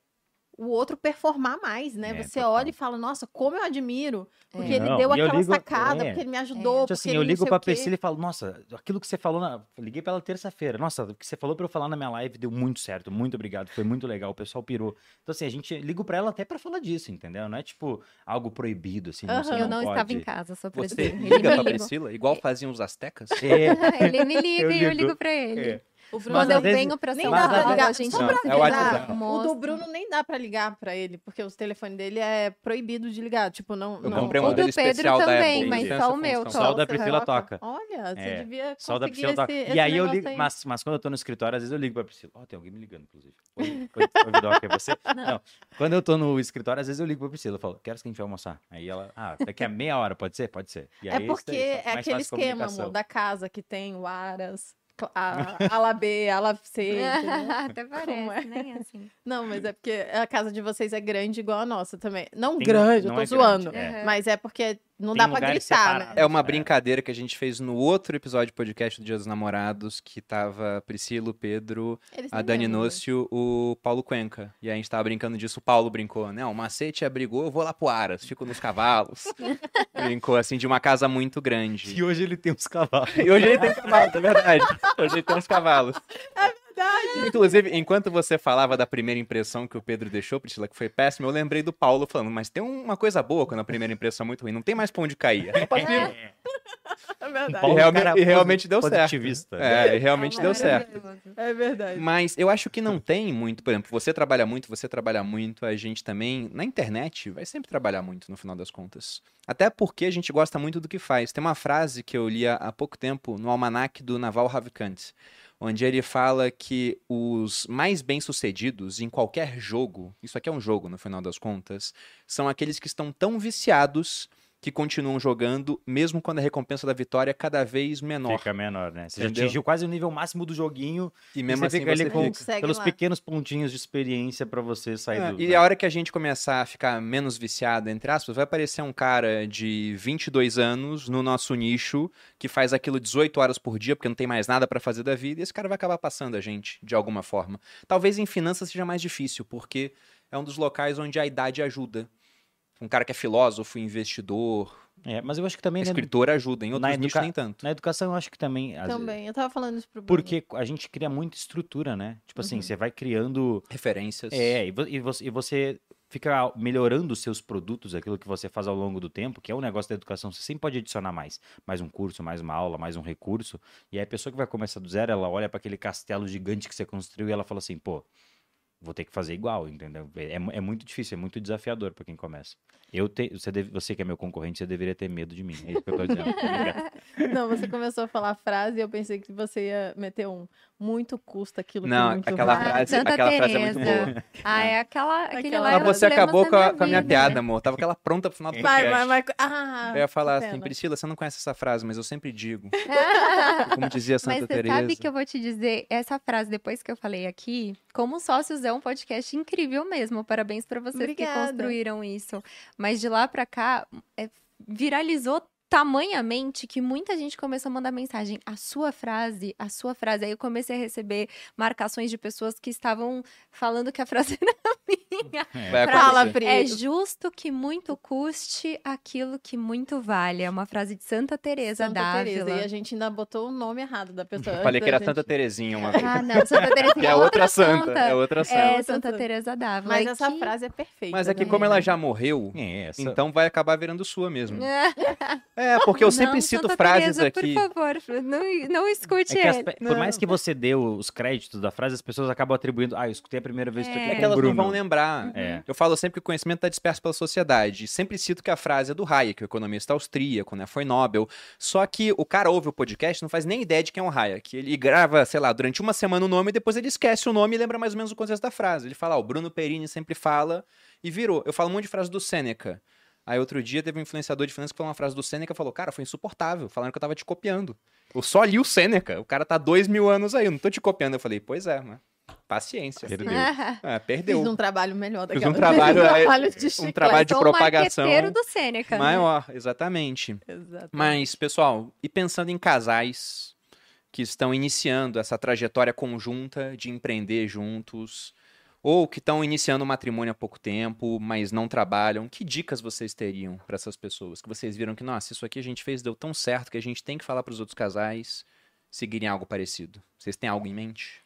o outro performar mais, né? É, Você total. olha e fala, nossa, como eu admiro, porque É. ele Não, deu eu aquela ligo- sacada, é. porque ele me ajudou, Tipo porque assim, eu não ligo pra. Priscila e falo, nossa, aquilo que você falou, na... liguei pra ela terça-feira, nossa, o que você falou pra eu falar na minha live deu muito certo, muito obrigado, foi muito legal, o pessoal pirou. Então assim, a gente ligo pra ela até pra falar disso, entendeu? Não é tipo algo proibido, assim, Aham. você Eu não pode. estava em casa, só [laughs] pra Você liga pra. Priscila, igual faziam os astecas? É, [laughs] Ele me liga Eu e eu ligo. ligo pra ele. É. O Bruno Mas às eu vezes- venho pra nem dá pra ligar. a gente Não, pra é avisar, WhatsApp. o do. Bruno nem dá pra ligar pra ele, porque o telefone dele é proibido de ligar. Tipo, não. Eu não... comprei um O do Pedro especial da também, Apple. mas só o meu. Só o da Priscila toca. Olha, você É, devia Só da conseguir Priscila toca. esse, E aí eu ligo, aí. mas, mas quando eu tô no escritório, às vezes eu ligo pra Priscila. Ó, tem alguém me ligando, inclusive. Oi, oi, é você? [laughs] Não. Quando eu tô no escritório, às vezes eu ligo pra Priscila. Eu falo, quero que a gente vai almoçar. Aí ela, ah, daqui a meia hora, pode ser? Pode ser. É porque é aquele esquema, amor, da casa que tem o Aras, a ala B, ala C. [laughs] entendeu? Até parece, é? nem assim. Não, mas é porque a casa de vocês é grande igual a nossa também. Não Tem- grande, não eu tô é zoando. grande, é. Mas é porque não Tem dá pra gritar, né? É uma É. brincadeira que a gente fez no outro episódio do podcast do Dia dos Namorados, que tava Priscila, o Pedro, Eles a Dani. Nócio, o Paulo Cuenca. E a gente tava brincando disso, o Paulo brincou, né? O macete abrigou, eu vou lá pro Aras, fico nos cavalos. [laughs] brincou, assim, de uma casa muito grande. E hoje ele tem uns cavalos. E hoje ele tem cavalos, é verdade. Hoje ele tem uns cavalos. Inclusive, enquanto você falava da primeira impressão que o Pedro deixou, Priscila, que foi péssima, eu lembrei do Paulo falando, mas tem uma coisa boa quando a primeira impressão é muito ruim, não tem mais pão de cair. É pra. É verdade. Paulo E realmente- cara e realmente deu certo. positivista. né? É, e realmente deu certo. É verdade. Mas eu acho que não tem muito, por exemplo, você trabalha muito, você trabalha muito, a gente também, na internet, vai sempre trabalhar muito no final das contas. Até porque a gente gosta muito do que faz. Tem uma frase que eu li há- há pouco tempo no almanac do Naval Ravikant, onde ele fala que os mais bem-sucedidos em qualquer jogo, isso aqui é um jogo no final das contas, são aqueles que estão tão viciados que continuam jogando, mesmo quando a recompensa da vitória é cada vez menor. Fica menor, né? Você já atingiu quase o nível máximo do joguinho E mesmo você assim fica ali você com- fica. Consegue pelos lá. pequenos pontinhos de experiência pra você sair É, do. e a hora que a gente começar a ficar menos viciado, entre aspas, vai aparecer um cara de 22 anos no nosso nicho que faz aquilo 18 horas por dia porque não tem mais nada pra fazer da vida e esse cara vai acabar passando a gente de alguma forma. Talvez em finanças seja mais difícil porque é um dos locais onde a idade ajuda. Um cara que é filósofo, investidor, É, mas eu acho que também né, escritor ajuda, em outros na nichos nem tanto. na educação eu acho que também. Também, eu tava falando isso pro Bruno. Porque a gente cria muita estrutura, né? Tipo assim, Uhum. você vai criando. Referências. É, e, e você, e você fica melhorando os seus produtos, aquilo que você faz ao longo do tempo, que é um negócio da educação. Você sempre pode adicionar mais. Mais um curso, mais uma aula, mais um recurso. E aí a pessoa que vai começar do zero, ela olha para aquele castelo gigante que você construiu e ela fala assim, pô. Vou ter que fazer igual, entendeu? É, é muito difícil, é muito desafiador para quem começa. Eu te, você, deve- você que é meu concorrente, você deveria ter medo de mim. É isso que eu tô dizendo. Brincando. [laughs] Não, você começou a falar a frase e eu pensei que você ia meter um muito custa aquilo Não, que muito aquela vale. frase, Santa aquela frase é muito Teresa. boa. Ah, é aquela. Aquele Aquela- lá Mas você acabou com a, minha com a minha piada, amor. Tava aquela pronta pro final do Vai, podcast. vai, vai. Ah, Eu ia falar que assim, pena. Priscila, você não conhece essa frase, mas eu sempre digo. [laughs] Como dizia Santa Mas você Teresa. sabe que eu vou te dizer essa frase depois que eu falei aqui. Como sócios é um podcast incrível mesmo. Parabéns pra vocês que Obrigada. construíram isso. Mas de lá pra cá, é, viralizou tamanhamente que muita gente começou a mandar mensagem. A sua frase, a sua frase. Aí eu comecei a receber marcações de pessoas que estavam falando que a frase [laughs] era minha. Vai Fala. Pri. É justo que muito custe aquilo que muito vale. É uma frase de Santa Teresa Santa d'Ávila. Teresa. E a gente ainda botou o nome errado da pessoa. Eu falei que era da Santa gente- Terezinha uma vez. Ah, não, Santa Teresa [laughs] Que é outra santa. É outra santa. É, outra Santa santa. Teresa d'Ávila. Mas E essa que- frase é perfeita. Mas é que né? como ela já morreu, É, essa- então vai acabar virando sua mesmo. É, [laughs] porque eu sempre Não, cito Santa frases Teresa, aqui. Por favor, não, não escute É as Não. por mais que você dê os créditos da frase, as pessoas acabam atribuindo. Ah, eu escutei a primeira vez isso aqui É. É que elas não Bruno. vão lembrar. É. Eu falo sempre que o conhecimento está disperso pela sociedade. Sempre cito que a frase é do Hayek, o economista austríaco, né? Foi Nobel. Só que o cara ouve o podcast e não faz nem ideia de quem é o Hayek. Ele grava, sei lá, durante uma semana o nome e depois ele esquece o nome e lembra mais ou menos o contexto da frase. Ele fala, ah, o Bruno Perini sempre fala e virou. Eu falo um monte de frase do Sêneca. Aí outro dia teve um influenciador de finanças que falou uma frase do Sêneca e falou, cara, foi insuportável, falando que eu tava te copiando. Eu só li o Sêneca, o cara tá dois mil anos aí, eu não tô te copiando. Eu falei, pois é, mas paciência. Perdeu. [laughs] É, perdeu. Fiz um trabalho melhor Fiz daquela um trabalho, um [laughs] é, trabalho de um trabalho de o propagação do Sêneca. né? maior, exatamente. Exato. Mas, pessoal, e pensando em casais que estão iniciando essa trajetória conjunta de empreender juntos, ou que estão iniciando um matrimônio há pouco tempo, mas não trabalham, que dicas vocês teriam para essas pessoas? Que vocês viram que, nossa, isso aqui a gente fez, deu tão certo que a gente tem que falar para os outros casais seguirem algo parecido. Vocês têm algo em mente?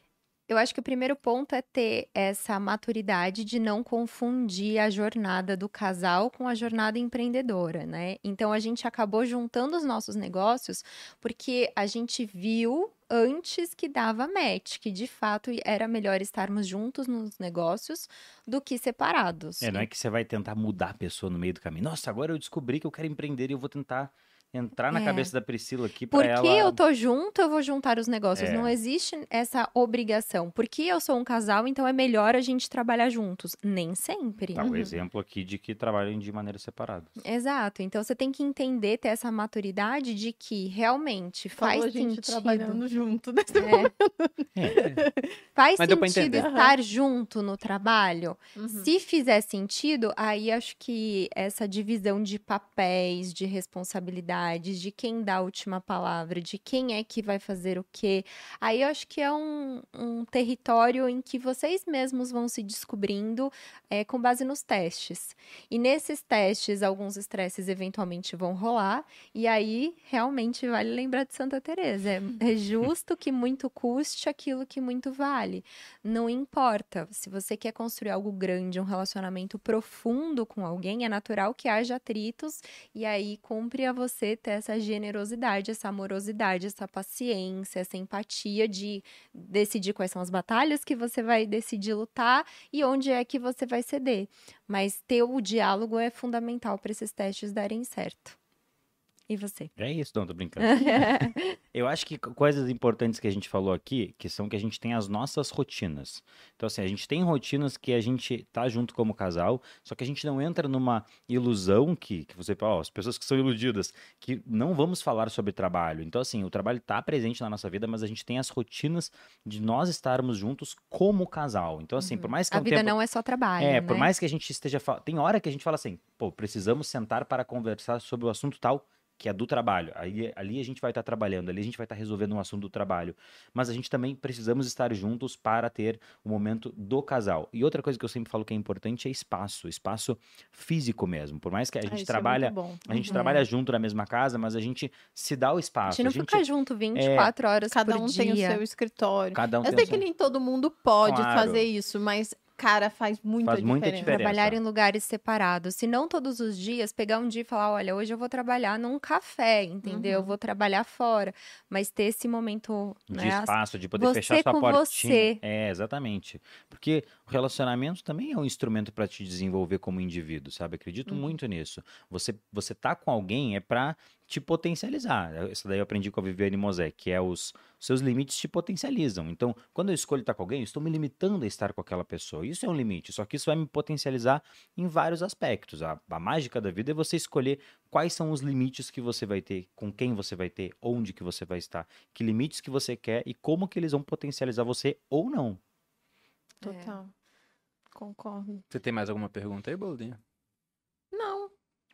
Eu acho que o primeiro ponto é ter essa maturidade de não confundir a jornada do casal com a jornada empreendedora, né? Então a gente acabou juntando os nossos negócios porque a gente viu antes que dava match, que de fato era melhor estarmos juntos nos negócios do que separados. É, não é que você vai tentar mudar a pessoa no meio do caminho. Nossa, agora eu descobri que eu quero empreender e eu vou tentar entrar na É. cabeça da Priscila aqui Porque ela... eu tô junto, eu vou juntar os negócios. É. Não existe essa obrigação. Porque eu sou um casal, então é melhor a gente trabalhar juntos. Nem sempre. Tá, Uhum. o exemplo aqui de que trabalham de maneira separada. Exato. Então você tem que entender, ter essa maturidade de que realmente faz Falou a gente sentido. trabalhando junto. Né? É. [laughs] Faz Mas deu pra sentido entender. estar junto no trabalho. Uhum. Se fizer sentido, aí acho que essa divisão de papéis, de de quem dá a última palavra, de quem é que vai fazer o quê, aí eu acho que é um, um território em que vocês mesmos vão se descobrindo é, com base nos testes. E nesses testes, alguns estresses eventualmente vão rolar, e aí realmente vale lembrar de Santa Teresa. É, [laughs] é justo que muito custe aquilo que muito vale. Não importa. Se você quer construir algo grande, um relacionamento profundo com alguém, é natural que haja atritos e aí cumpre a você ter essa generosidade, essa amorosidade, essa paciência, essa empatia de decidir quais são as batalhas que você vai decidir lutar e onde é que você vai ceder. Mas ter o diálogo é fundamental para esses testes darem certo. E você? É isso, não, tô brincando. [laughs] [laughs] Eu acho que coisas importantes que a gente falou aqui, que são que a gente tem as nossas rotinas. Então, assim, a gente tem rotinas que a gente tá junto como casal, só que a gente não entra numa ilusão que, que você, ó, as pessoas que são iludidas, que não vamos falar sobre trabalho. Então, assim, o trabalho tá presente na nossa vida, mas a gente tem as rotinas de nós estarmos juntos como casal. Então, assim, por mais que A um vida tempo... não é só trabalho, É, né? por mais que a gente esteja. Tem hora que a gente fala assim, pô, precisamos sentar para conversar sobre o assunto tal, que é do trabalho. Aí, ali a gente vai estar trabalhando, ali a gente vai estar resolvendo um assunto do trabalho. Mas a gente também precisamos estar juntos para ter o momento do casal. E outra coisa que eu sempre falo que é importante é espaço, espaço físico mesmo. Por mais que a Ah, gente é trabalha. bom. a gente Uhum. trabalha junto na mesma casa, mas a gente se dá o A espaço. gente não fica junto 24 horas Cada por um dia. tem o seu escritório. Cada um Eu tem sei o que nem todo mundo pode Claro. fazer isso, mas, cara, faz muita Faz muita diferença. diferença. Trabalhar em lugares separados. Se não todos os dias, pegar um dia e falar: olha, hoje eu vou trabalhar num café, entendeu? Uhum. Vou trabalhar fora. Mas ter esse momento. de né, espaço, de poder você fechar sua com portinha. você. É, exatamente. Porque o relacionamento também é um instrumento para te desenvolver como indivíduo, sabe? Acredito Uhum. muito nisso. Você você tá com alguém é para te potencializar. Isso daí eu aprendi com a Viviane Mosé, que é os seus limites te potencializam. Então, quando eu escolho estar com alguém, eu estou me limitando a estar com aquela pessoa. Isso é um limite, só que isso vai me potencializar em vários aspectos. A, a mágica da vida é você escolher quais são os limites que você vai ter, com quem você vai ter, onde que você vai estar, que limites que você quer e como que eles vão potencializar você ou não. Total. Concordo. Você tem mais alguma pergunta aí, Boldinha?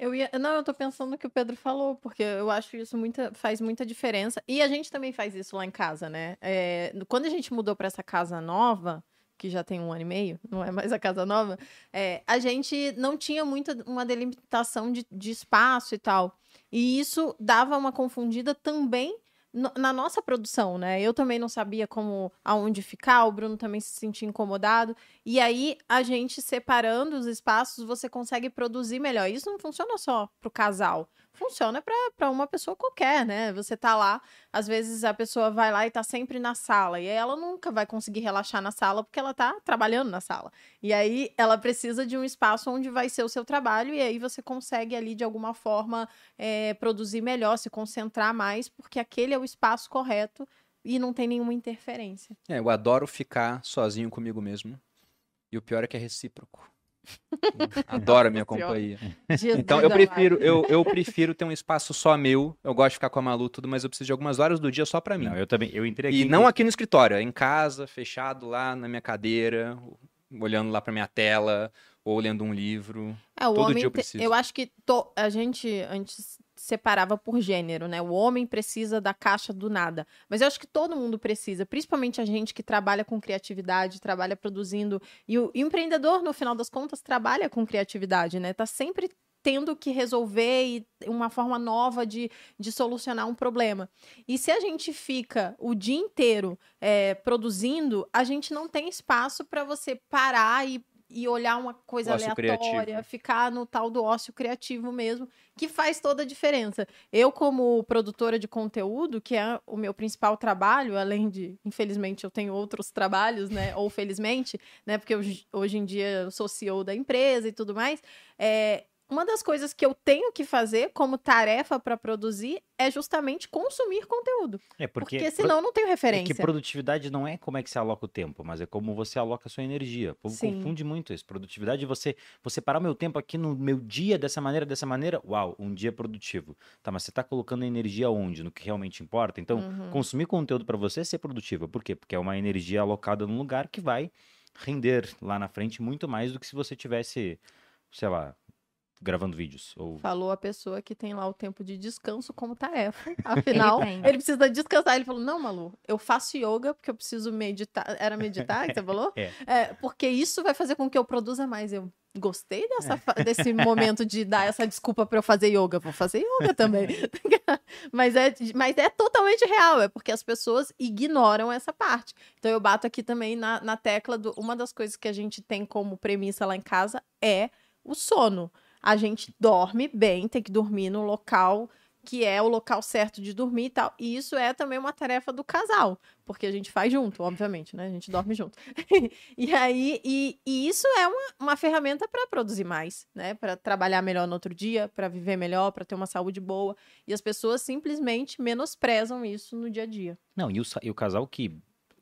Eu ia, não, eu tô pensando no que o Pedro falou, porque eu acho isso muita, faz muita diferença. E a gente também faz isso lá em casa, né? É, quando a gente mudou para essa casa nova, que já tem um ano e meio, [laughs] não é mais a casa nova, é, a gente não tinha muita uma delimitação de, de espaço e tal. E isso dava uma confundida também na nossa produção, né? Eu também não sabia como aonde ficar, o Bruno também se sentia incomodado. E aí, a gente separando os espaços, você consegue produzir melhor. Isso não funciona só pro casal. Funciona para uma pessoa qualquer, né? Você tá lá, às vezes a pessoa vai lá e tá sempre na sala. E aí ela nunca vai conseguir relaxar na sala porque ela tá trabalhando na sala. E aí ela precisa de um espaço onde vai ser o seu trabalho. E aí você consegue ali, de alguma forma, é, produzir melhor, se concentrar mais, porque aquele é o espaço correto e não tem nenhuma interferência. É, eu adoro ficar sozinho comigo mesmo. E o pior é que é recíproco. Adoro a minha companhia. Então eu prefiro, eu, eu prefiro ter um espaço só meu. Eu gosto de ficar com a Malu tudo, mas eu preciso de algumas horas do dia só pra mim. Não, eu também, eu entrei aqui. E não aqui no escritório, é em casa, fechado lá na minha cadeira, olhando lá pra minha tela, ou lendo um livro. É, o Todo homem dia eu te- preciso. eu acho que to- a gente antes separava por gênero, né? O homem precisa da caixa do nada. Mas eu acho que todo mundo precisa, principalmente a gente que trabalha com criatividade, trabalha produzindo. E o, empreendedor, no final das contas, trabalha com criatividade, né? Tá sempre tendo que resolver uma forma nova de, de solucionar um problema. E se a gente fica o dia inteiro é, produzindo, a gente não tem espaço para você parar e, e olhar uma coisa aleatória, criativo. ficar no tal do ócio criativo mesmo, que faz toda a diferença. Eu, como produtora de conteúdo, que é o meu principal trabalho, além de, infelizmente, eu tenho outros trabalhos, né? Ou felizmente, né? Porque hoje, hoje em dia eu sou CEO da empresa e tudo mais. É, uma das coisas que eu tenho que fazer como tarefa para produzir é justamente consumir conteúdo. É Porque, porque, senão eu não tenho é referência. que produtividade não é como é que você aloca o tempo, mas é como você aloca a sua energia. O povo Sim. confunde muito isso. Produtividade é você, você parar o meu tempo aqui no meu dia dessa maneira, dessa maneira. Uau, um dia produtivo. Tá, mas você tá colocando energia onde? No que realmente importa? Então, Uhum. consumir conteúdo para você é ser produtivo. Por quê? Porque é uma energia alocada num lugar que vai render lá na frente muito mais do que se você tivesse, sei lá, gravando vídeos. Ou... Falou a pessoa que tem lá o tempo de descanso como tarefa. [laughs] Afinal, Ele ele, precisa descansar. Ele falou: Não, Malu, eu faço yoga porque eu preciso meditar. Era meditar que você falou? [laughs] É. porque isso vai fazer com que eu produza mais. Eu gostei dessa, fa- desse momento de dar essa desculpa para eu fazer yoga. Vou fazer yoga também. [laughs] mas, é, mas é totalmente real. É porque as pessoas ignoram essa parte. Então eu bato aqui também na, na tecla do. Uma das coisas que a gente tem como premissa lá em casa é o sono. A gente dorme bem, tem que dormir no local que é o local certo de dormir e tal. E isso é também uma tarefa do casal, porque a gente faz junto, obviamente, né? A gente dorme junto. [laughs] e aí, e, e isso é uma, uma ferramenta para produzir mais, né? Para trabalhar melhor no outro dia, para viver melhor, para ter uma saúde boa. E as pessoas simplesmente menosprezam isso no dia a dia. Não, e o, e o casal que,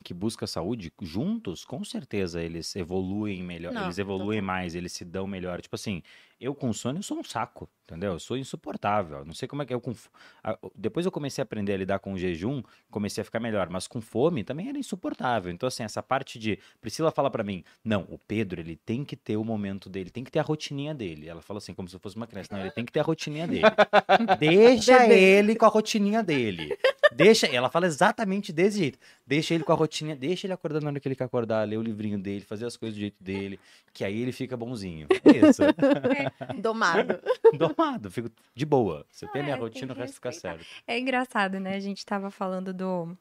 que busca saúde juntos, com certeza eles evoluem melhor, Não, eles evoluem mais, eles se dão melhor. Tipo assim, eu com sono eu sou um saco, entendeu? Eu sou insuportável. Não sei como é que eu com f- a- depois eu comecei a aprender a lidar com o jejum, comecei a ficar melhor, mas com fome também era insuportável. Então assim, essa parte de Priscila fala pra mim: "Não, o Pedro, ele tem que ter o momento dele, tem que ter a rotininha dele". Ela fala assim como se eu fosse uma criança, não, ele tem que ter a rotininha dele. [laughs] Deixa ele com a rotininha dele. Deixa, ela fala exatamente desse jeito. Deixa ele com a rotina, deixa ele acordar na hora que ele quer acordar, ler o livrinho dele, fazer as coisas do jeito dele, que aí ele fica bonzinho. É isso. [laughs] [laughs] Domado. [laughs] Domado, fico de boa. Você tem a minha É, rotina, o resto fica certo. É engraçado, né? A gente tava falando do.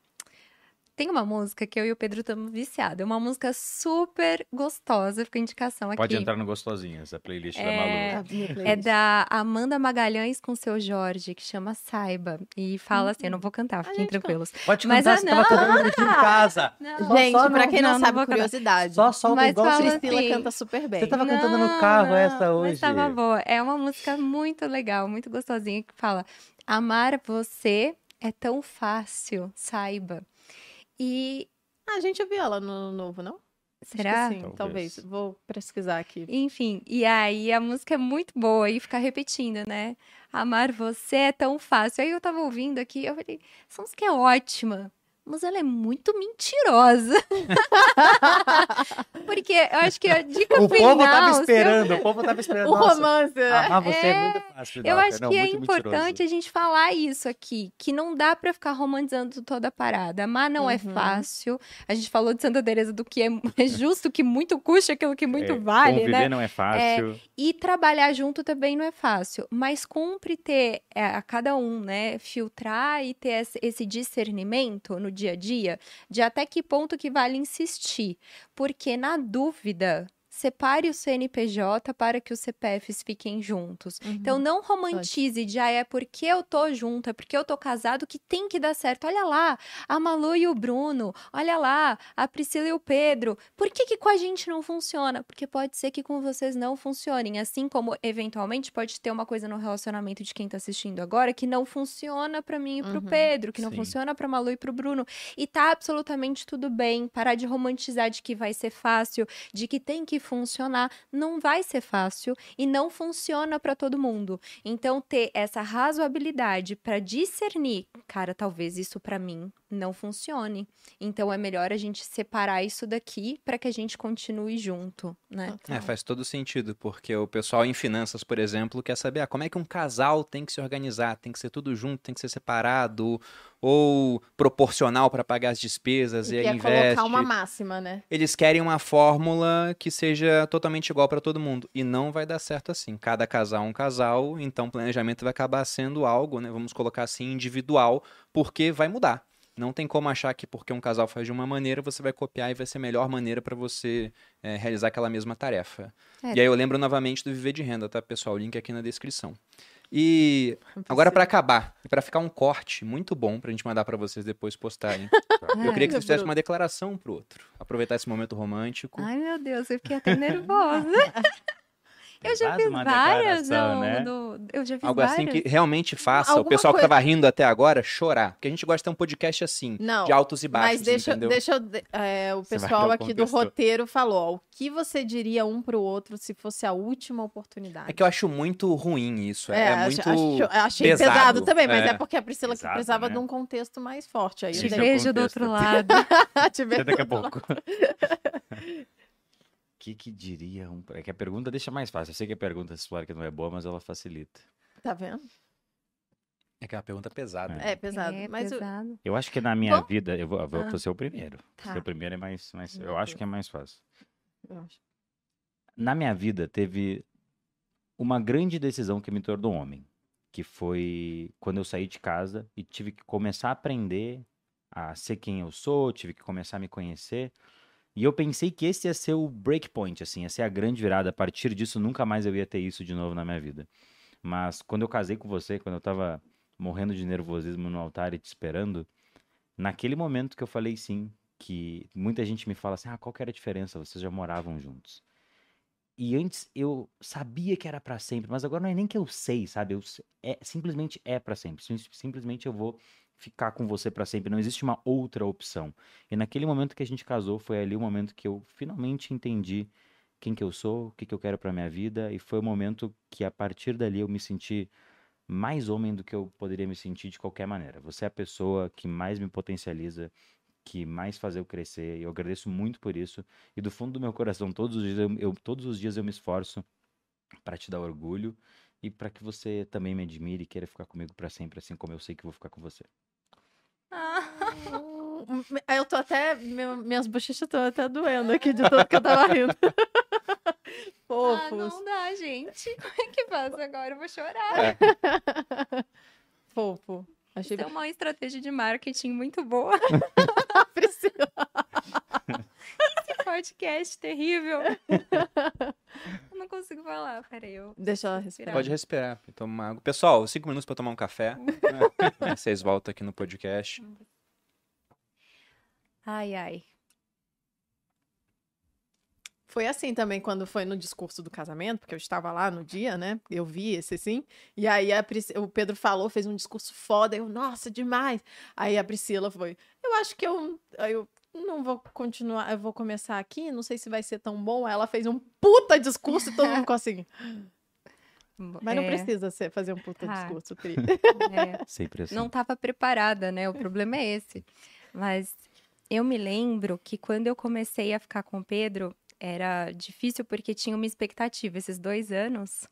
Tem uma música que eu e o Pedro estamos viciados. É uma música super gostosa, fica indicação aqui. Pode entrar no gostosinho, essa playlist da É, Malu. É da Amanda Magalhães com seu Jorge, que chama Saiba. E fala assim: eu não vou cantar, fiquem tranquilos. Pode Mas, cantar, ah, você tava não. cantando no time de casa. Não, Gente, só pra não- quem não, não, não sabe, cantar. curiosidade. Só solta Mas o igual. Priscila assim, canta super bem. Você tava cantando no carro essa hoje. Mas tava boa. É uma música muito legal, muito gostosinha, que fala: Amar você é tão fácil, saiba. E Ah, a gente ouviu ela no novo, não? Acho que será? sim, Talvez. talvez. Vou pesquisar aqui. Enfim, e aí a música é muito boa e fica repetindo, né? Amar você é tão fácil. Aí eu tava ouvindo aqui, eu falei, essa música é ótima. Mas ela é muito mentirosa. [laughs] Porque eu acho que a dica O final. povo tava eu- esperando, o povo tava esperando. O romance, né? amar você é, É, muito fácil. Eu acho Não, que é muito importante mentiroso. a gente falar isso aqui, que não dá pra ficar romantizando toda a parada. Amar não é Uhum. fácil. A gente falou de Santa Teresa do que é, é justo que muito custa aquilo que muito É, vale, Conviver né? não é fácil. E trabalhar junto também não é fácil, mas cumpre ter é, a cada um, né, filtrar e ter esse- esse discernimento no dia a dia de até que ponto que vale insistir, porque na dúvida separe o CNPJ para que os CPFs fiquem juntos. Uhum. Então não romantize de ah, é porque eu tô junto, é porque eu tô casado que tem que dar certo. Olha lá, a Malu e o Bruno, olha lá, a Priscila e o Pedro. Por que que com a gente não funciona? Porque pode ser que com vocês não funcionem, assim como eventualmente pode ter uma coisa no relacionamento de quem tá assistindo agora que não funciona pra mim e pro Uhum, Pedro, que não sim. funciona pra Malu e pro Bruno. E tá absolutamente tudo bem, parar de romantizar de que vai ser fácil, de que tem que funcionar, não vai ser fácil e não funciona para todo mundo. Então ter essa razoabilidade para discernir, cara, talvez isso para mim não funcione. Então é melhor a gente separar isso daqui para que a gente continue junto, né? É, faz todo sentido, porque o pessoal em finanças, por exemplo, quer saber ah, como é que um casal tem que se organizar, tem que ser tudo junto, tem que ser separado, ou proporcional para pagar as despesas e, E aí investe. colocar uma máxima, né? Eles querem uma fórmula que seja totalmente igual para todo mundo. E não vai dar certo assim. Cada casal é um casal, então o planejamento vai acabar sendo algo, né? Vamos colocar assim, individual, porque vai mudar. Não tem como achar que porque um casal faz de uma maneira, você vai copiar e vai ser a melhor maneira para você é, realizar aquela mesma tarefa. É. E aí eu lembro novamente do Viver de Renda, tá, pessoal? O link aqui na descrição. E agora para acabar, e para ficar um corte muito bom pra gente mandar para vocês depois postarem. [laughs] Eu queria que vocês fizessem uma declaração pro outro. Aproveitar esse momento romântico. Ai, meu Deus, eu fiquei até nervosa. [laughs] Eu já fiz uma várias, não, né? do- eu já fiz Algo várias. assim que realmente faça o Alguma pessoal que coisa- tava rindo até agora chorar. Porque a gente gosta de ter um podcast assim, Não, de altos e baixos, Mas deixa, entendeu? deixa eu. é, o pessoal o aqui do roteiro falou: ó, o que você diria um pro outro se fosse a última oportunidade? É que eu acho muito ruim isso. É, É, ach- muito. acho- achei pesado, pesado, também, mas é. é, porque a Priscila que Pesado, precisava né? de um contexto mais forte. Aí eu seu Beijo do outro lado. [laughs] Te Até vejo daqui a pouco. [laughs] O que, que diria um. É que a pergunta deixa mais fácil. Eu sei que a pergunta que não é boa, mas ela facilita. Tá vendo? É que é uma pergunta pesada. É pesado. É mas o- pesado. Eu acho que na minha Bom- vida. Eu vou, eu vou Ah. ser o primeiro. Tá. Ser o primeiro é mais. mais eu acho que é mais fácil. eu acho. Na minha vida teve uma grande decisão que me tornou homem. Que foi quando eu saí de casa e tive que começar a aprender a ser quem eu sou, tive que começar a me conhecer. E eu pensei que esse ia ser o breakpoint, assim, ia ser a grande virada. A partir disso, nunca mais eu ia ter isso de novo na minha vida. Mas quando eu casei com você, quando eu tava morrendo de nervosismo no altar e te esperando, naquele momento que eu falei sim, que muita gente me fala assim: ah, qual que era a diferença? Vocês já moravam juntos. E antes eu sabia que era pra sempre, mas agora não é nem que eu sei, sabe? Eu, é, simplesmente é pra sempre. Sim- Simplesmente eu vou ficar com você pra sempre. Não existe uma outra opção. E naquele momento que a gente casou, foi ali o momento que eu finalmente entendi quem que eu sou, o que que eu quero pra minha vida, e foi o momento que a partir dali eu me senti mais homem do que eu poderia me sentir de qualquer maneira. Você é a pessoa que mais me potencializa, que mais faz eu crescer, e eu agradeço muito por isso. E do fundo do meu coração, todos os dias eu, eu- todos os dias eu me esforço para te dar orgulho e para que você também me admire e queira ficar comigo para sempre, assim como eu sei que vou ficar com você. Ah, Eu tô até. meu- minhas bochechas estão até doendo aqui de tanto que eu tava rindo. [laughs] ah, Fofos. não dá, gente. Como é que faz agora? Eu vou chorar. É. [laughs] Fofo. Achei Isso é uma estratégia de marketing muito boa. [laughs] Priscila. Esse podcast terrível. Eu não consigo falar. Peraí, eu. Deixa ela respirar. Pode respirar, toma uma água. Pessoal, cinco minutos pra tomar um café. Aí Vocês voltam aqui no podcast. Ai, ai. Foi assim também quando foi no discurso do casamento, porque eu estava lá no dia, né? Eu vi esse sim. E aí a Pris- o Pedro falou, fez um discurso foda. Eu, nossa, demais. Aí a Priscila foi, eu acho que eu, aí eu não vou continuar, eu vou começar aqui, não sei se vai ser tão bom. Aí Ela fez um puta discurso e todo mundo ficou [laughs] assim. Mas não É, precisa ser, fazer um puta Ah. discurso, Pri. [laughs] é. Sempre assim. não estava preparada, né? O problema é esse. Mas eu me lembro que quando eu comecei a ficar com o Pedro, era difícil porque tinha uma expectativa. Esses dois anos,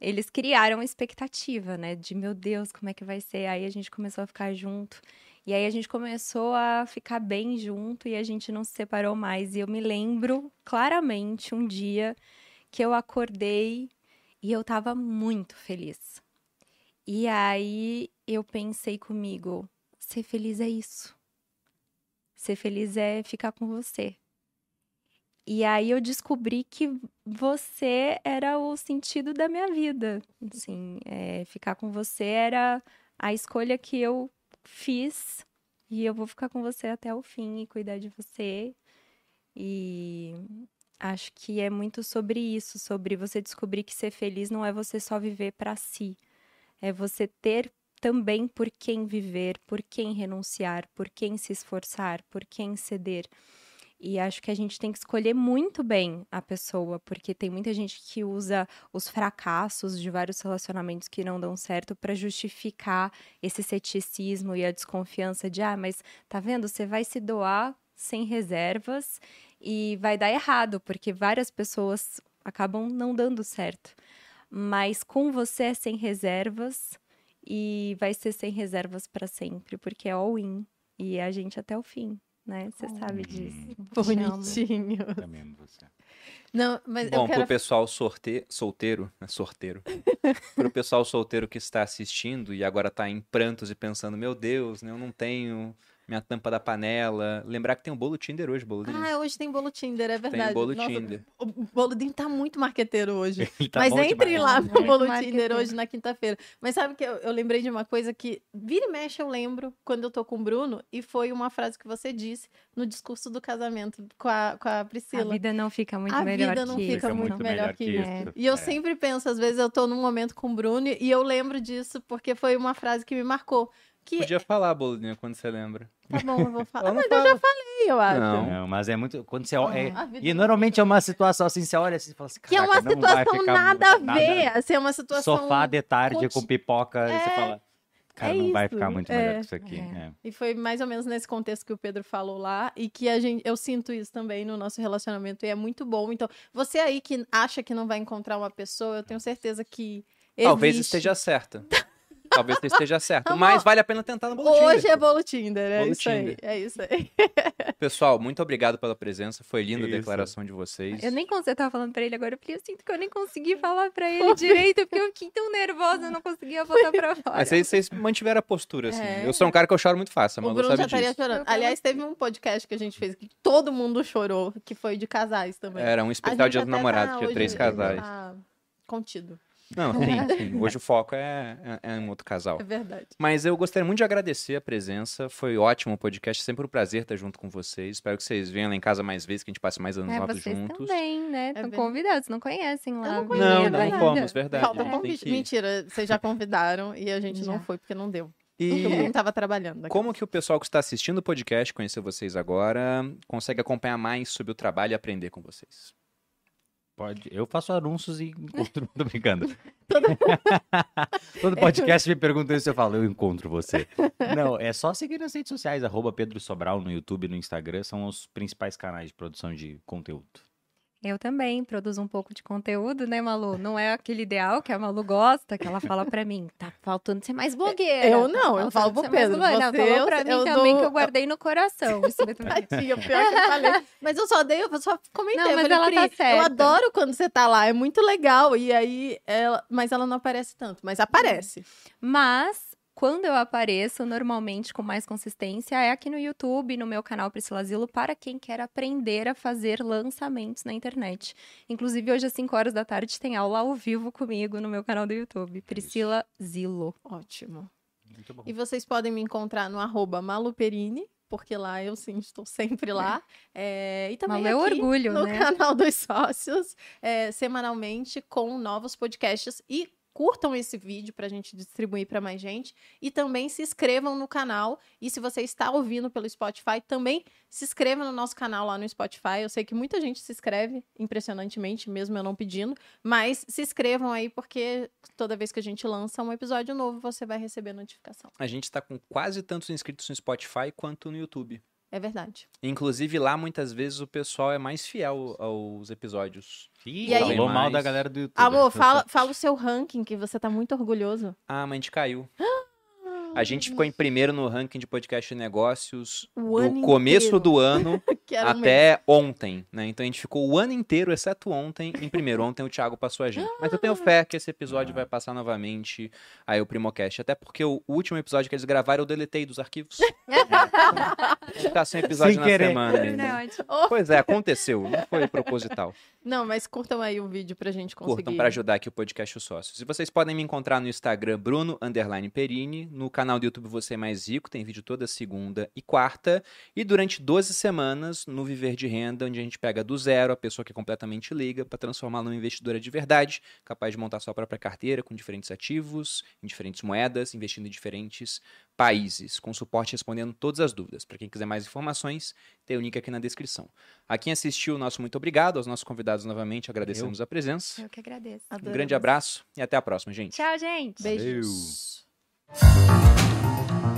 eles criaram expectativa, né? De meu Deus, como é que vai ser? Aí a gente começou a ficar junto. E aí a gente começou a ficar bem junto e a gente não se separou mais. E eu me lembro claramente um dia que eu acordei e eu tava muito feliz. E aí eu pensei comigo, ser feliz é isso. Ser feliz é ficar com você. E aí eu descobri que você era o sentido da minha vida. Assim, é, ficar com você era a escolha que eu fiz e eu vou ficar com você até o fim e cuidar de você. E acho que é muito sobre isso, sobre você descobrir que ser feliz não é você só viver para si, é você ter também por quem viver, por quem renunciar, por quem se esforçar, por quem ceder. E acho que a gente tem que escolher muito bem a pessoa, porque tem muita gente que usa os fracassos de vários relacionamentos que não dão certo para justificar esse ceticismo e a desconfiança de, ah, mas tá vendo, você vai se doar sem reservas e vai dar errado, porque várias pessoas acabam não dando certo. Mas com você é sem reservas e vai ser sem reservas para sempre, porque é all-in e é a gente até o fim, né? Você sabe disso. Te amo. Bonitinho. [laughs] Também amo você. Não, mas Bom, eu quero pro pessoal sorte... solteiro, né? Sorteiro. [laughs] pro pessoal solteiro que está assistindo e agora tá em prantos e pensando, meu Deus, né, eu não tenho minha tampa da panela. Lembrar que tem um bolo Tinder hoje, bolo Ah, hoje tem bolo Tinder, é verdade. Tem bolo Nossa, Tinder. O Boludinho tá muito marqueteiro hoje. [laughs] Tá Mas entre demais. lá Muito no Bolo marqueteiro. Tinder hoje na quinta-feira. Mas sabe que eu, eu lembrei de uma coisa que vira e mexe eu lembro quando eu tô com o Bruno, e foi uma frase que você disse no discurso do casamento com a, com a A Priscila. vida não fica muito A melhor vida não que fica isso. muito melhor que isso. isso. E eu É. sempre penso, às vezes eu tô num momento com o Bruno e eu lembro disso porque foi uma frase que me marcou. Que, Podia falar, bolinha, quando você lembra. tá bom, eu vou falar. [laughs] Mas fala. eu já falei, eu acho. Não. Não, mas é muito. Quando você olha. A vida e não normalmente é uma situação assim, você olha assim e fala assim. Que é uma "Caraca, não vai situação ficar nada a nada- ver. Assim, é uma situação. Sofá de tarde conti- com pipoca. E você É, fala. Cara, é não vai isso, ficar muito é, melhor que isso aqui. é. é. E foi mais ou menos nesse contexto que o Pedro falou lá e que a gente, eu sinto isso também no nosso relacionamento e é muito bom. Então, você aí que acha que não vai encontrar uma pessoa, eu tenho certeza que Talvez existe. esteja certa. [laughs] Talvez você esteja certo. Amor, Mas vale a pena tentar no bolo Hoje Tinder. é bolo Tinder, é Bolo isso aí. Tinder. É isso aí. [laughs] Pessoal, muito obrigado pela presença. Foi linda a declaração de vocês. Eu nem consegui, eu tava falando pra ele agora, eu falei, eu sinto que eu nem consegui [laughs] falar pra ele direito, porque eu fiquei tão nervosa, eu não conseguia botar pra fora. Mas vocês, vocês mantiveram a postura, assim. É. Eu sou um cara que eu choro muito fácil, a Malu Bruno já sabe estaria disso. chorando. Aliás, teve um podcast que a gente fez que todo mundo chorou, que foi de casais também. Era um especial Namorado, tá tinha hoje- três casais. tá contido. Não, sim, sim. Hoje o foco é, é, é um outro casal. É verdade. Mas eu gostaria muito de agradecer a presença. Foi ótimo o podcast. Sempre um prazer estar junto com vocês. Espero que vocês venham lá em casa mais vezes, que a gente passe mais anos É, novos vocês juntos. também, né? Estão verdade. convidados, não conhecem lá. Eu não conheço, Não, não verdade. fomos, verdade. Falta um convite. que- Mentira, vocês já convidaram e a gente não Já. foi porque não deu. E [laughs] Todo mundo tava trabalhando. como que o pessoal que está assistindo o podcast, conhecer vocês agora, consegue acompanhar mais sobre o trabalho e aprender com vocês? Pode. Eu faço anúncios e encontro. [laughs] Tô brincando. [laughs] [laughs] Todo podcast me pergunta isso, eu falo, eu encontro você. Não, é só seguir nas redes sociais, arroba Pedro Sobral no YouTube e no Instagram, são os principais canais de produção de conteúdo. Eu também produzo um pouco de conteúdo, né, Malu? Não é aquele ideal que a Malu gosta, que ela fala pra mim, tá faltando ser mais blogueira. Eu tá não, eu faltando falo pro mais Pedro, blogueira. você, Não, eu- falou pra mim eu também dou- que eu guardei no coração. Isso. [laughs] Tadinha, pior que eu falei. Mas eu só dei, eu só comentei. Não, eu mas falei, ela tá eu certa. adoro quando você tá lá, é muito legal. E aí, ela... mas ela não aparece tanto, mas aparece. Mas, quando eu apareço, normalmente com mais consistência, é aqui no YouTube, no meu canal Priscila Zilo, para quem quer aprender a fazer lançamentos na internet. Inclusive, hoje às 5 horas da tarde tem aula ao vivo comigo no meu canal do YouTube, Priscila Zilo. Ótimo. Muito bom. E vocês podem me encontrar no arroba maluperini, porque lá eu sim estou sempre lá. É, e também é aqui orgulho, no né? canal dos sócios, é, semanalmente, com novos podcasts. E curtam esse vídeo para a gente distribuir para mais gente. E também se inscrevam no canal. E se você está ouvindo pelo Spotify, também se inscreva no nosso canal lá no Spotify. Eu sei que muita gente se inscreve, impressionantemente, mesmo eu não pedindo. Mas se inscrevam aí, porque toda vez que a gente lança um episódio novo, você vai receber notificação. A gente está com quase tantos inscritos no Spotify quanto no YouTube. É verdade. Inclusive lá, muitas vezes, o pessoal é mais fiel aos episódios. Ih, E aí- falou mal da galera do YouTube. Amor, fala, [laughs] fala o seu ranking, que você tá muito orgulhoso. Ah, mas a gente caiu. [gasps] A gente ficou em primeiro no ranking de podcast de negócios O do começo inteiro. do ano [laughs] até ontem, né? Então a gente ficou o ano inteiro, exceto ontem, em primeiro. Ontem o Thiago passou a gente. Mas eu tenho fé que esse episódio vai passar novamente aí o Primocast. Até porque o último episódio que eles gravaram eu deletei dos arquivos. [laughs] Ficar sem episódio Sem na querer. semana. Não, ainda. é. [laughs] Pois é, aconteceu. Não foi proposital. Não, mas curtam aí o vídeo pra gente conseguir. Curtam para ajudar aqui o podcast Os Sócios. E vocês podem me encontrar no Instagram Bruno underline Perini, no canal do YouTube Você é Mais Rico, tem vídeo toda segunda e quarta, e durante 12 semanas no Viver de Renda, onde a gente pega do zero a pessoa que é completamente liga para transformá-la numa investidora de verdade, capaz de montar sua própria carteira com diferentes ativos, em diferentes moedas, investindo em diferentes países, com suporte respondendo todas as dúvidas. Para quem quiser mais informações, tem o link aqui na descrição. A quem assistiu, nosso muito obrigado. Aos nossos convidados novamente, agradecemos a presença. Eu que agradeço. Um Adoramos. grande abraço e até a próxima, gente. Tchau, gente. Beijos. Valeu. うん。